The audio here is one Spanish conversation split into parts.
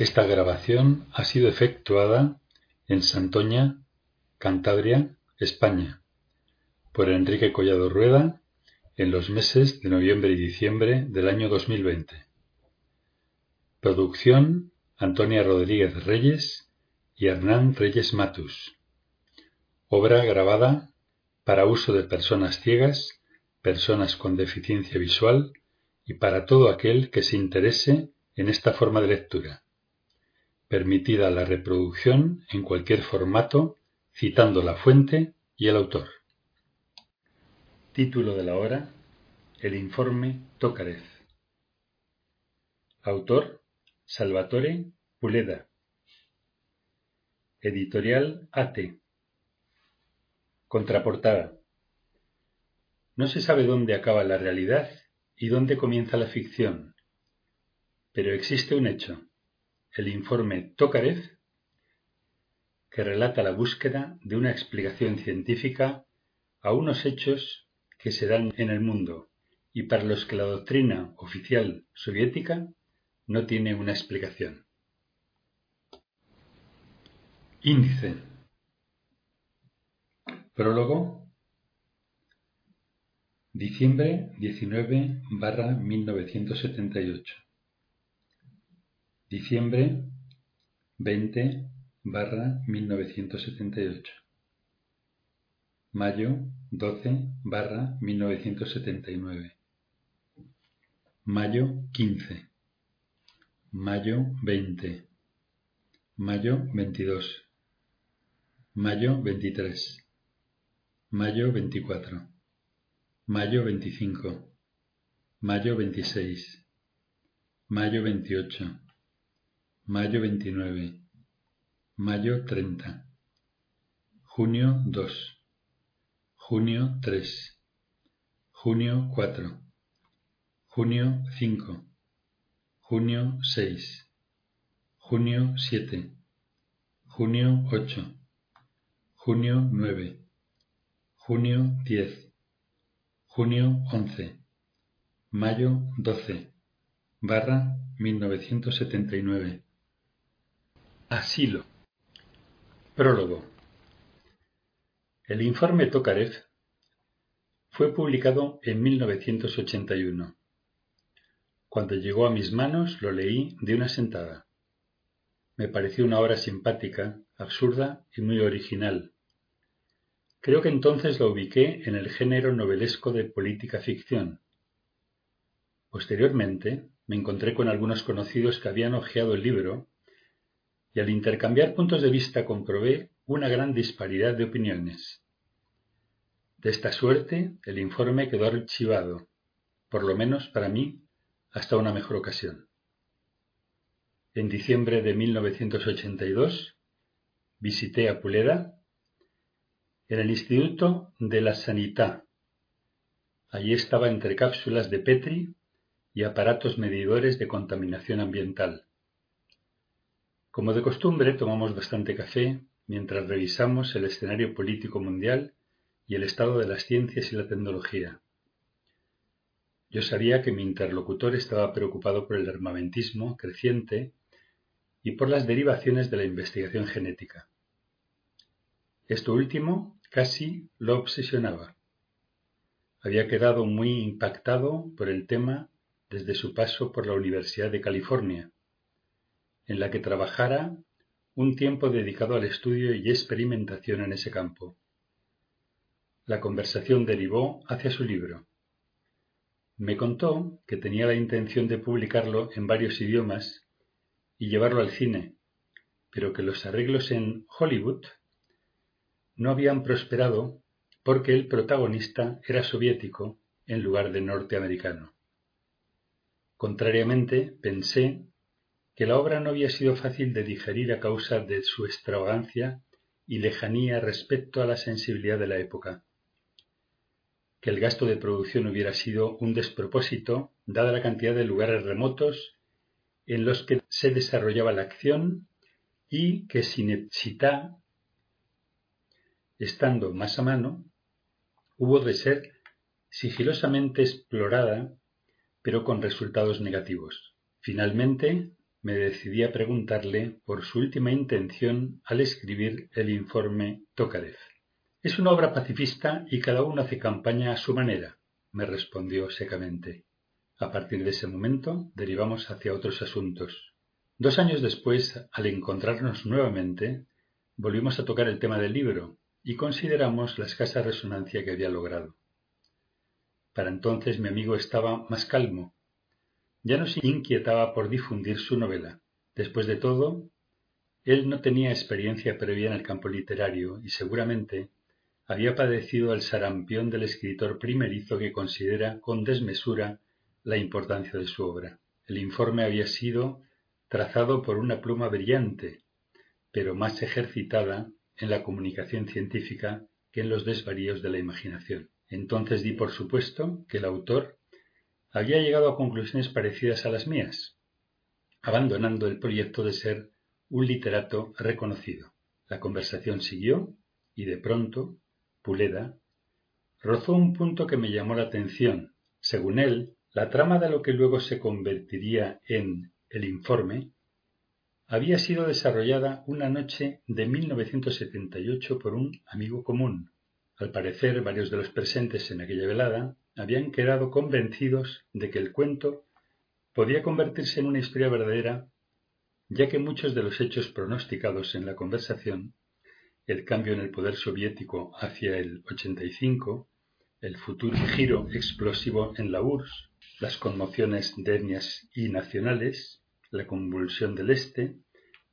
Esta grabación ha sido efectuada en Santoña, Cantabria, España, por Enrique Collado Rueda en los meses de noviembre y diciembre del año 2020. Producción Antonia Rodríguez Reyes y Hernán Reyes Matus. Obra grabada para uso de personas ciegas, personas con deficiencia visual y para todo aquel que se interese en esta forma de lectura permitida la reproducción en cualquier formato citando la fuente y el autor. Título de la obra: El informe Tócarez. Autor Salvatore Puleda. Editorial ATE. Contraportada. No se sabe dónde acaba la realidad y dónde comienza la ficción, pero existe un hecho el informe Tócarez, que relata la búsqueda de una explicación científica a unos hechos que se dan en el mundo y para los que la doctrina oficial soviética no tiene una explicación. Índice. Prólogo. Diciembre 19 barra 1978. Diciembre veinte barra mil novecientos setenta y ocho. Mayo doce barra mil novecientos setenta y nueve. Mayo quince. Mayo veinte. Mayo veintidós. Mayo veintitrés. Mayo veinticuatro. Mayo veinticinco. Mayo veintiséis. Mayo veintiocho mayo 29, mayo 30, junio 2, junio 3, junio 4, junio 5, junio 6, junio 7, junio 8, junio 9, junio 10, junio 11, mayo 12, barra 1979. Asilo. Prólogo. El informe Tokarev fue publicado en 1981. Cuando llegó a mis manos lo leí de una sentada. Me pareció una obra simpática, absurda y muy original. Creo que entonces la ubiqué en el género novelesco de política ficción. Posteriormente me encontré con algunos conocidos que habían hojeado el libro y al intercambiar puntos de vista comprobé una gran disparidad de opiniones. De esta suerte, el informe quedó archivado, por lo menos para mí, hasta una mejor ocasión. En diciembre de 1982 visité a Puleda en el Instituto de la Sanidad. Allí estaba entre cápsulas de Petri y aparatos medidores de contaminación ambiental. Como de costumbre, tomamos bastante café mientras revisamos el escenario político mundial y el estado de las ciencias y la tecnología. Yo sabía que mi interlocutor estaba preocupado por el armamentismo creciente y por las derivaciones de la investigación genética. Esto último casi lo obsesionaba. Había quedado muy impactado por el tema desde su paso por la Universidad de California, en la que trabajara un tiempo dedicado al estudio y experimentación en ese campo. La conversación derivó hacia su libro. Me contó que tenía la intención de publicarlo en varios idiomas y llevarlo al cine, pero que los arreglos en Hollywood no habían prosperado porque el protagonista era soviético en lugar de norteamericano. Contrariamente, pensé que la obra no había sido fácil de digerir a causa de su extravagancia y lejanía respecto a la sensibilidad de la época, que el gasto de producción hubiera sido un despropósito dada la cantidad de lugares remotos en los que se desarrollaba la acción y que Cinecittà, estando más a mano, hubo de ser sigilosamente explorada, pero con resultados negativos. Finalmente, me decidí a preguntarle por su última intención al escribir el informe Tokarev. Es una obra pacifista y cada uno hace campaña a su manera, me respondió secamente. A partir de ese momento derivamos hacia otros asuntos. Dos años después, al encontrarnos nuevamente, volvimos a tocar el tema del libro y consideramos la escasa resonancia que había logrado. Para entonces mi amigo estaba más calmo. Ya no se inquietaba por difundir su novela. Después de todo, él no tenía experiencia previa en el campo literario y seguramente había padecido el sarampión del escritor primerizo que considera con desmesura la importancia de su obra. El informe había sido trazado por una pluma brillante, pero más ejercitada en la comunicación científica que en los desvaríos de la imaginación. Entonces di por supuesto que el autor había llegado a conclusiones parecidas a las mías, abandonando el proyecto de ser un literato reconocido. La conversación siguió y de pronto Puleda rozó un punto que me llamó la atención. Según él, la trama de lo que luego se convertiría en el informe había sido desarrollada una noche de 1978 por un amigo común. Al parecer, varios de los presentes en aquella velada habían quedado convencidos de que el cuento podía convertirse en una historia verdadera, ya que muchos de los hechos pronosticados en la conversación, el cambio en el poder soviético hacia el 85, el futuro giro explosivo en la URSS, las conmociones de etnias y nacionales, la convulsión del Este,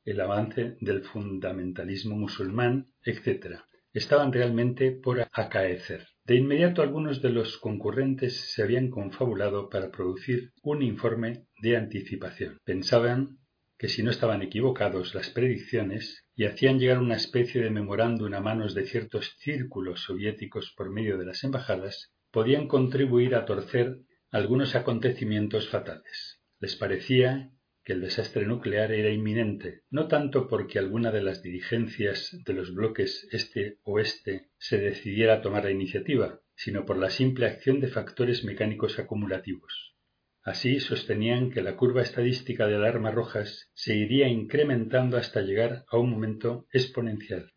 el avance del fundamentalismo musulmán, etc., estaban realmente por acaecer. De inmediato algunos de los concurrentes se habían confabulado para producir un informe de anticipación. Pensaban que si no estaban equivocados las predicciones y hacían llegar una especie de memorándum a manos de ciertos círculos soviéticos por medio de las embajadas, podían contribuir a torcer algunos acontecimientos fatales. Les parecía que el desastre nuclear era inminente, no tanto porque alguna de las dirigencias de los bloques este-oeste se decidiera a tomar la iniciativa, sino por la simple acción de factores mecánicos acumulativos. Así sostenían que la curva estadística de alarmas rojas se iría incrementando hasta llegar a un momento exponencial.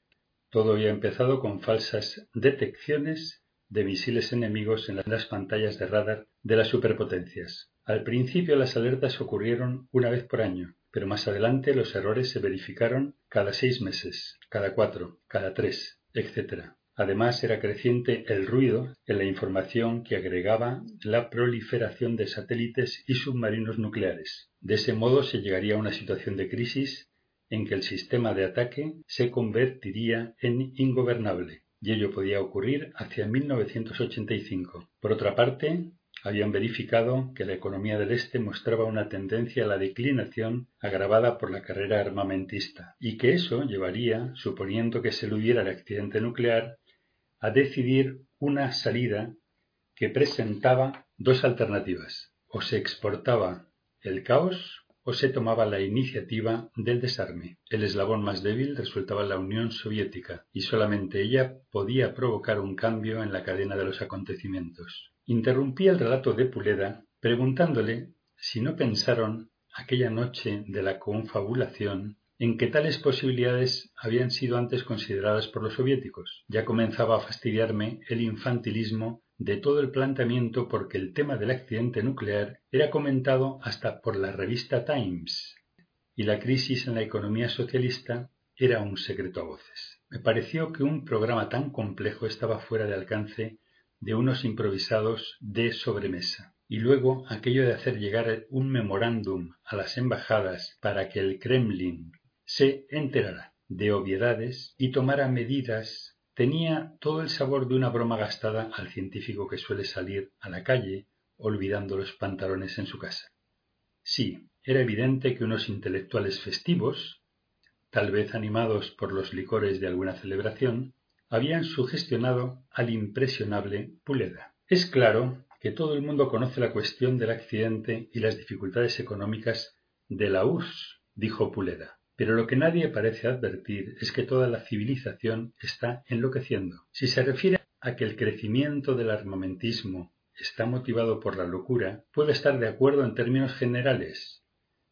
Todo había empezado con falsas detecciones de misiles enemigos en las pantallas de radar de las superpotencias. Al principio las alertas ocurrieron una vez por año, pero más adelante los errores se verificaron cada seis meses, cada cuatro, cada tres, etc. Además era creciente el ruido en la información que agregaba la proliferación de satélites y submarinos nucleares. De ese modo se llegaría a una situación de crisis en que el sistema de ataque se convertiría en ingobernable y ello podía ocurrir hacia 1985. Por otra parte, habían verificado que la economía del Este mostraba una tendencia a la declinación agravada por la carrera armamentista, y que eso llevaría, suponiendo que se eludiera el accidente nuclear, a decidir una salida que presentaba dos alternativas. O se exportaba el caos o se tomaba la iniciativa del desarme. El eslabón más débil resultaba la Unión Soviética, y solamente ella podía provocar un cambio en la cadena de los acontecimientos. Interrumpí el relato de Puleda preguntándole si no pensaron aquella noche de la confabulación en que tales posibilidades habían sido antes consideradas por los soviéticos. Ya comenzaba a fastidiarme el infantilismo de todo el planteamiento porque el tema del accidente nuclear era comentado hasta por la revista Times y la crisis en la economía socialista era un secreto a voces. Me pareció que un programa tan complejo estaba fuera de alcance de unos improvisados de sobremesa. Y luego aquello de hacer llegar un memorándum a las embajadas para que el Kremlin se enterara de obviedades y tomara medidas Tenía todo el sabor de una broma gastada al científico que suele salir a la calle olvidando los pantalones en su casa. Sí, era evidente que unos intelectuales festivos, tal vez animados por los licores de alguna celebración, habían sugestionado al impresionable Puleda. Es claro que todo el mundo conoce la cuestión del accidente y las dificultades económicas de la URSS, dijo Puleda. Pero lo que nadie parece advertir es que toda la civilización está enloqueciendo. Si se refiere a que el crecimiento del armamentismo está motivado por la locura, puede estar de acuerdo en términos generales,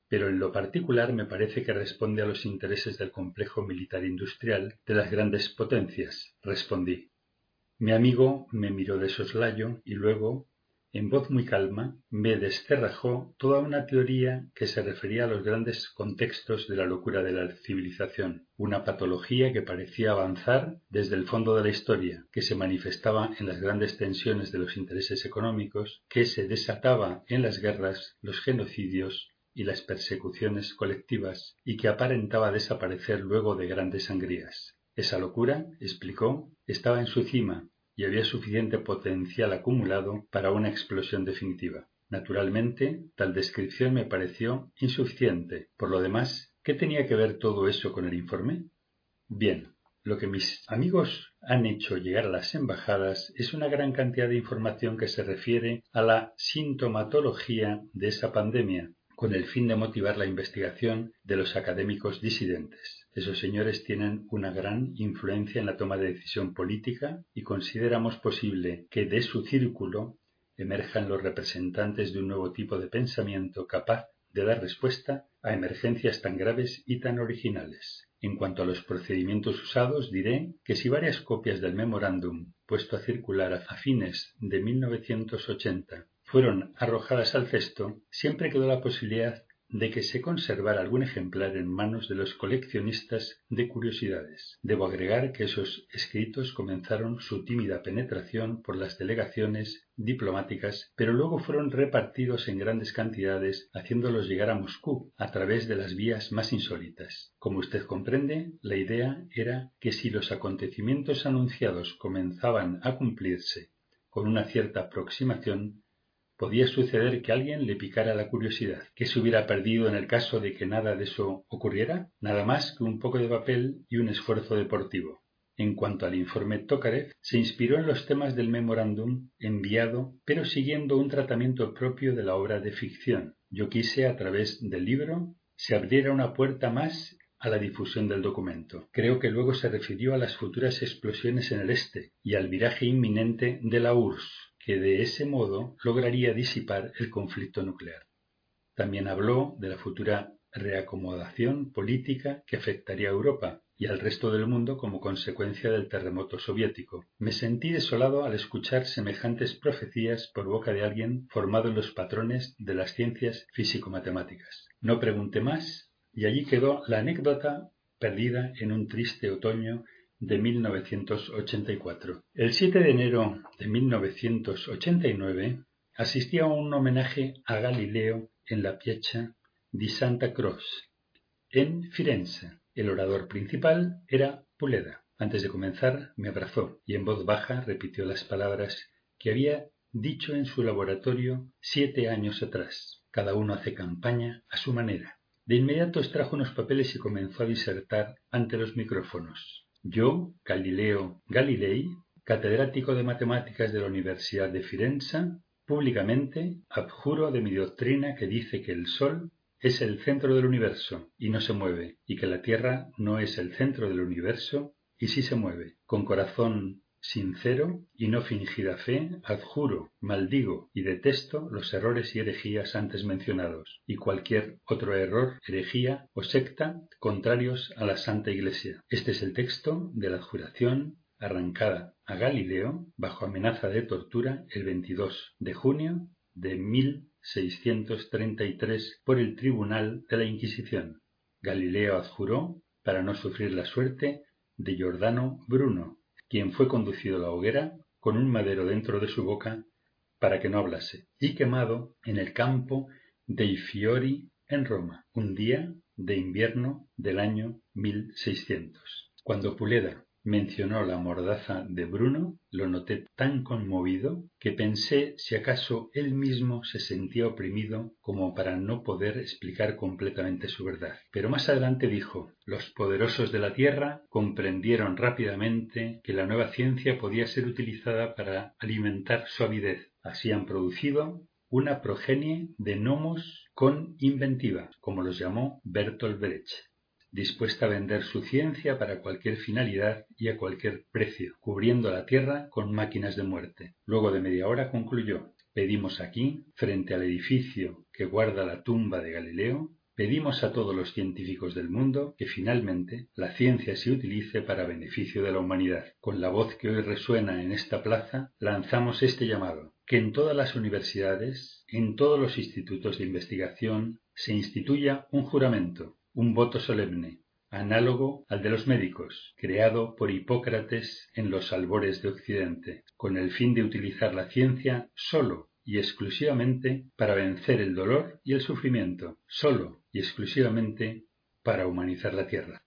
pero en lo particular me parece que responde a los intereses del complejo militar industrial de las grandes potencias, respondí. Mi amigo me miró de soslayo y luego, en voz muy calma, me descerrajó toda una teoría que se refería a los grandes contextos de la locura de la civilización, una patología que parecía avanzar desde el fondo de la historia, que se manifestaba en las grandes tensiones de los intereses económicos, que se desataba en las guerras, los genocidios y las persecuciones colectivas, y que aparentaba desaparecer luego de grandes sangrías. Esa locura, explicó, estaba en su cima y había suficiente potencial acumulado para una explosión definitiva. Naturalmente, tal descripción me pareció insuficiente. Por lo demás, ¿qué tenía que ver todo eso con el informe? Bien, lo que mis amigos han hecho llegar a las embajadas es una gran cantidad de información que se refiere a la sintomatología de esa pandemia, con el fin de motivar la investigación de los académicos disidentes. Esos señores tienen una gran influencia en la toma de decisión política y consideramos posible que de su círculo emerjan los representantes de un nuevo tipo de pensamiento capaz de dar respuesta a emergencias tan graves y tan originales. En cuanto a los procedimientos usados, diré que si varias copias del memorándum puesto a circular a fines de 1980 fueron arrojadas al cesto, siempre quedó la posibilidad de que se conservara algún ejemplar en manos de los coleccionistas de curiosidades. Debo agregar que esos escritos comenzaron su tímida penetración por las delegaciones diplomáticas, pero luego fueron repartidos en grandes cantidades, haciéndolos llegar a Moscú a través de las vías más insólitas. Como usted comprende, la idea era que si los acontecimientos anunciados comenzaban a cumplirse con una cierta aproximación, podía suceder que alguien le picara la curiosidad. ¿Qué se hubiera perdido en el caso de que nada de eso ocurriera? Nada más que un poco de papel y un esfuerzo deportivo. En cuanto al informe Tokarev, se inspiró en los temas del memorándum enviado, pero siguiendo un tratamiento propio de la obra de ficción. Yo quise, a través del libro, se abriera una puerta más a la difusión del documento. Creo que luego se refirió a las futuras explosiones en el este y al viraje inminente de la URSS que de ese modo lograría disipar el conflicto nuclear. También habló de la futura reacomodación política que afectaría a Europa y al resto del mundo como consecuencia del terremoto soviético. Me sentí desolado al escuchar semejantes profecías por boca de alguien formado en los patrones de las ciencias físico-matemáticas. No pregunté más y allí quedó la anécdota perdida en un triste otoño de 1984. El 7 de enero de 1989 asistí a un homenaje a Galileo en la Piazza di Santa Croce, en Firenze. El orador principal era Puleda. Antes de comenzar me abrazó y en voz baja repitió las palabras que había dicho en su laboratorio siete años atrás. Cada uno hace campaña a su manera. De inmediato extrajo unos papeles y comenzó a disertar ante los micrófonos. Yo, Galileo Galilei, catedrático de matemáticas de la Universidad de Firenze, públicamente abjuro de mi doctrina que dice que el Sol es el centro del universo y no se mueve, y que la Tierra no es el centro del universo y sí se mueve. Con corazón sincero y no fingida fe, adjuro, maldigo y detesto los errores y herejías antes mencionados, y cualquier otro error, herejía o secta contrarios a la Santa Iglesia. Este es el texto de la adjuración arrancada a Galileo bajo amenaza de tortura el 22 de junio de 1633 por el Tribunal de la Inquisición. Galileo adjuró para no sufrir la suerte de Giordano Bruno, quien fue conducido a la hoguera con un madero dentro de su boca para que no hablase, y quemado en el campo dei Fiori en Roma, un día de invierno del año 1600. Cuando Puleda mencionó la mordaza de Bruno, lo noté tan conmovido que pensé si acaso él mismo se sentía oprimido como para no poder explicar completamente su verdad. Pero más adelante dijo, los poderosos de la Tierra comprendieron rápidamente que la nueva ciencia podía ser utilizada para alimentar su avidez. Así han producido una progenie de gnomos con inventiva, como los llamó Bertolt Brecht dispuesta a vender su ciencia para cualquier finalidad y a cualquier precio, cubriendo la tierra con máquinas de muerte. Luego de media hora concluyó Pedimos aquí, frente al edificio que guarda la tumba de Galileo, pedimos a todos los científicos del mundo que finalmente la ciencia se utilice para beneficio de la humanidad. Con la voz que hoy resuena en esta plaza, lanzamos este llamado, que en todas las universidades, en todos los institutos de investigación, se instituya un juramento, un voto solemne, análogo al de los médicos, creado por Hipócrates en los albores de Occidente, con el fin de utilizar la ciencia sólo y exclusivamente para vencer el dolor y el sufrimiento, solo y exclusivamente para humanizar la tierra.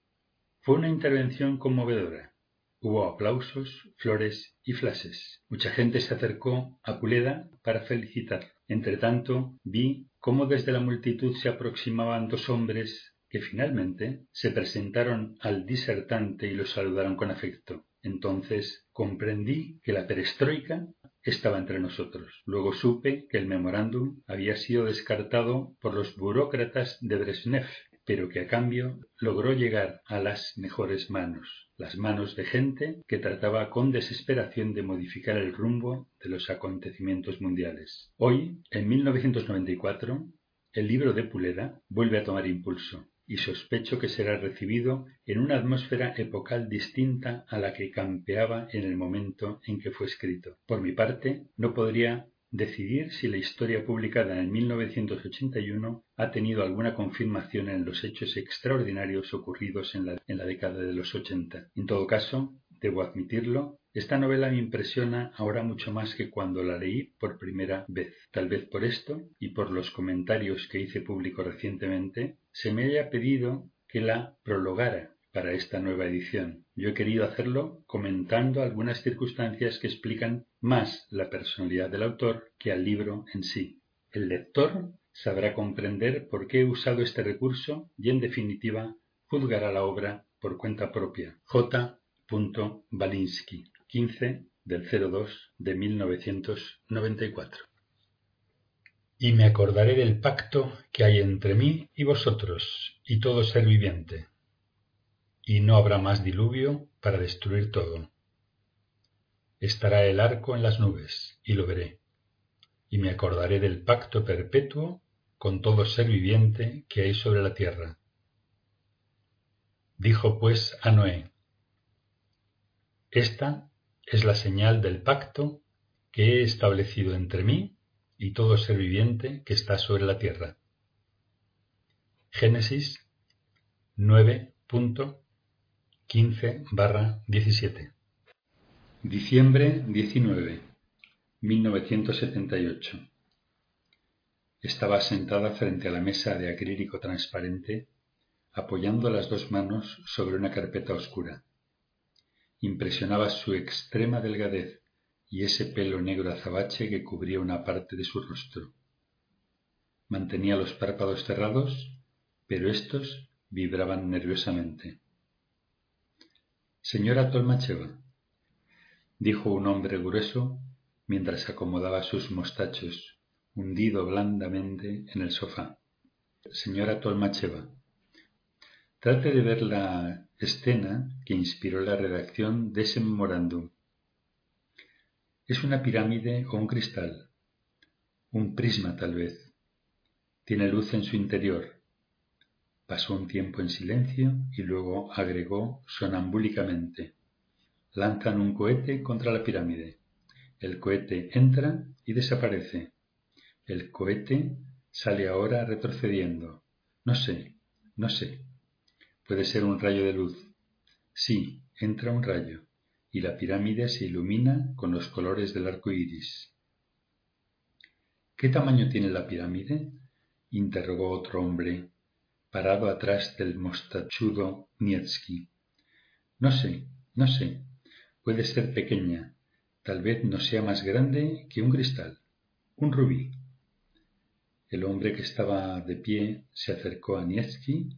Fue una intervención conmovedora. Hubo aplausos, flores y flashes. Mucha gente se acercó a Puleda para felicitar. Entretanto, vi cómo desde la multitud se aproximaban dos hombres que finalmente se presentaron al disertante y lo saludaron con afecto. Entonces comprendí que la perestroika estaba entre nosotros. Luego supe que el memorándum había sido descartado por los burócratas de Brezhnev, pero que a cambio logró llegar a las mejores manos, las manos de gente que trataba con desesperación de modificar el rumbo de los acontecimientos mundiales. Hoy, en 1994, el libro de Puleda vuelve a tomar impulso y sospecho que será recibido en una atmósfera epocal distinta a la que campeaba en el momento en que fue escrito. Por mi parte, no podría decidir si la historia publicada en 1981 ha tenido alguna confirmación en los hechos extraordinarios ocurridos en la, década de los 80. En todo caso, debo admitirlo, esta novela me impresiona ahora mucho más que cuando la leí por primera vez. Tal vez por esto y por los comentarios que hice público recientemente, se me haya pedido que la prologara para esta nueva edición. Yo he querido hacerlo comentando algunas circunstancias que explican más la personalidad del autor que al libro en sí. El lector sabrá comprender por qué he usado este recurso y, en definitiva, juzgará la obra por cuenta propia. J. 15 del 02 de 1994. Y me acordaré del pacto que hay entre mí y vosotros y todo ser viviente, y no habrá más diluvio para destruir todo. Estará el arco en las nubes, y lo veré, y me acordaré del pacto perpetuo con todo ser viviente que hay sobre la tierra. Dijo pues a Noé, Esta es la señal del pacto que he establecido entre mí y todo ser viviente que está sobre la tierra. Génesis 9.15 Diciembre 19, 1978. Estaba sentada frente a la mesa de acrílico transparente, apoyando las dos manos sobre una carpeta oscura impresionaba su extrema delgadez y ese pelo negro azabache que cubría una parte de su rostro. Mantenía los párpados cerrados, pero éstos vibraban nerviosamente. Señora Tolmacheva, dijo un hombre grueso mientras acomodaba sus mostachos, hundido blandamente en el sofá. Señora Tolmacheva, trate de ver la escena que inspiró la redacción de ese memorándum. Es una pirámide o un cristal, un prisma tal vez. Tiene luz en su interior. Pasó un tiempo en silencio y luego agregó sonambúlicamente. Lanzan un cohete contra la pirámide. El cohete entra y desaparece. El cohete sale ahora retrocediendo. No sé, no sé. Puede ser un rayo de luz. Sí, entra un rayo, y la pirámide se ilumina con los colores del arco iris. ¿Qué tamaño tiene la pirámide? interrogó otro hombre, parado atrás del mostachudo Nietzsky. No sé, no sé. Puede ser pequeña. Tal vez no sea más grande que un cristal, un rubí. El hombre que estaba de pie se acercó a Nietzsky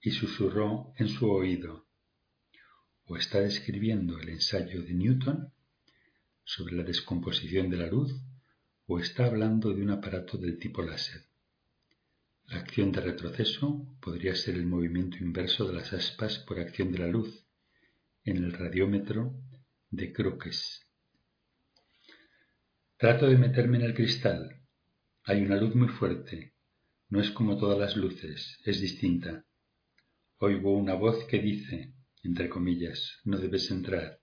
y susurró en su oído. O está describiendo el ensayo de Newton sobre la descomposición de la luz, o está hablando de un aparato del tipo láser. La acción de retroceso podría ser el movimiento inverso de las aspas por acción de la luz en el radiómetro de Crookes. Trato de meterme en el cristal. Hay una luz muy fuerte. No es como todas las luces, es distinta. Oigo una voz que dice, entre comillas, no debes entrar.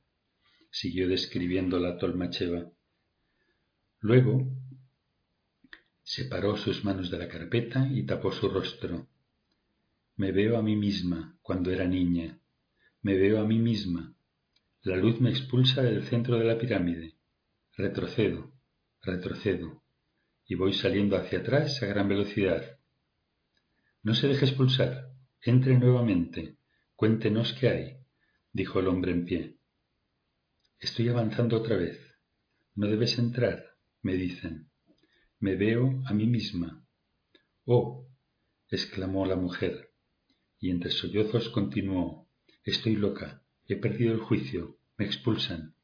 Siguió describiendo la Tolmacheva. Luego separó sus manos de la carpeta y tapó su rostro. Me veo a mí misma cuando era niña. Me veo a mí misma. La luz me expulsa del centro de la pirámide. Retrocedo, retrocedo, y voy saliendo hacia atrás a gran velocidad. No se deje expulsar. Entre nuevamente. Cuéntenos qué hay, dijo el hombre en pie. Estoy avanzando otra vez. No debes entrar, me dicen. Me veo a mí misma. Oh, exclamó la mujer, y entre sollozos continuó. Estoy loca. He perdido el juicio. Me expulsan.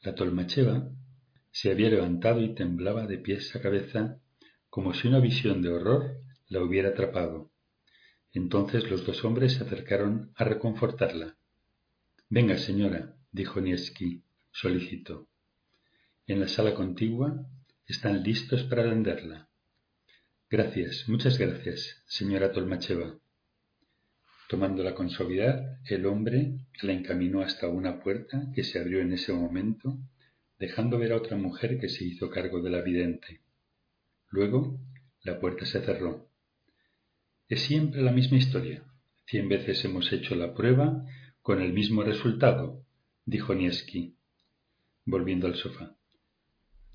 La Tolmacheva se había levantado y temblaba de pies a cabeza como si una visión de horror la hubiera atrapado. Entonces los dos hombres se acercaron a reconfortarla. Venga, señora, dijo Nieski, solicitó. En la sala contigua están listos para venderla. Gracias, muchas gracias, señora Tolmacheva. Tomándola con suavidad, el hombre la encaminó hasta una puerta que se abrió en ese momento, dejando ver a otra mujer que se hizo cargo de la vidente. Luego la puerta se cerró. Es siempre la misma historia. Cien veces hemos hecho la prueba con el mismo resultado, dijo Nieski, volviendo al sofá.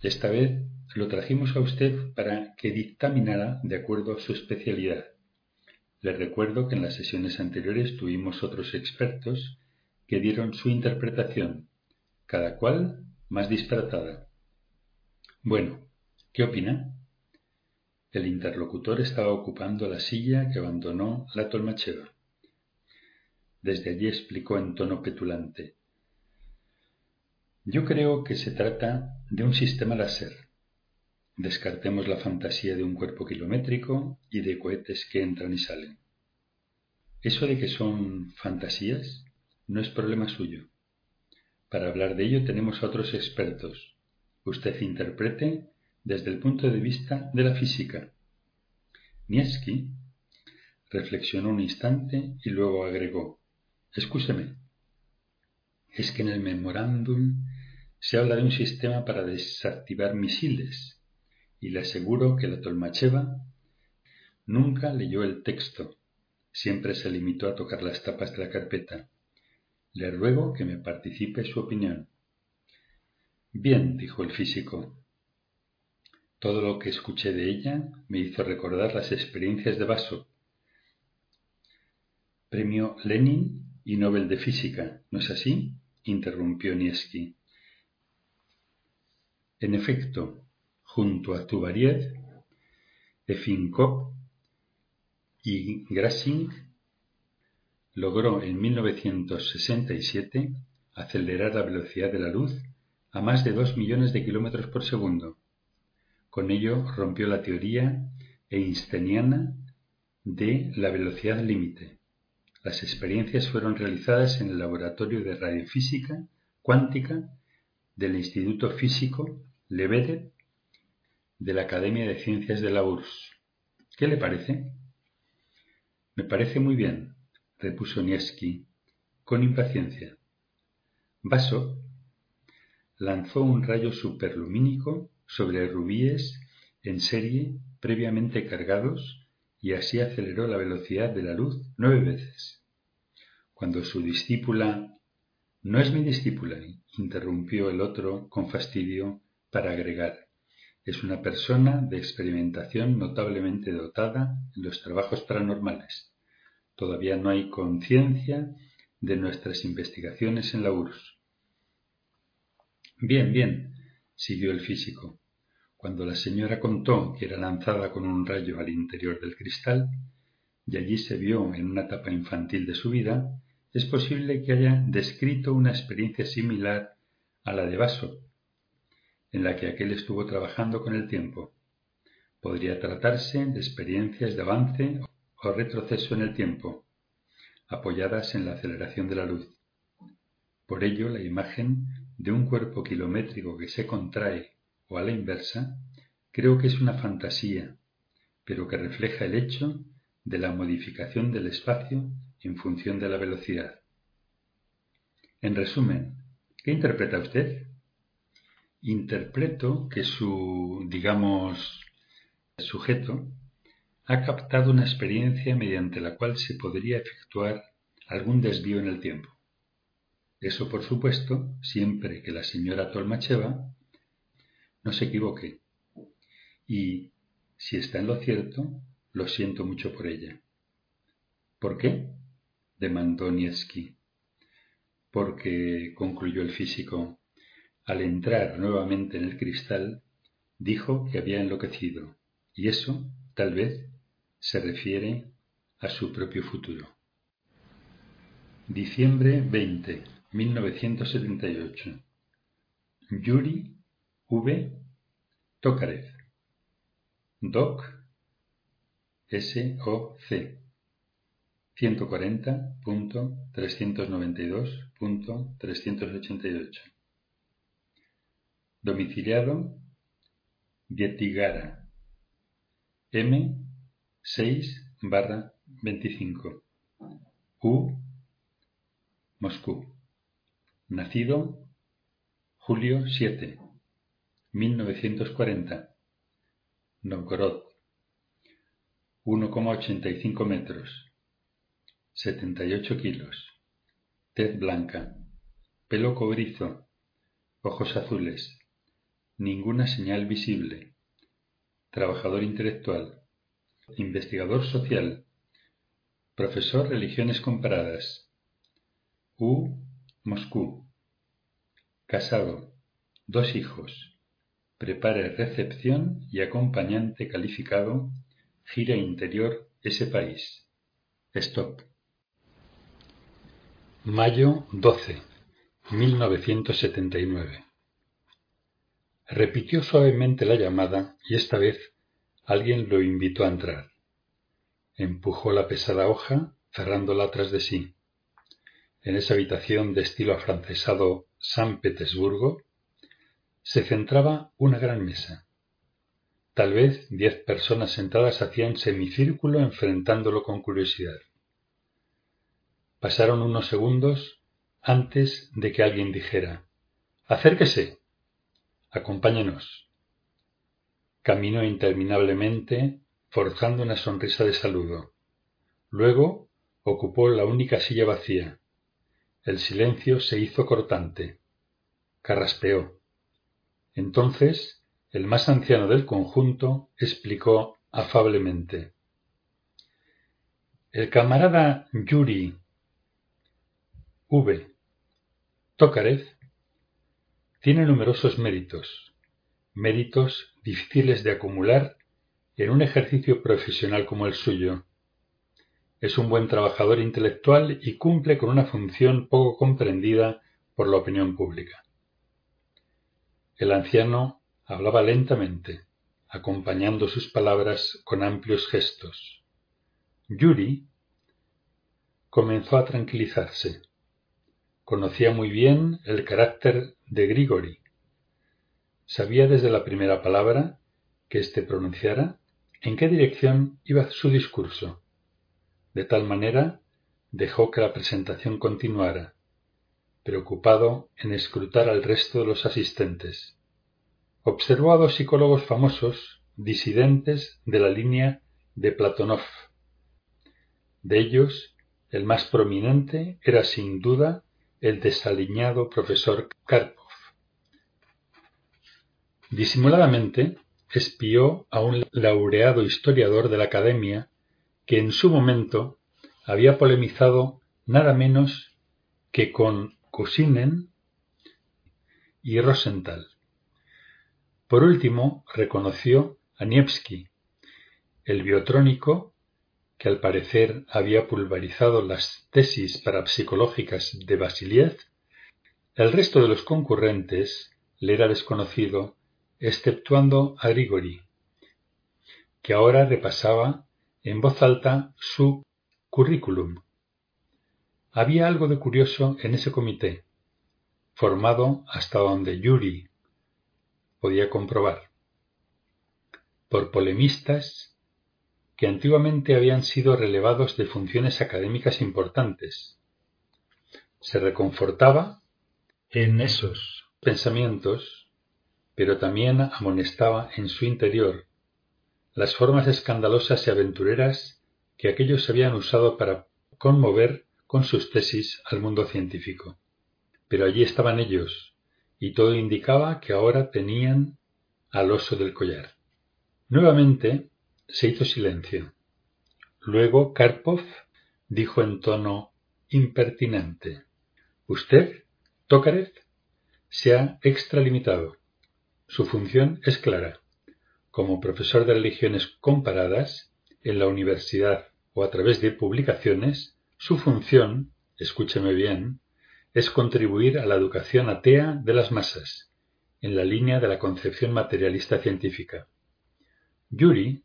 Esta vez lo trajimos a usted para que dictaminara de acuerdo a su especialidad. Le recuerdo que en las sesiones anteriores tuvimos otros expertos que dieron su interpretación, cada cual más disparatada. Bueno, ¿qué opina? El interlocutor estaba ocupando la silla que abandonó la Tolmacheva. Desde allí explicó en tono petulante. Yo creo que se trata de un sistema láser. Descartemos la fantasía de un cuerpo kilométrico y de cohetes que entran y salen. Eso de que son fantasías no es problema suyo. Para hablar de ello tenemos a otros expertos. Usted interprete desde el punto de vista de la física. Nietzsche reflexionó un instante y luego agregó, Escúcheme, es que en el memorándum se habla de un sistema para desactivar misiles y le aseguro que la Tolmacheva nunca leyó el texto, siempre se limitó a tocar las tapas de la carpeta. Le ruego que me participe su opinión. Bien, dijo el físico, todo lo que escuché de ella me hizo recordar las experiencias de Vaso. Premio Lenin y Nobel de Física, ¿no es así? interrumpió Nieski. En efecto, junto a Tubariev, Efinkov y Grasing, logró en 1967 acelerar la velocidad de la luz a más de dos millones de kilómetros por segundo con ello rompió la teoría einsteiniana de la velocidad límite. Las experiencias fueron realizadas en el Laboratorio de Radiofísica Cuántica del Instituto Físico Lebedev de la Academia de Ciencias de la URSS. ¿Qué le parece? Me parece muy bien, repuso Nietzsche con impaciencia. Vaso lanzó un rayo superlumínico sobre rubíes en serie previamente cargados y así aceleró la velocidad de la luz nueve veces. Cuando su discípula No es mi discípula, interrumpió el otro con fastidio para agregar. Es una persona de experimentación notablemente dotada en los trabajos paranormales. Todavía no hay conciencia de nuestras investigaciones en la URSS. Bien, bien, siguió el físico. Cuando la señora contó que era lanzada con un rayo al interior del cristal, y allí se vio en una etapa infantil de su vida, es posible que haya descrito una experiencia similar a la de Vaso, en la que aquel estuvo trabajando con el tiempo. Podría tratarse de experiencias de avance o retroceso en el tiempo, apoyadas en la aceleración de la luz. Por ello, la imagen de un cuerpo kilométrico que se contrae o a la inversa, creo que es una fantasía, pero que refleja el hecho de la modificación del espacio en función de la velocidad. En resumen, ¿qué interpreta usted? Interpreto que su, digamos, sujeto ha captado una experiencia mediante la cual se podría efectuar algún desvío en el tiempo. Eso, por supuesto, siempre que la señora Tolmacheva no se equivoque. Y, si está en lo cierto, lo siento mucho por ella. ¿Por qué? demandó Nievski. Porque, concluyó el físico, al entrar nuevamente en el cristal, dijo que había enloquecido, y eso, tal vez, se refiere a su propio futuro. Diciembre 20, 1978. Yuri V. Tokarev. Doc. S.O.C. 140.392.388. Domiciliado Vietigara. M. 6 barra 25. U. Moscú. Nacido julio 7, 1940. Novgorod. 1,85 metros. 78 kilos. Tez blanca. Pelo cobrizo. Ojos azules. Ninguna señal visible. Trabajador intelectual. Investigador social. Profesor Religiones Comparadas. U. Moscú. Casado. Dos hijos. Prepare recepción y acompañante calificado. Gira interior ese país. Stop. Mayo 12, 1979. Repitió suavemente la llamada y esta vez alguien lo invitó a entrar. Empujó la pesada hoja, cerrándola tras de sí. En esa habitación de estilo afrancesado San Petersburgo se centraba una gran mesa. Tal vez diez personas sentadas hacían semicírculo enfrentándolo con curiosidad. Pasaron unos segundos antes de que alguien dijera Acérquese. Acompáñenos. Caminó interminablemente, forzando una sonrisa de saludo. Luego ocupó la única silla vacía. El silencio se hizo cortante. Carraspeó. Entonces, el más anciano del conjunto explicó afablemente. El camarada Yuri V. Tokarev tiene numerosos méritos, méritos difíciles de acumular en un ejercicio profesional como el suyo. Es un buen trabajador intelectual y cumple con una función poco comprendida por la opinión pública. El anciano hablaba lentamente, acompañando sus palabras con amplios gestos. Yuri comenzó a tranquilizarse. Conocía muy bien el carácter de Grigori. Sabía desde la primera palabra que éste pronunciara en qué dirección iba su discurso. De tal manera dejó que la presentación continuara, preocupado en escrutar al resto de los asistentes. Observó a dos psicólogos famosos, disidentes de la línea de Platonov. De ellos, el más prominente era sin duda el desaliñado profesor Karpov. Disimuladamente espió a un laureado historiador de la Academia que en su momento había polemizado nada menos que con Kusinen y Rosenthal. Por último, reconoció a Nievski, el biotrónico que al parecer había pulverizado las tesis parapsicológicas de Basiliev, el resto de los concurrentes le era desconocido, exceptuando a Grigori, que ahora repasaba en voz alta su currículum. Había algo de curioso en ese comité, formado hasta donde Yuri podía comprobar, por polemistas que antiguamente habían sido relevados de funciones académicas importantes. Se reconfortaba en esos pensamientos, pero también amonestaba en su interior las formas escandalosas y aventureras que aquellos habían usado para conmover con sus tesis al mundo científico. Pero allí estaban ellos, y todo indicaba que ahora tenían al oso del collar. Nuevamente se hizo silencio. Luego Karpov dijo en tono impertinente Usted, Tokarev, se ha extralimitado. Su función es clara. Como profesor de religiones comparadas en la universidad o a través de publicaciones, su función, escúcheme bien, es contribuir a la educación atea de las masas, en la línea de la concepción materialista científica. Yuri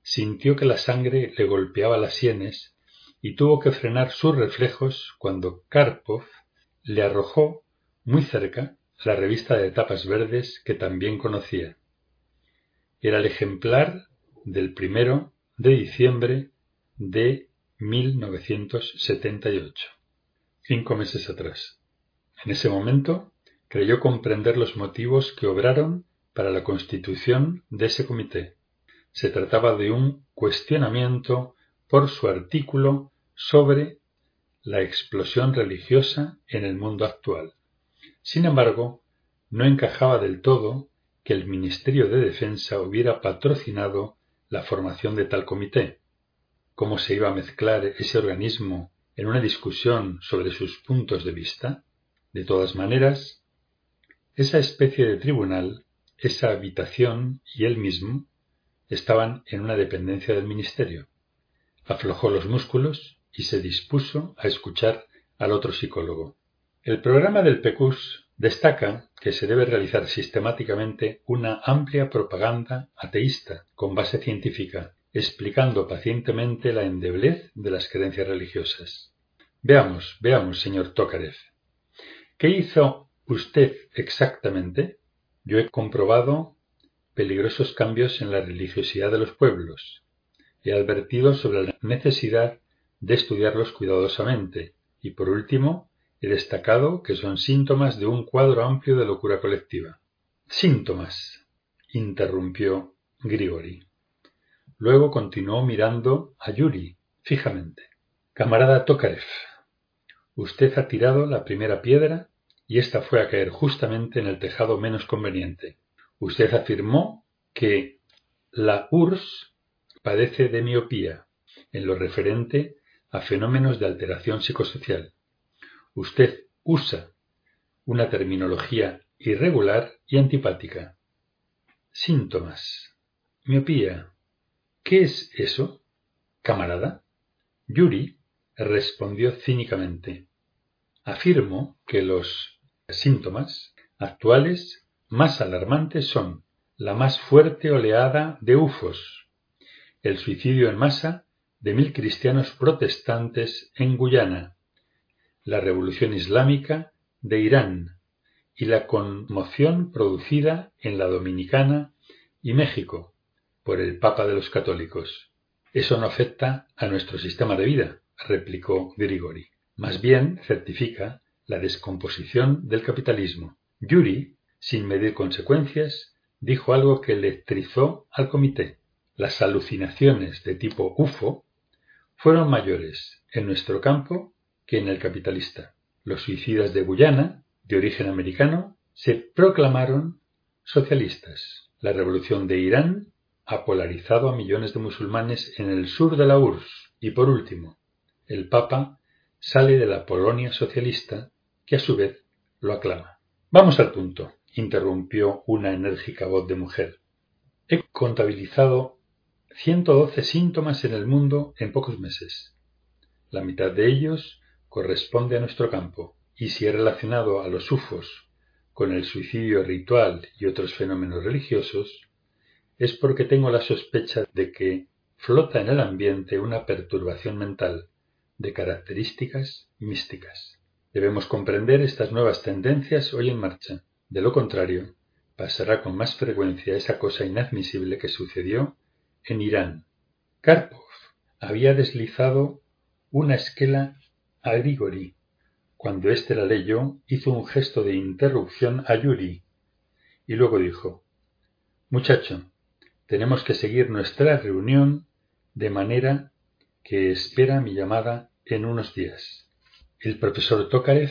sintió que la sangre le golpeaba las sienes y tuvo que frenar sus reflejos cuando Karpov le arrojó muy cerca la revista de tapas verdes que también conocía. Era el ejemplar del primero de diciembre de 1978, cinco meses atrás. En ese momento creyó comprender los motivos que obraron para la constitución de ese comité. Se trataba de un cuestionamiento por su artículo sobre la explosión religiosa en el mundo actual. Sin embargo, no encajaba del todo que el Ministerio de Defensa hubiera patrocinado la formación de tal comité. ¿Cómo se iba a mezclar ese organismo en una discusión sobre sus puntos de vista? De todas maneras, esa especie de tribunal, esa habitación y él mismo estaban en una dependencia del Ministerio. Aflojó los músculos y se dispuso a escuchar al otro psicólogo. El programa del PECUS destaca que se debe realizar sistemáticamente una amplia propaganda ateísta con base científica, explicando pacientemente la endeblez de las creencias religiosas. Veamos, veamos, señor Tokarev. ¿Qué hizo usted exactamente? Yo he comprobado peligrosos cambios en la religiosidad de los pueblos. He advertido sobre la necesidad de estudiarlos cuidadosamente y, por último, he destacado que son síntomas de un cuadro amplio de locura colectiva. Síntomas, interrumpió Grigori. Luego continuó mirando a Yuri fijamente. Camarada Tokarev, usted ha tirado la primera piedra y ésta fue a caer justamente en el tejado menos conveniente. Usted afirmó que la URSS padece de miopía en lo referente a fenómenos de alteración psicosocial. Usted usa una terminología irregular y antipática. Síntomas. Miopía. ¿Qué es eso, camarada? Yuri respondió cínicamente. Afirmo que los síntomas actuales más alarmantes son la más fuerte oleada de ufos, el suicidio en masa de mil cristianos protestantes en Guyana, la revolución islámica de Irán y la conmoción producida en la Dominicana y México por el Papa de los Católicos. Eso no afecta a nuestro sistema de vida, replicó Grigori. Más bien certifica la descomposición del capitalismo. Yuri, sin medir consecuencias, dijo algo que electrizó al comité. Las alucinaciones de tipo UFO fueron mayores en nuestro campo que en el capitalista. Los suicidas de Guyana, de origen americano, se proclamaron socialistas. La revolución de Irán ha polarizado a millones de musulmanes en el sur de la URSS. Y por último, el Papa sale de la Polonia socialista, que a su vez lo aclama. Vamos al punto, interrumpió una enérgica voz de mujer. He contabilizado 112 síntomas en el mundo en pocos meses. La mitad de ellos corresponde a nuestro campo, y si he relacionado a los ufos con el suicidio ritual y otros fenómenos religiosos, es porque tengo la sospecha de que flota en el ambiente una perturbación mental de características místicas. Debemos comprender estas nuevas tendencias hoy en marcha. De lo contrario, pasará con más frecuencia esa cosa inadmisible que sucedió en Irán, Karpov había deslizado una esquela a Grigori. Cuando éste la leyó, hizo un gesto de interrupción a Yuri y luego dijo Muchacho, tenemos que seguir nuestra reunión de manera que espera mi llamada en unos días. El profesor Tokarev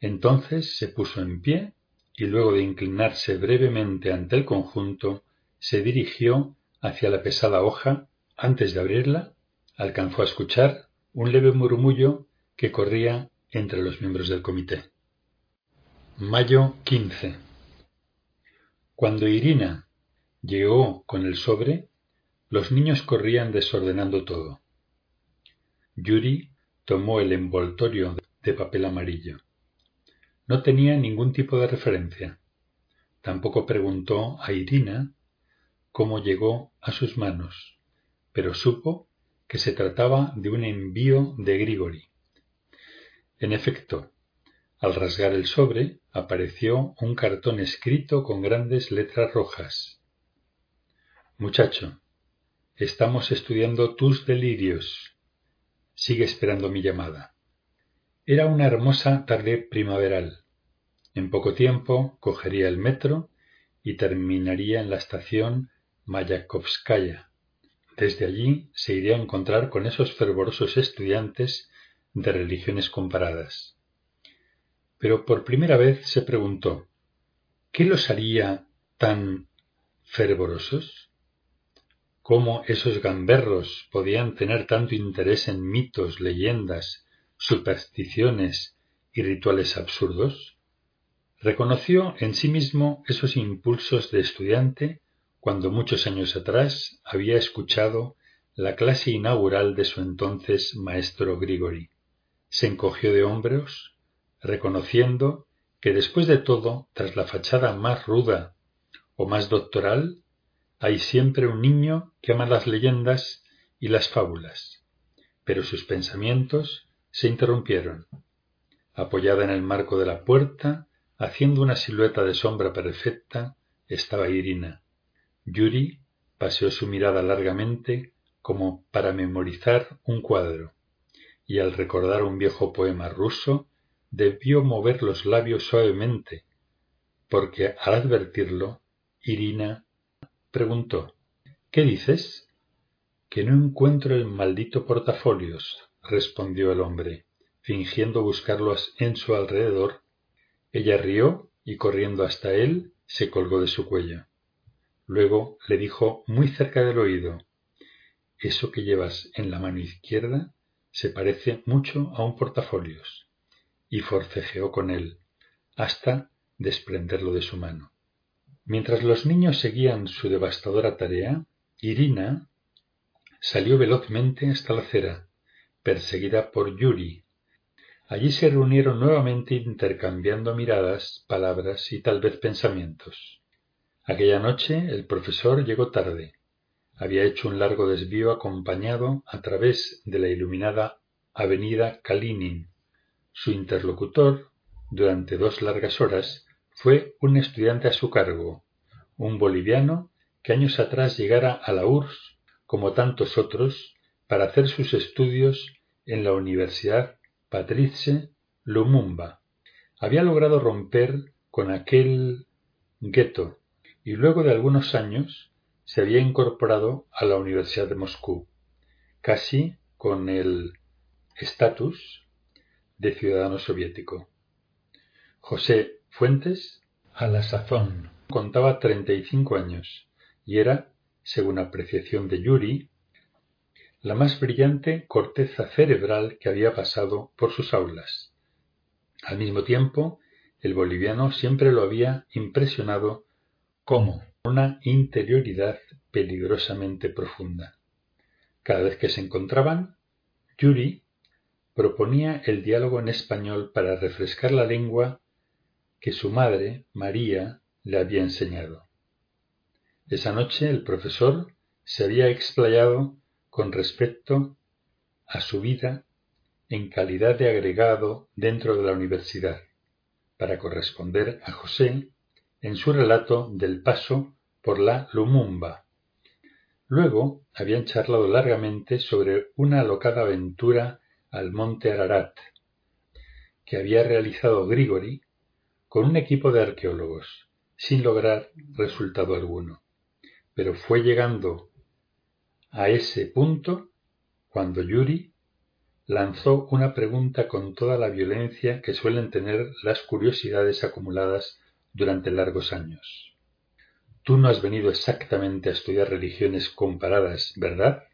entonces se puso en pie y luego de inclinarse brevemente ante el conjunto, se dirigió hacia la pesada hoja. Antes de abrirla, alcanzó a escuchar un leve murmullo que corría entre los miembros del comité. Mayo 15. Cuando Irina llegó con el sobre, los niños corrían desordenando todo. Yuri tomó el envoltorio de papel amarillo. No tenía ningún tipo de referencia. Tampoco preguntó a Irina cómo llegó a sus manos, pero supo que se trataba de un envío de Grigori. En efecto, al rasgar el sobre apareció un cartón escrito con grandes letras rojas. Muchacho, estamos estudiando tus delirios. Sigue esperando mi llamada. Era una hermosa tarde primaveral. En poco tiempo cogería el metro y terminaría en la estación Mayakovskaya. Desde allí se iría a encontrar con esos fervorosos estudiantes de religiones comparadas. Pero por primera vez se preguntó ¿qué los haría tan fervorosos? ¿Cómo esos gamberros podían tener tanto interés en mitos, leyendas, supersticiones y rituales absurdos? Reconoció en sí mismo esos impulsos de estudiante cuando muchos años atrás había escuchado la clase inaugural de su entonces maestro Grigori. Se encogió de hombros, reconociendo que después de todo, tras la fachada más ruda o más doctoral, hay siempre un niño que ama las leyendas y las fábulas. Pero sus pensamientos se interrumpieron. Apoyada en el marco de la puerta, haciendo una silueta de sombra perfecta, estaba Irina. Yuri paseó su mirada largamente como para memorizar un cuadro, y al recordar un viejo poema ruso, debió mover los labios suavemente, porque al advertirlo, Irina preguntó ¿Qué dices? Que no encuentro el maldito portafolios, respondió el hombre, fingiendo buscarlos en su alrededor. Ella rió y corriendo hasta él se colgó de su cuello. Luego le dijo muy cerca del oído Eso que llevas en la mano izquierda se parece mucho a un portafolios y forcejeó con él hasta desprenderlo de su mano. Mientras los niños seguían su devastadora tarea, Irina salió velozmente hasta la acera, perseguida por Yuri. Allí se reunieron nuevamente intercambiando miradas, palabras y tal vez pensamientos. Aquella noche el profesor llegó tarde. Había hecho un largo desvío acompañado a través de la iluminada avenida Kalinin. Su interlocutor, durante dos largas horas, fue un estudiante a su cargo, un boliviano que años atrás llegara a la URSS, como tantos otros, para hacer sus estudios en la Universidad Patrice Lumumba. Había logrado romper con aquel gueto y luego de algunos años se había incorporado a la Universidad de Moscú, casi con el estatus de ciudadano soviético. José Fuentes, a la sazón, contaba treinta y cinco años y era, según apreciación de Yuri, la más brillante corteza cerebral que había pasado por sus aulas. Al mismo tiempo, el boliviano siempre lo había impresionado como una interioridad peligrosamente profunda. Cada vez que se encontraban, Yuri proponía el diálogo en español para refrescar la lengua que su madre, María, le había enseñado. Esa noche el profesor se había explayado con respecto a su vida en calidad de agregado dentro de la universidad, para corresponder a José en su relato del paso por la Lumumba. Luego habían charlado largamente sobre una alocada aventura al monte Ararat que había realizado Grigori con un equipo de arqueólogos, sin lograr resultado alguno. Pero fue llegando a ese punto cuando Yuri lanzó una pregunta con toda la violencia que suelen tener las curiosidades acumuladas durante largos años. Tú no has venido exactamente a estudiar religiones comparadas, ¿verdad?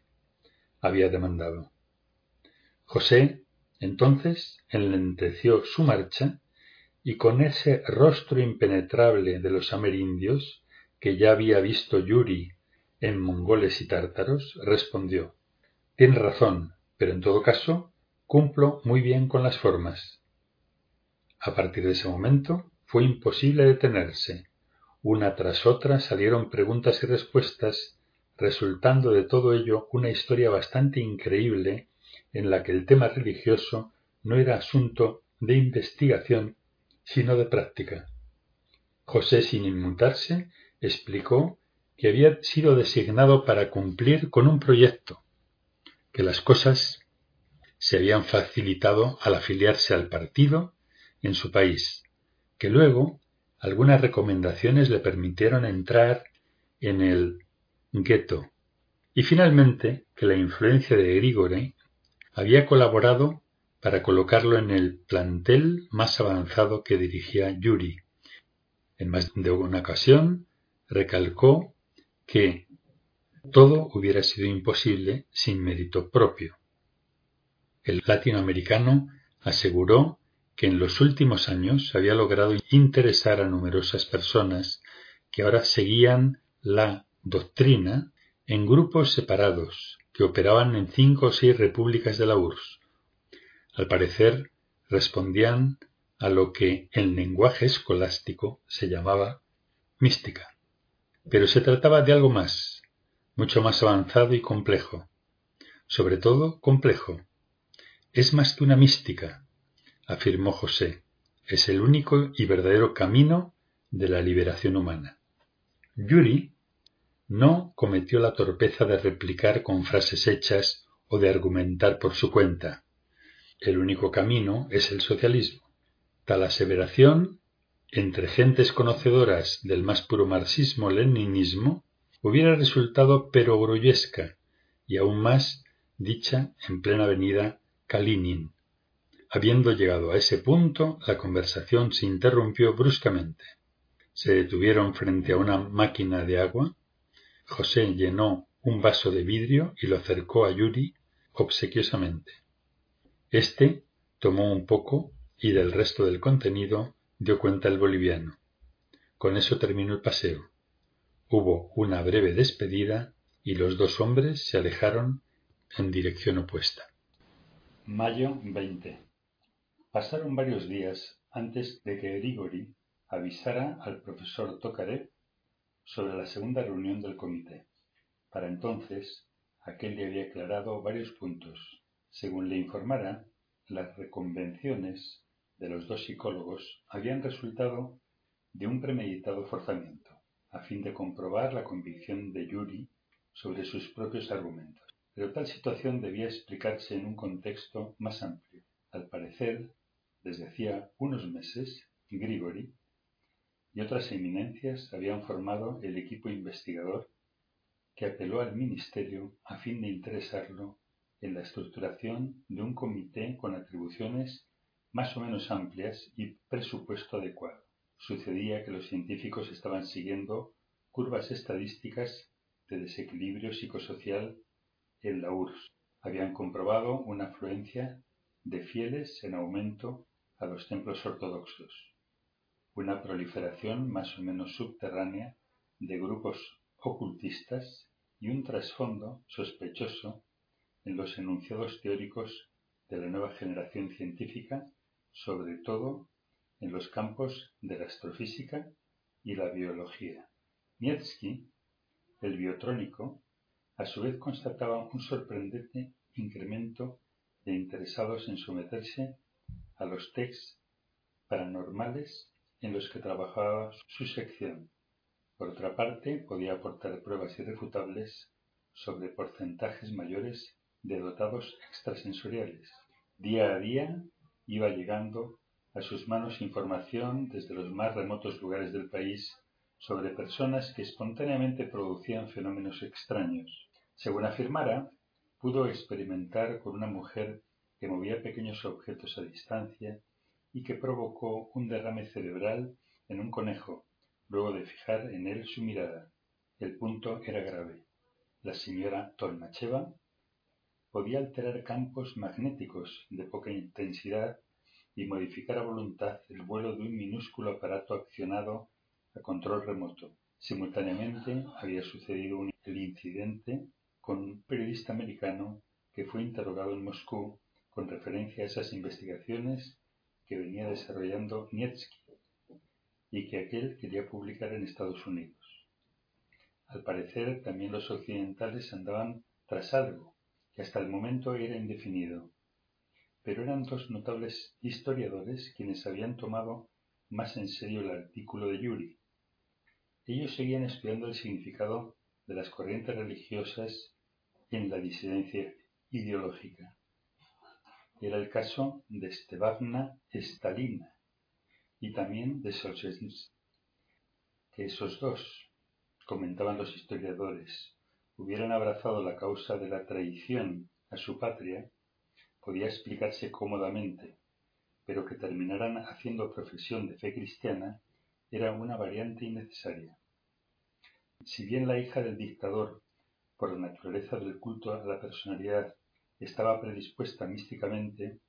había demandado. José, entonces, enlenteció su marcha y con ese rostro impenetrable de los amerindios que ya había visto Yuri en mongoles y tártaros, respondió Tienes razón, pero en todo caso cumplo muy bien con las formas. A partir de ese momento fue imposible detenerse. Una tras otra salieron preguntas y respuestas, resultando de todo ello una historia bastante increíble en la que el tema religioso no era asunto de investigación, sino de práctica. José, sin inmutarse, explicó que había sido designado para cumplir con un proyecto, que las cosas se habían facilitado al afiliarse al partido en su país, que luego algunas recomendaciones le permitieron entrar en el gueto, y finalmente que la influencia de Grigore había colaborado para colocarlo en el plantel más avanzado que dirigía Yuri. En más de una ocasión recalcó que todo hubiera sido imposible sin mérito propio. El latinoamericano aseguró que en los últimos años había logrado interesar a numerosas personas que ahora seguían la doctrina en grupos separados que operaban en cinco o seis repúblicas de la URSS, al parecer respondían a lo que en lenguaje escolástico se llamaba mística. Pero se trataba de algo más, mucho más avanzado y complejo. Sobre todo complejo. Es más que una mística, afirmó José. Es el único y verdadero camino de la liberación humana. Yuri no cometió la torpeza de replicar con frases hechas o de argumentar por su cuenta. El único camino es el socialismo. Tal aseveración, entre gentes conocedoras del más puro marxismo-leninismo, hubiera resultado perogrullesca y aún más dicha en plena avenida Kalinin. Habiendo llegado a ese punto, la conversación se interrumpió bruscamente. Se detuvieron frente a una máquina de agua. José llenó un vaso de vidrio y lo acercó a Yuri obsequiosamente. Este tomó un poco y del resto del contenido dio cuenta el boliviano. Con eso terminó el paseo. Hubo una breve despedida y los dos hombres se alejaron en dirección opuesta. Mayo 20. Pasaron varios días antes de que Grigori avisara al profesor Tokarev sobre la segunda reunión del comité. Para entonces, aquel le había aclarado varios puntos según le informara, las reconvenciones de los dos psicólogos habían resultado de un premeditado forzamiento, a fin de comprobar la convicción de Yuri sobre sus propios argumentos. Pero tal situación debía explicarse en un contexto más amplio. Al parecer, desde hacía unos meses, Grigori y otras eminencias habían formado el equipo investigador que apeló al Ministerio a fin de interesarlo en la estructuración de un comité con atribuciones más o menos amplias y presupuesto adecuado. Sucedía que los científicos estaban siguiendo curvas estadísticas de desequilibrio psicosocial en la URSS. Habían comprobado una afluencia de fieles en aumento a los templos ortodoxos, una proliferación más o menos subterránea de grupos ocultistas y un trasfondo sospechoso en los enunciados teóricos de la nueva generación científica, sobre todo en los campos de la astrofísica y la biología. Nietzsche, el biotrónico, a su vez constataba un sorprendente incremento de interesados en someterse a los textos paranormales en los que trabajaba su sección. Por otra parte, podía aportar pruebas irrefutables sobre porcentajes mayores de dotados extrasensoriales. Día a día iba llegando a sus manos información desde los más remotos lugares del país sobre personas que espontáneamente producían fenómenos extraños. Según afirmara, pudo experimentar con una mujer que movía pequeños objetos a distancia y que provocó un derrame cerebral en un conejo, luego de fijar en él su mirada. El punto era grave. La señora Tolmacheva podía alterar campos magnéticos de poca intensidad y modificar a voluntad el vuelo de un minúsculo aparato accionado a control remoto. Simultáneamente había sucedido el incidente con un periodista americano que fue interrogado en Moscú con referencia a esas investigaciones que venía desarrollando Nietzsche y que aquel quería publicar en Estados Unidos. Al parecer, también los occidentales andaban tras algo hasta el momento era indefinido, pero eran dos notables historiadores quienes habían tomado más en serio el artículo de Yuri. Ellos seguían estudiando el significado de las corrientes religiosas en la disidencia ideológica. Era el caso de Stevana Stalina y también de Solzhenitsyn. Que esos dos, comentaban los historiadores, hubieran abrazado la causa de la traición a su patria, podía explicarse cómodamente, pero que terminaran haciendo profesión de fe cristiana era una variante innecesaria. Si bien la hija del dictador, por la naturaleza del culto a la personalidad, estaba predispuesta místicamente,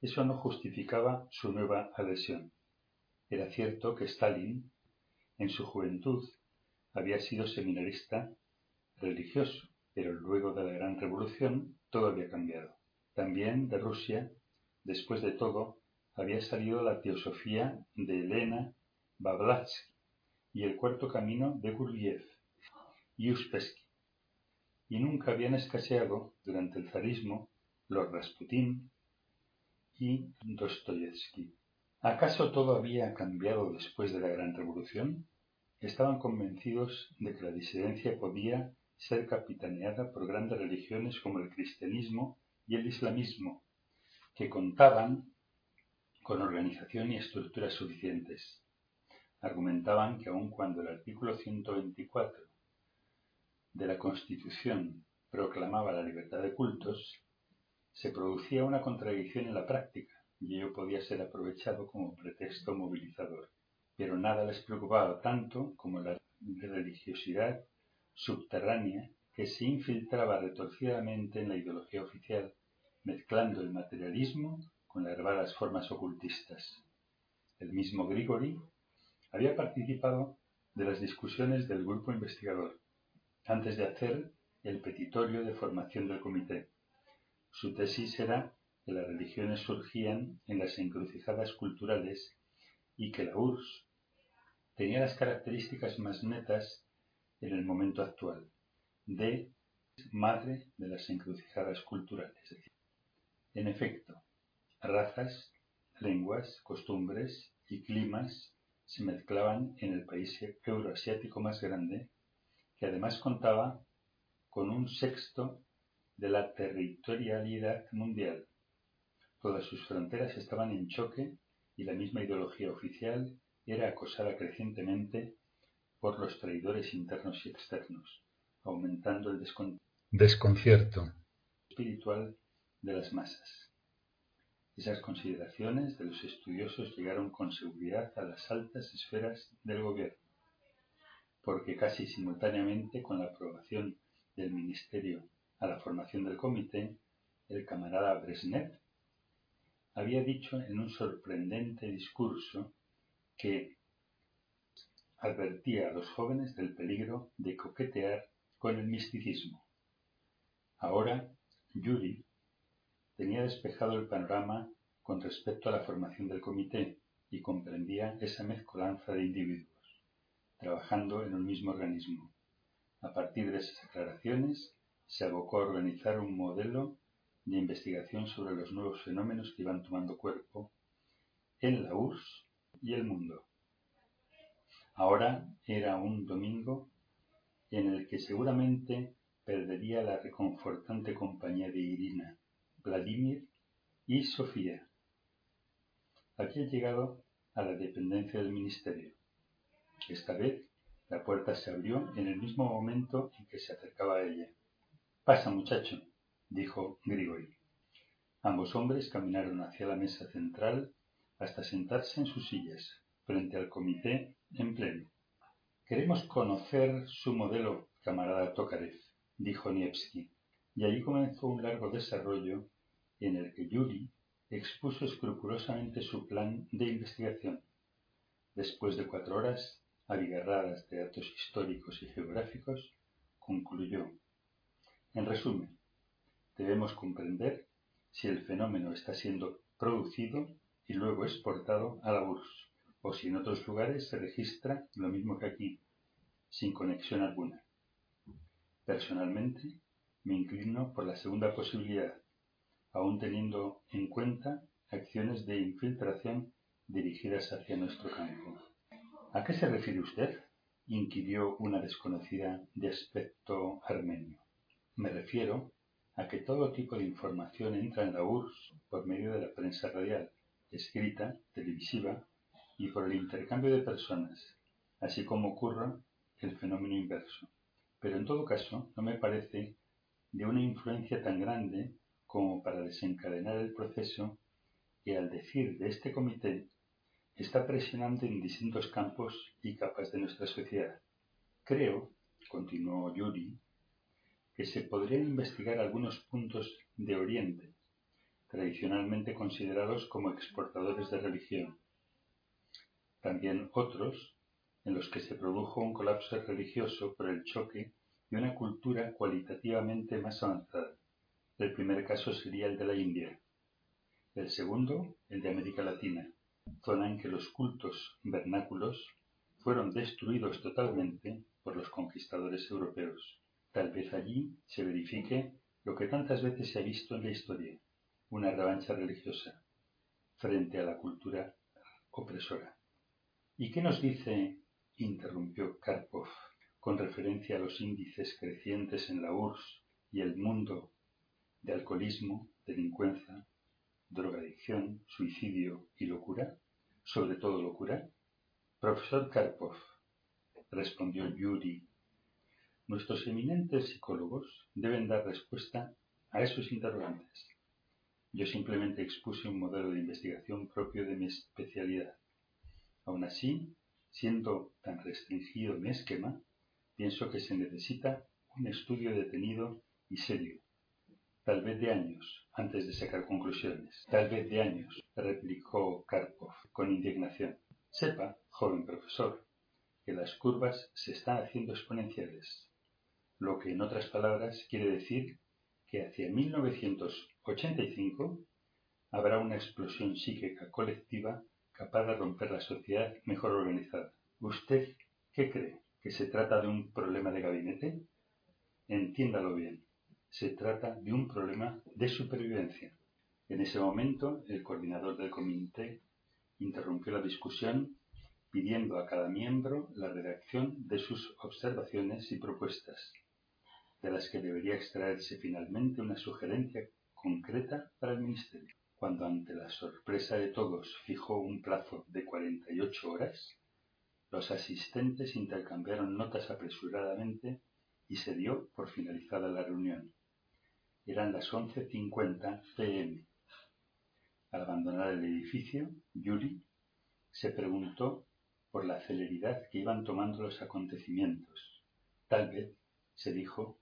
eso no justificaba su nueva adhesión. Era cierto que Stalin, en su juventud, había sido seminarista religioso, pero luego de la Gran Revolución todo había cambiado. También de Rusia, después de todo, había salido la teosofía de Elena Blavatsky y el cuarto camino de Gurdjieff y Uspensky, y nunca habían escaseado durante el zarismo los Rasputín y Dostoyevsky. ¿Acaso todo había cambiado después de la Gran Revolución? Estaban convencidos de que la disidencia podía ser capitaneada por grandes religiones como el cristianismo y el islamismo, que contaban con organización y estructuras suficientes. Argumentaban que aun cuando el artículo 124 de la Constitución proclamaba la libertad de cultos, se producía una contradicción en la práctica y ello podía ser aprovechado como pretexto movilizador. Pero nada les preocupaba tanto como la religiosidad subterránea que se infiltraba retorcidamente en la ideología oficial mezclando el materialismo con las larvadas formas ocultistas. El mismo Grigori había participado de las discusiones del grupo investigador antes de hacer el petitorio de formación del comité. Su tesis era que las religiones surgían en las encrucijadas culturales y que la URSS tenía las características más netas en el momento actual de madre de las encrucijadas culturales. En efecto, razas, lenguas, costumbres y climas se mezclaban en el país euroasiático más grande, que además contaba con un sexto de la territorialidad mundial. Todas sus fronteras estaban en choque y la misma ideología oficial era acosada crecientemente por los traidores internos y externos, aumentando el desconcierto espiritual de las masas. Esas consideraciones de los estudiosos llegaron con seguridad a las altas esferas del gobierno, porque casi simultáneamente con la aprobación del Ministerio a la formación del comité, el camarada Brezhnev había dicho en un sorprendente discurso que advertía a los jóvenes del peligro de coquetear con el misticismo. Ahora, Yuri tenía despejado el panorama con respecto a la formación del comité y comprendía esa mezcolanza de individuos, trabajando en un mismo organismo. A partir de esas aclaraciones, se abocó a organizar un modelo de investigación sobre los nuevos fenómenos que iban tomando cuerpo en la URSS y el mundo. Ahora era un domingo en el que seguramente perdería la reconfortante compañía de Irina, Vladimir y Sofía. Había llegado a la dependencia del ministerio. Esta vez la puerta se abrió en el mismo momento en que se acercaba a ella. Pasa, muchacho, dijo Grigori. Ambos hombres caminaron hacia la mesa central hasta sentarse en sus sillas, frente al comité en pleno. Queremos conocer su modelo, camarada Tokarev, dijo Nievski, y allí comenzó un largo desarrollo en el que Yuri expuso escrupulosamente su plan de investigación. Después de cuatro horas abigarradas de datos históricos y geográficos, concluyó. En resumen, debemos comprender si el fenómeno está siendo producido y luego exportado a la URSS, o si en otros lugares se registra lo mismo que aquí, sin conexión alguna. Personalmente, me inclino por la segunda posibilidad, aun teniendo en cuenta acciones de infiltración dirigidas hacia nuestro campo. ¿A qué se refiere usted? inquirió una desconocida de aspecto armenio. Me refiero a que todo tipo de información entra en la URSS por medio de la prensa radial, escrita, televisiva y por el intercambio de personas, así como ocurra el fenómeno inverso. Pero en todo caso, no me parece de una influencia tan grande como para desencadenar el proceso que, al decir de este comité, está presionando en distintos campos y capas de nuestra sociedad. Creo, continuó Yuri, que se podrían investigar algunos puntos de Oriente, tradicionalmente considerados como exportadores de religión. También otros en los que se produjo un colapso religioso por el choque de una cultura cualitativamente más avanzada. El primer caso sería el de la India. El segundo, el de América Latina, zona en que los cultos vernáculos fueron destruidos totalmente por los conquistadores europeos. Tal vez allí se verifique lo que tantas veces se ha visto en la historia, una revancha religiosa frente a la cultura opresora. ¿Y qué nos dice, interrumpió Karpov, con referencia a los índices crecientes en la URSS y el mundo de alcoholismo, delincuencia, drogadicción, suicidio y locura? Sobre todo locura. Profesor Karpov, respondió Yuri, nuestros eminentes psicólogos deben dar respuesta a esos interrogantes. Yo simplemente expuse un modelo de investigación propio de mi especialidad. Aun así, siendo tan restringido mi esquema, pienso que se necesita un estudio detenido y serio, tal vez de años, antes de sacar conclusiones. Tal vez de años, replicó Karpov con indignación. Sepa, joven profesor, que las curvas se están haciendo exponenciales, lo que en otras palabras quiere decir que hacia 1985 habrá una explosión psíquica colectiva capaz de romper la sociedad mejor organizada. ¿Usted qué cree? ¿Que se trata de un problema de gabinete? Entiéndalo bien, se trata de un problema de supervivencia. En ese momento, el coordinador del comité interrumpió la discusión pidiendo a cada miembro la redacción de sus observaciones y propuestas de las que debería extraerse finalmente una sugerencia concreta para el Ministerio. Cuando ante la sorpresa de todos fijó un plazo de 48 horas, los asistentes intercambiaron notas apresuradamente y se dio por finalizada la reunión. Eran las 11.50 pm. Al abandonar el edificio, Yuri se preguntó por la celeridad que iban tomando los acontecimientos. Tal vez, se dijo,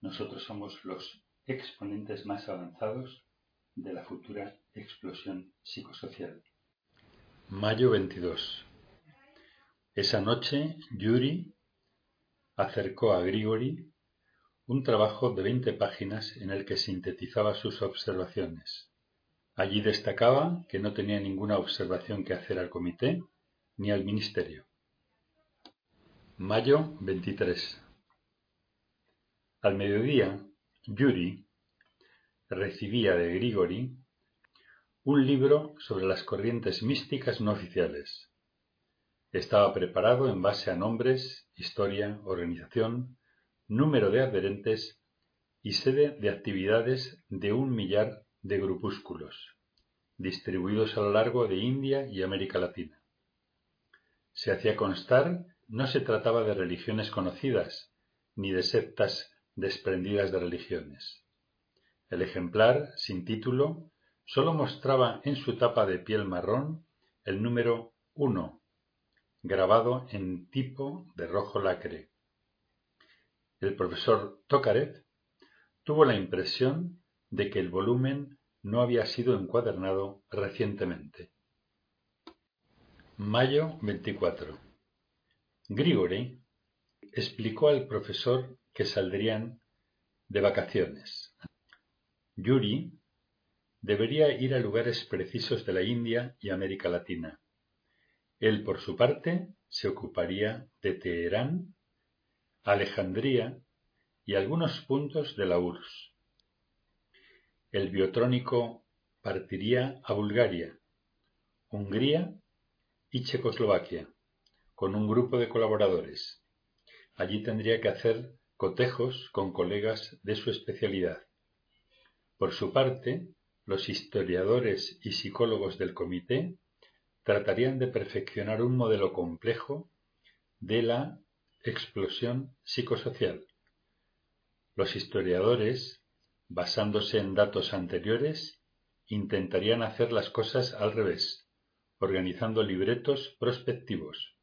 nosotros somos los exponentes más avanzados de la futura explosión psicosocial. Mayo 22. Esa noche, Yuri acercó a Grigori un trabajo de veinte páginas en el que sintetizaba sus observaciones. Allí destacaba que no tenía ninguna observación que hacer al comité ni al ministerio. Mayo 23. Al mediodía, Yuri recibía de Grigori un libro sobre las corrientes místicas no oficiales. Estaba preparado en base a nombres, historia, organización, número de adherentes, y sede de actividades de un millar de grupúsculos, distribuidos a lo largo de India y América Latina. Se hacía constar no se trataba de religiones conocidas, ni de sectas desprendidas de religiones. El ejemplar, sin título, sólo mostraba en su tapa de piel marrón el número uno, grabado en tipo de rojo lacre. El profesor Tokarev tuvo la impresión de que el volumen no había sido encuadernado recientemente. Mayo 24. Grigori explicó al profesor que saldrían de vacaciones. Yuri debería ir a lugares precisos de la India y América Latina. Él, por su parte, se ocuparía de Teherán, Alejandría y algunos puntos de la URSS. El biotrónico partiría a Bulgaria, Hungría y Checoslovaquia, con un grupo de colaboradores. Allí tendría que hacer cotejos con colegas de su especialidad. Por su parte, los historiadores y psicólogos del comité tratarían de perfeccionar un modelo complejo de la explosión psicosocial. Los historiadores, basándose en datos anteriores, intentarían hacer las cosas al revés, organizando libretos prospectivos.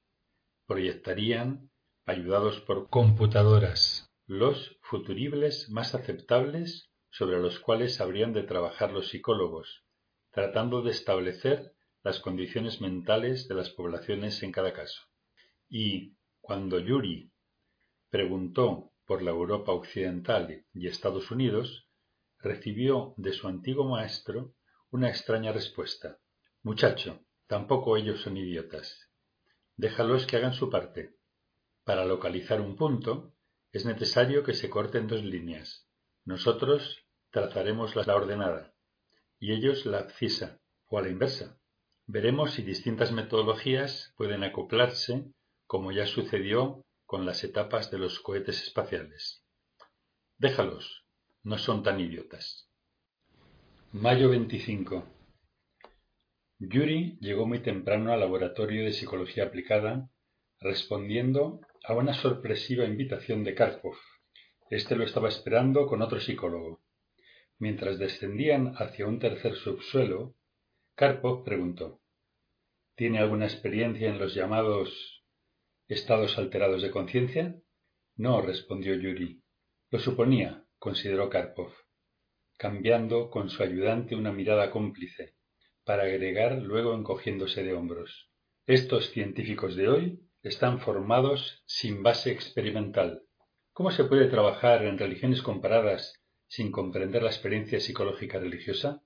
Proyectarían, ayudados por computadoras, los futuribles más aceptables sobre los cuales habrían de trabajar los psicólogos, tratando de establecer las condiciones mentales de las poblaciones en cada caso. Y cuando Yuri preguntó por la Europa occidental y Estados Unidos, recibió de su antiguo maestro una extraña respuesta. Muchacho, tampoco ellos son idiotas. Déjalos que hagan su parte. Para localizar un punto, es necesario que se corten dos líneas. Nosotros trazaremos la ordenada y ellos la abscisa, o a la inversa. Veremos si distintas metodologías pueden acoplarse, como ya sucedió con las etapas de los cohetes espaciales. Déjalos, no son tan idiotas. Mayo 25. Yuri llegó muy temprano al laboratorio de psicología aplicada, respondiendo a una sorpresiva invitación de Karpov. Este lo estaba esperando con otro psicólogo. Mientras descendían hacia un tercer subsuelo, Karpov preguntó ¿Tiene alguna experiencia en los llamados estados alterados de conciencia? No, respondió Yuri. Lo suponía, consideró Karpov, cambiando con su ayudante una mirada cómplice, para agregar luego encogiéndose de hombros. Estos científicos de hoy están formados sin base experimental. ¿Cómo se puede trabajar en religiones comparadas sin comprender la experiencia psicológica religiosa?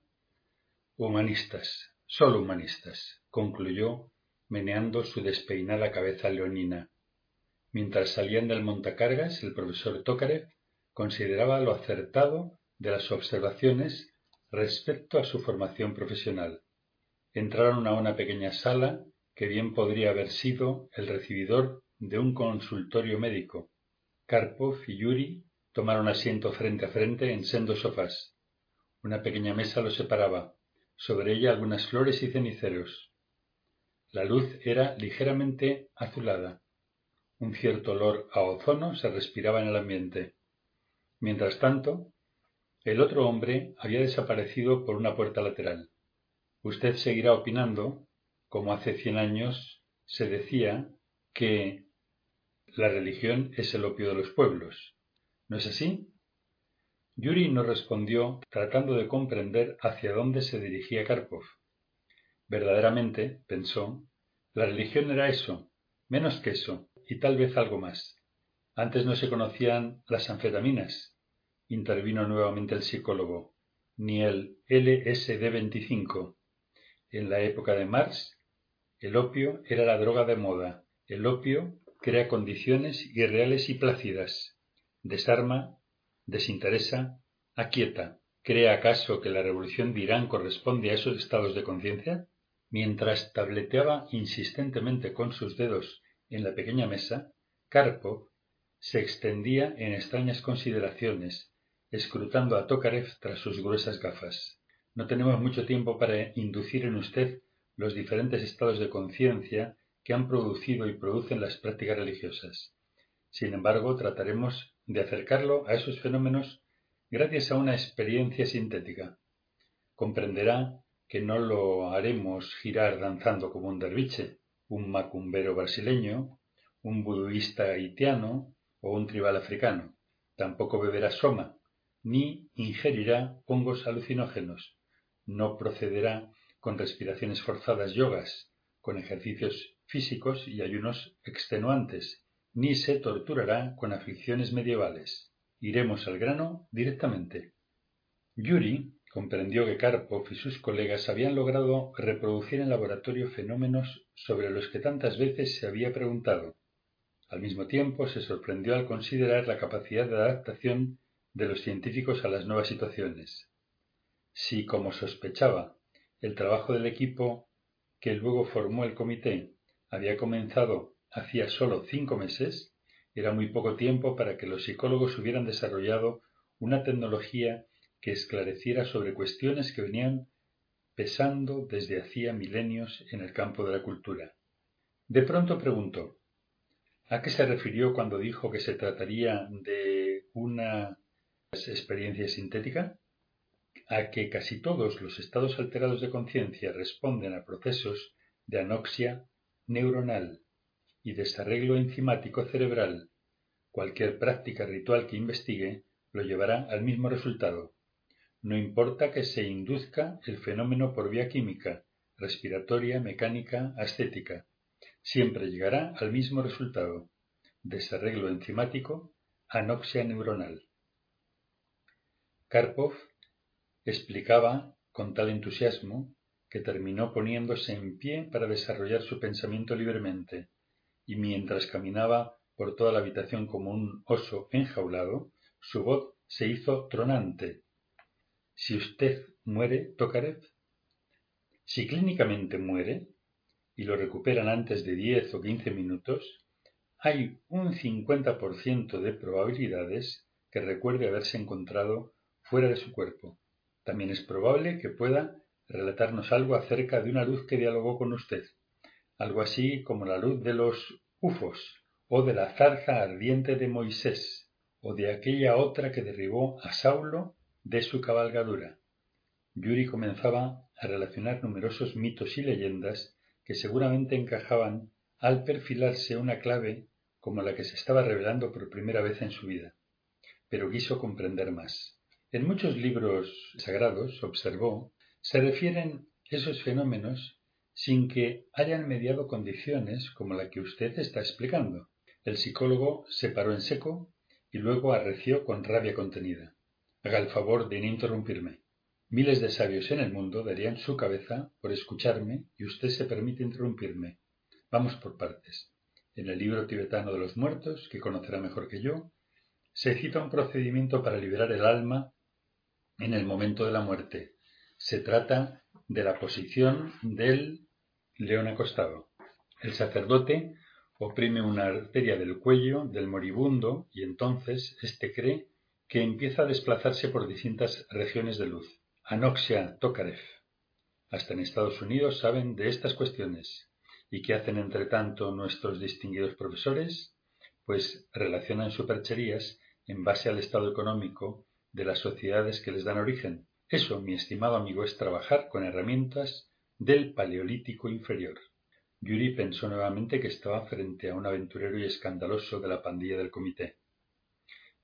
Humanistas, solo humanistas, concluyó meneando su despeinada cabeza leonina. Mientras salían del montacargas, el profesor Tokarev consideraba lo acertado de las observaciones respecto a su formación profesional. Entraron a una pequeña sala que bien podría haber sido el recibidor de un consultorio médico. Karpov y Yuri tomaron asiento frente a frente en sendos sofás. Una pequeña mesa los separaba, sobre ella algunas flores y ceniceros. La luz era ligeramente azulada. Un cierto olor a ozono se respiraba en el ambiente. Mientras tanto, el otro hombre había desaparecido por una puerta lateral. Usted seguirá opinando, como hace cien años se decía, que la religión es el opio de los pueblos. ¿No es así? Yuri no respondió, tratando de comprender hacia dónde se dirigía Karpov. Verdaderamente, pensó, la religión era eso, menos que eso, y tal vez algo más. Antes no se conocían las anfetaminas, intervino nuevamente el psicólogo, ni el LSD-25. En la época de Marx, el opio era la droga de moda. El opio crea condiciones irreales y plácidas. Desarma, desinteresa, aquieta. ¿Cree acaso que la revolución de Irán corresponde a esos estados de conciencia? Mientras tableteaba insistentemente con sus dedos en la pequeña mesa, Karpov se extendía en extrañas consideraciones, escrutando a Tokarev tras sus gruesas gafas. No tenemos mucho tiempo para inducir en usted los diferentes estados de conciencia que han producido y producen las prácticas religiosas. Sin embargo, trataremos de acercarlo a esos fenómenos gracias a una experiencia sintética. Comprenderá que no lo haremos girar danzando como un derviche, un macumbero brasileño, un budista haitiano o un tribal africano. Tampoco beberá soma, ni ingerirá hongos alucinógenos. No procederá con respiraciones forzadas yogas, con ejercicios físicos y ayunos extenuantes, ni se torturará con aflicciones medievales. Iremos al grano directamente. Yuri comprendió que Karpov y sus colegas habían logrado reproducir en laboratorio fenómenos sobre los que tantas veces se había preguntado. Al mismo tiempo se sorprendió al considerar la capacidad de adaptación de los científicos a las nuevas situaciones. Si, como sospechaba, el trabajo del equipo que luego formó el comité había comenzado hacía solo cinco meses, era muy poco tiempo para que los psicólogos hubieran desarrollado una tecnología que esclareciera sobre cuestiones que venían pesando desde hacía milenios en el campo de la cultura. De pronto preguntó ¿A qué se refirió cuando dijo que se trataría de una experiencia sintética? A que casi todos los estados alterados de conciencia responden a procesos de anoxia neuronal y desarreglo enzimático cerebral. Cualquier práctica ritual que investigue lo llevará al mismo resultado. No importa que se induzca el fenómeno por vía química, respiratoria, mecánica, ascética. Siempre llegará al mismo resultado. Desarreglo enzimático, anoxia neuronal. Karpov explicaba con tal entusiasmo que terminó poniéndose en pie para desarrollar su pensamiento libremente, y mientras caminaba por toda la habitación como un oso enjaulado, su voz se hizo tronante, si usted muere, Tokarev, si clínicamente muere y lo recuperan antes de diez o quince minutos, hay un cincuenta por ciento de probabilidades que recuerde haberse encontrado fuera de su cuerpo. También es probable que pueda relatarnos algo acerca de una luz que dialogó con usted, algo así como la luz de los ufos, o de la zarza ardiente de Moisés, o de aquella otra que derribó a Saulo de su cabalgadura. Yuri comenzaba a relacionar numerosos mitos y leyendas que seguramente encajaban al perfilarse una clave como la que se estaba revelando por primera vez en su vida. Pero quiso comprender más. En muchos libros sagrados, observó, se refieren esos fenómenos sin que hayan mediado condiciones como la que usted está explicando. El psicólogo se paró en seco y luego arreció con rabia contenida. Haga el favor de no interrumpirme. Miles de sabios en el mundo darían su cabeza por escucharme y usted se permite interrumpirme. Vamos por partes. En el libro tibetano de los muertos, que conocerá mejor que yo, se cita un procedimiento para liberar el alma en el momento de la muerte. Se trata de la posición del león acostado. El sacerdote oprime una arteria del cuello del moribundo y entonces éste cree que empieza a desplazarse por distintas regiones de luz. Anoxia Tokarev. Hasta en Estados Unidos saben de estas cuestiones. ¿Y qué hacen entre tanto nuestros distinguidos profesores? Pues relacionan supercherías en base al estado económico de las sociedades que les dan origen. Eso, mi estimado amigo, es trabajar con herramientas del Paleolítico inferior. Yuri pensó nuevamente que estaba frente a un aventurero y escandaloso de la pandilla del comité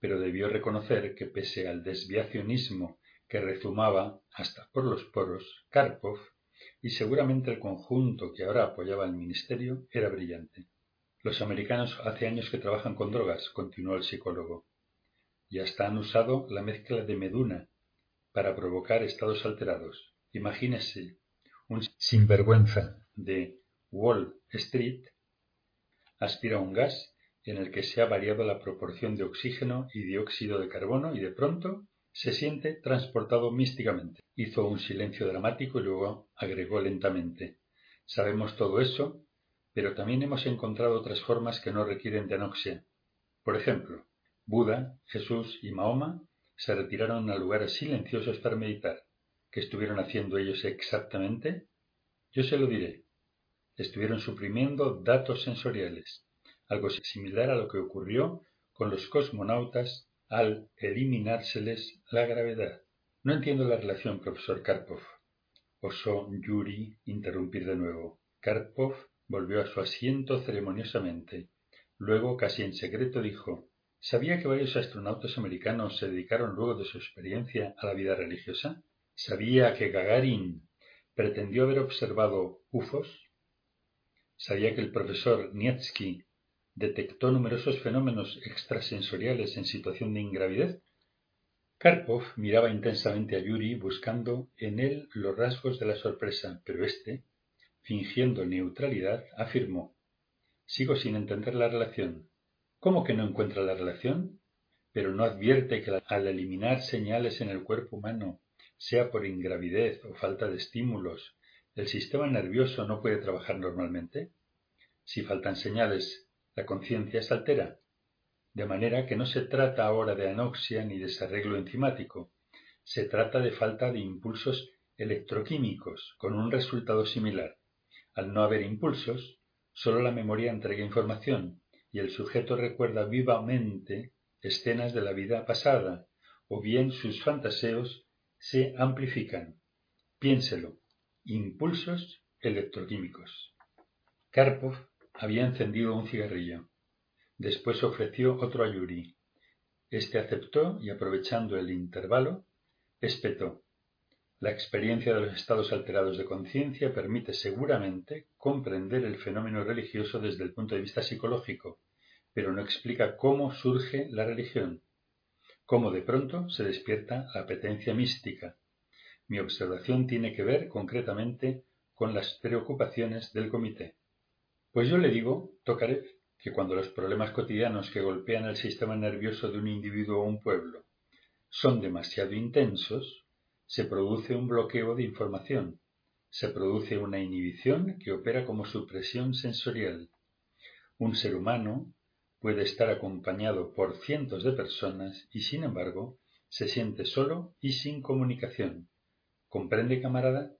pero debió reconocer que pese al desviacionismo que rezumaba hasta por los poros, Karpov y seguramente el conjunto que ahora apoyaba el ministerio era brillante. Los americanos hace años que trabajan con drogas, continuó el psicólogo, y hasta han usado la mezcla de meduna para provocar estados alterados. Imagínese un sinvergüenza de Wall Street aspira un gas en el que se ha variado la proporción de oxígeno y dióxido de carbono y de pronto se siente transportado místicamente. Hizo un silencio dramático y luego agregó lentamente Sabemos todo eso, pero también hemos encontrado otras formas que no requieren de anoxia. Por ejemplo, Buda, Jesús y Mahoma se retiraron a lugares silenciosos para meditar. ¿Qué estuvieron haciendo ellos exactamente? Yo se lo diré. Estuvieron suprimiendo datos sensoriales, algo similar a lo que ocurrió con los cosmonautas al eliminárseles la gravedad. No entiendo la relación, profesor Karpov. Osó Yuri interrumpir de nuevo. Karpov volvió a su asiento ceremoniosamente. Luego, casi en secreto, dijo ¿Sabía que varios astronautas americanos se dedicaron luego de su experiencia a la vida religiosa? ¿Sabía que Gagarin pretendió haber observado UFOs? ¿Sabía que el profesor Nietzsche detectó numerosos fenómenos extrasensoriales en situación de ingravidez? Karpov miraba intensamente a Yuri buscando en él los rasgos de la sorpresa, pero éste, fingiendo neutralidad, afirmó Sigo sin entender la relación. ¿Cómo que no encuentra la relación? Pero no advierte que al eliminar señales en el cuerpo humano, sea por ingravidez o falta de estímulos, el sistema nervioso no puede trabajar normalmente. Si faltan señales, la conciencia se altera. De manera que no se trata ahora de anoxia ni desarreglo enzimático, se trata de falta de impulsos electroquímicos, con un resultado similar. Al no haber impulsos, solo la memoria entrega información, y el sujeto recuerda vivamente escenas de la vida pasada, o bien sus fantaseos se amplifican. Piénselo. Impulsos electroquímicos. Karpov había encendido un cigarrillo. Después ofreció otro a Yuri. Este aceptó y, aprovechando el intervalo, espetó. La experiencia de los estados alterados de conciencia permite seguramente comprender el fenómeno religioso desde el punto de vista psicológico, pero no explica cómo surge la religión, cómo de pronto se despierta la apetencia mística. Mi observación tiene que ver concretamente con las preocupaciones del comité. Pues yo le digo, Tokarev, que cuando los problemas cotidianos que golpean el sistema nervioso de un individuo o un pueblo son demasiado intensos, se produce un bloqueo de información, se produce una inhibición que opera como supresión sensorial. Un ser humano puede estar acompañado por cientos de personas y, sin embargo, se siente solo y sin comunicación. ¿Comprende, camarada?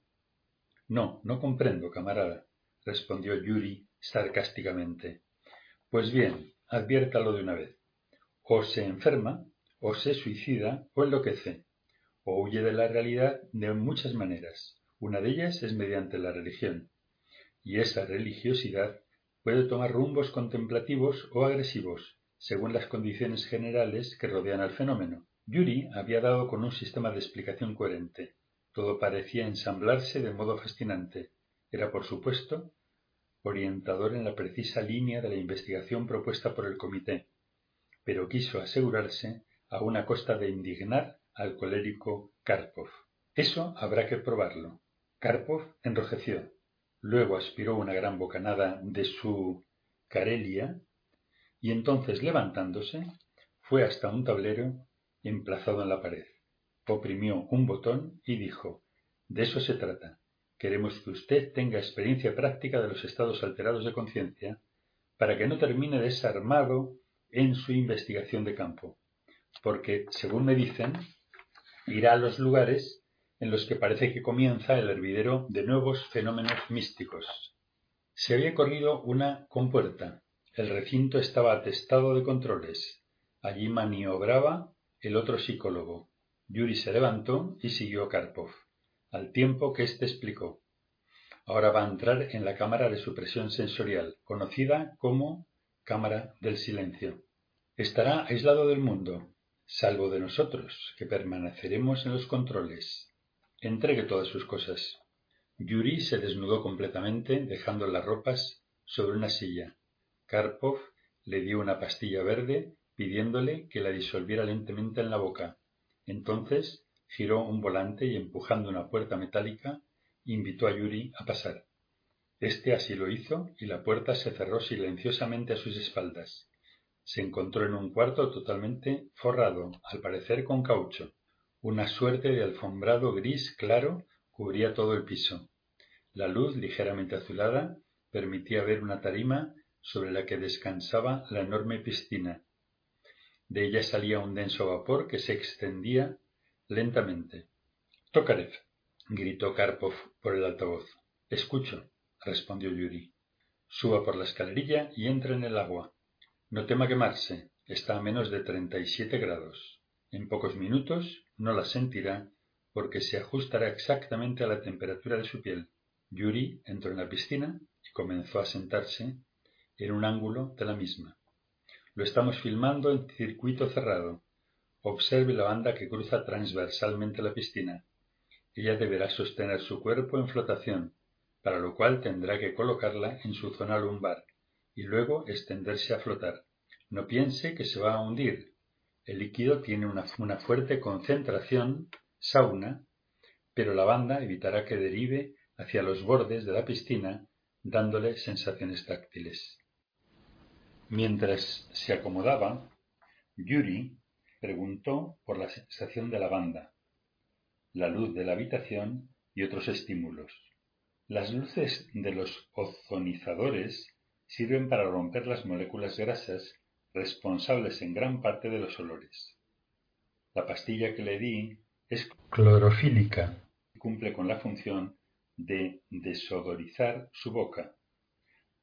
No, no comprendo, camarada, respondió Yuri sarcásticamente. Pues bien, adviértalo de una vez. O se enferma, o se suicida, o enloquece, o huye de la realidad de muchas maneras. Una de ellas es mediante la religión. Y esa religiosidad Puede tomar rumbos contemplativos o agresivos, según las condiciones generales que rodean al fenómeno. Yuri había dado con un sistema de explicación coherente. Todo parecía ensamblarse de modo fascinante. Era, por supuesto, orientador en la precisa línea de la investigación propuesta por el comité, pero quiso asegurarse a una costa de indignar al colérico Karpov. Eso habrá que probarlo. Karpov enrojeció. Luego aspiró una gran bocanada de su carelia y entonces levantándose fue hasta un tablero emplazado en la pared. Oprimió un botón y dijo De eso se trata. Queremos que usted tenga experiencia práctica de los estados alterados de conciencia para que no termine desarmado en su investigación de campo. Porque, según me dicen, irá a los lugares en los que parece que comienza el hervidero de nuevos fenómenos místicos. Se había corrido una compuerta. El recinto estaba atestado de controles. Allí maniobraba el otro psicólogo. Yuri se levantó y siguió Karpov, al tiempo que éste explicó. Ahora va a entrar en la cámara de supresión sensorial, conocida como cámara del silencio. Estará aislado del mundo, salvo de nosotros, que permaneceremos en los controles. Entregue todas sus cosas. Yuri se desnudó completamente, dejando las ropas sobre una silla. Karpov le dio una pastilla verde, pidiéndole que la disolviera lentamente en la boca. Entonces giró un volante y empujando una puerta metálica, invitó a Yuri a pasar. Este así lo hizo y la puerta se cerró silenciosamente a sus espaldas. Se encontró en un cuarto totalmente forrado, al parecer con caucho. Una suerte de alfombrado gris claro cubría todo el piso. La luz, ligeramente azulada, permitía ver una tarima sobre la que descansaba la enorme piscina. De ella salía un denso vapor que se extendía lentamente. Tokarev, gritó Karpov por el altavoz. Escucho, respondió Yuri. Suba por la escalerilla y entre en el agua. No tema quemarse, está a menos de treinta y siete grados. En pocos minutos no la sentirá porque se ajustará exactamente a la temperatura de su piel. Yuri entró en la piscina y comenzó a sentarse en un ángulo de la misma. Lo estamos filmando en circuito cerrado. Observe la banda que cruza transversalmente la piscina. Ella deberá sostener su cuerpo en flotación, para lo cual tendrá que colocarla en su zona lumbar y luego extenderse a flotar. No piense que se va a hundir. El líquido tiene una, fuerte concentración, sauna, pero la banda evitará que derive hacia los bordes de la piscina, dándole sensaciones táctiles. Mientras se acomodaba, Yuri preguntó por la sensación de la banda, la luz de la habitación y otros estímulos. Las luces de los ozonizadores sirven para romper las moléculas grasas responsables en gran parte de los olores. La pastilla que le di es clorofílica y cumple con la función de desodorizar su boca.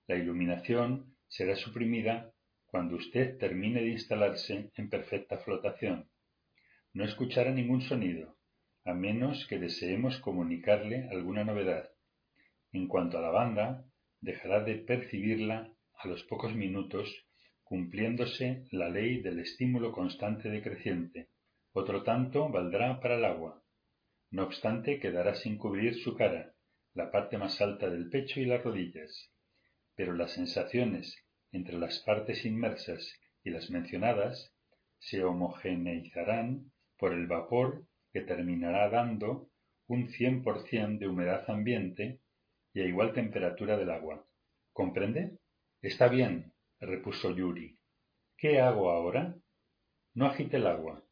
La iluminación será suprimida cuando usted termine de instalarse en perfecta flotación. No escuchará ningún sonido, a menos que deseemos comunicarle alguna novedad. En cuanto a la banda, dejará de percibirla a los pocos minutos, cumpliéndose la ley del estímulo constante decreciente. Otro tanto valdrá para el agua. No obstante, quedará sin cubrir su cara, la parte más alta del pecho y las rodillas. Pero las sensaciones entre las partes inmersas y las mencionadas se homogeneizarán por el vapor que terminará dando un cien por cien de humedad ambiente y a igual temperatura del agua. ¿Comprende? Está bien, repuso Yuri. ¿Qué hago ahora? No agite el agua.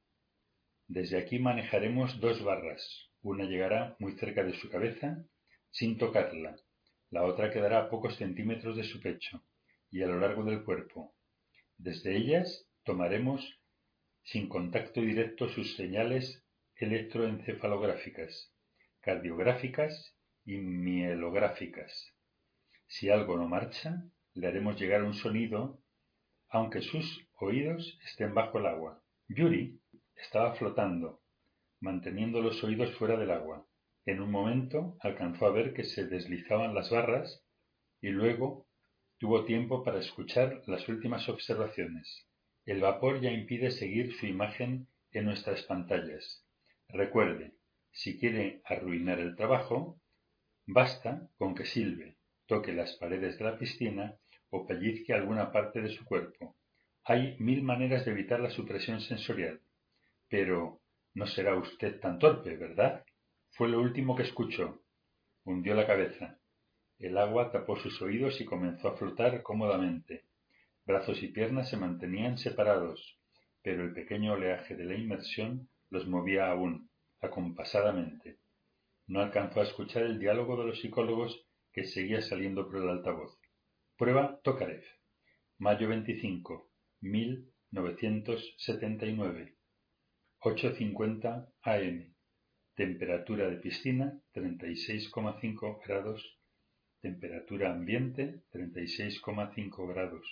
Desde aquí manejaremos dos barras. Una llegará muy cerca de su cabeza, sin tocarla. La otra quedará a pocos centímetros de su pecho y a lo largo del cuerpo. Desde ellas tomaremos sin contacto directo sus señales electroencefalográficas, cardiográficas y mielográficas. Si algo no marcha, le haremos llegar un sonido, aunque sus oídos estén bajo el agua. Yuri estaba flotando, manteniendo los oídos fuera del agua. En un momento alcanzó a ver que se deslizaban las barras y luego tuvo tiempo para escuchar las últimas observaciones. El vapor ya impide seguir su imagen en nuestras pantallas. Recuerde, si quiere arruinar el trabajo, basta con que silbe, toque las paredes de la piscina o pellizque alguna parte de su cuerpo. Hay mil maneras de evitar la supresión sensorial. Pero no será usted tan torpe, ¿verdad? Fue lo último que escuchó. Hundió la cabeza. El agua tapó sus oídos y comenzó a flotar cómodamente. Brazos y piernas se mantenían separados, pero el pequeño oleaje de la inmersión los movía aún, acompasadamente. No alcanzó a escuchar el diálogo de los psicólogos que seguía saliendo por el altavoz. Prueba Tokarev. Mayo 25, 1979. 8.50 am. Temperatura de piscina 36,5 grados. Temperatura ambiente 36,5 grados.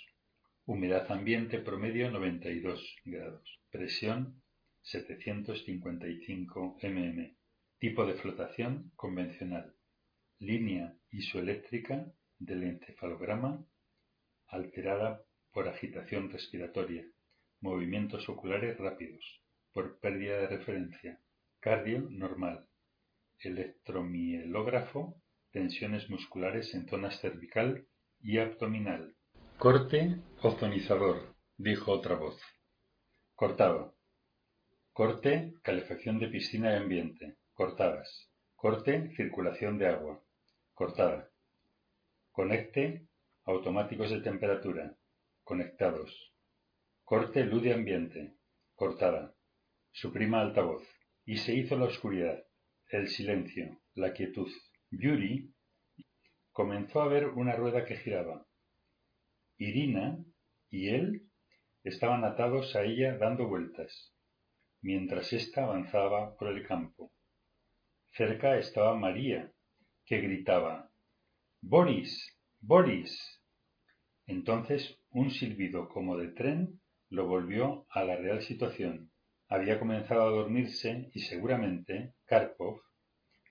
Humedad ambiente promedio 92 grados. Presión 755 mm. Tipo de flotación convencional. Línea isoeléctrica del encefalograma alterada por agitación respiratoria, movimientos oculares rápidos, por pérdida de referencia, cardio normal, electromielógrafo, tensiones musculares en zonas cervical y abdominal. Corte ozonizador, dijo otra voz. Cortado. Corte, calefacción de piscina y ambiente. Cortadas. Corte, circulación de agua. Cortada. Conecte, automáticos de temperatura. Conectados. Corte, luz de ambiente. Cortada. Suprima altavoz. Y se hizo la oscuridad, el silencio, la quietud. Yuri comenzó a ver una rueda que giraba. Irina y él estaban atados a ella dando vueltas, mientras ésta avanzaba por el campo. Cerca estaba María, que gritaba Boris. Boris. Entonces un silbido como de tren lo volvió a la real situación. Había comenzado a dormirse y seguramente Karpov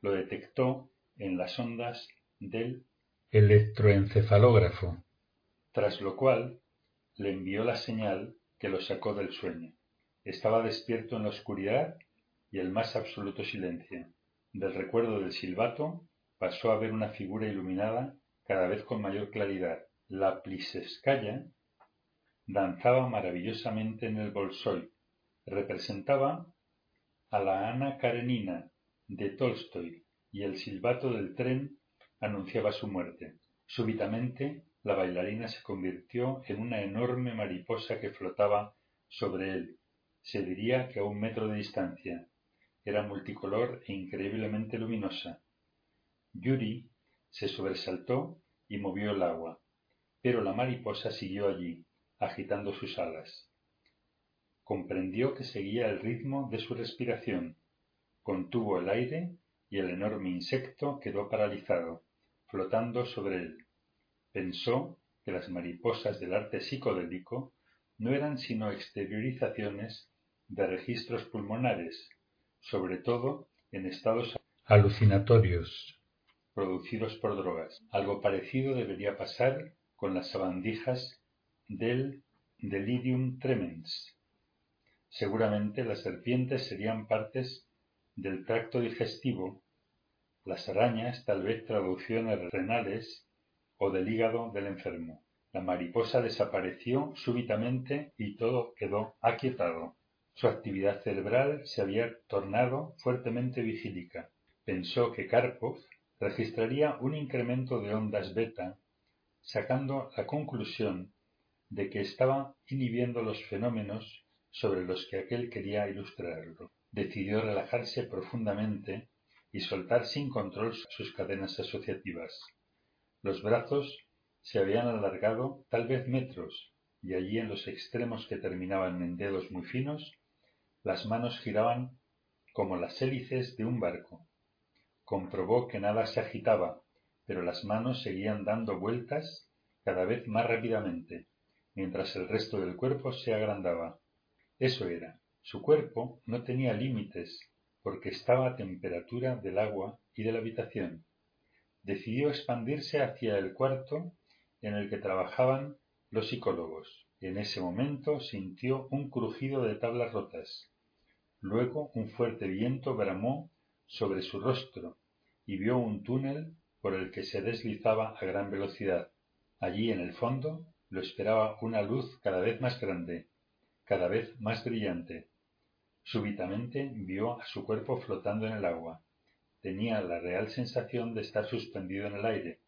lo detectó en las ondas del electroencefalógrafo, tras lo cual le envió la señal que lo sacó del sueño. Estaba despierto en la oscuridad y el más absoluto silencio. Del recuerdo del silbato pasó a ver una figura iluminada cada vez con mayor claridad. La Plisevskaya danzaba maravillosamente en el Bolshoi. Representaba a la Ana Karenina de Tolstoy y el silbato del tren anunciaba su muerte. Súbitamente la bailarina se convirtió en una enorme mariposa que flotaba sobre él, se diría que a un metro de distancia. Era multicolor e increíblemente luminosa. Yuri se sobresaltó y movió el agua, pero la mariposa siguió allí, agitando sus alas. Comprendió que seguía el ritmo de su respiración, contuvo el aire y el enorme insecto quedó paralizado, flotando sobre él. Pensó que las mariposas del arte psicodélico no eran sino exteriorizaciones de registros pulmonares, sobre todo en estados alucinatorios producidos por drogas. Algo parecido debería pasar con las sabandijas del delirium tremens. Seguramente las serpientes serían partes del tracto digestivo, las arañas tal vez traducciones renales o del hígado del enfermo. La mariposa desapareció súbitamente y todo quedó aquietado. Su actividad cerebral se había tornado fuertemente vigílica. Pensó que Karpov registraría un incremento de ondas beta, sacando la conclusión de que estaba inhibiendo los fenómenos sobre los que aquel quería ilustrarlo. Decidió relajarse profundamente y soltar sin control sus cadenas asociativas. Los brazos se habían alargado tal vez metros, y allí en los extremos que terminaban en dedos muy finos, las manos giraban como las hélices de un barco. Comprobó que nada se agitaba, pero las manos seguían dando vueltas cada vez más rápidamente, mientras el resto del cuerpo se agrandaba. Eso era. Su cuerpo no tenía límites, porque estaba a temperatura del agua y de la habitación. Decidió expandirse hacia el cuarto en el que trabajaban los psicólogos. En ese momento sintió un crujido de tablas rotas. Luego un fuerte viento bramó sobre su rostro y vio un túnel por el que se deslizaba a gran velocidad. Allí en el fondo lo esperaba una luz cada vez más grande, cada vez más brillante. Súbitamente vio a su cuerpo flotando en el agua. Tenía la real sensación de estar suspendido en el aire.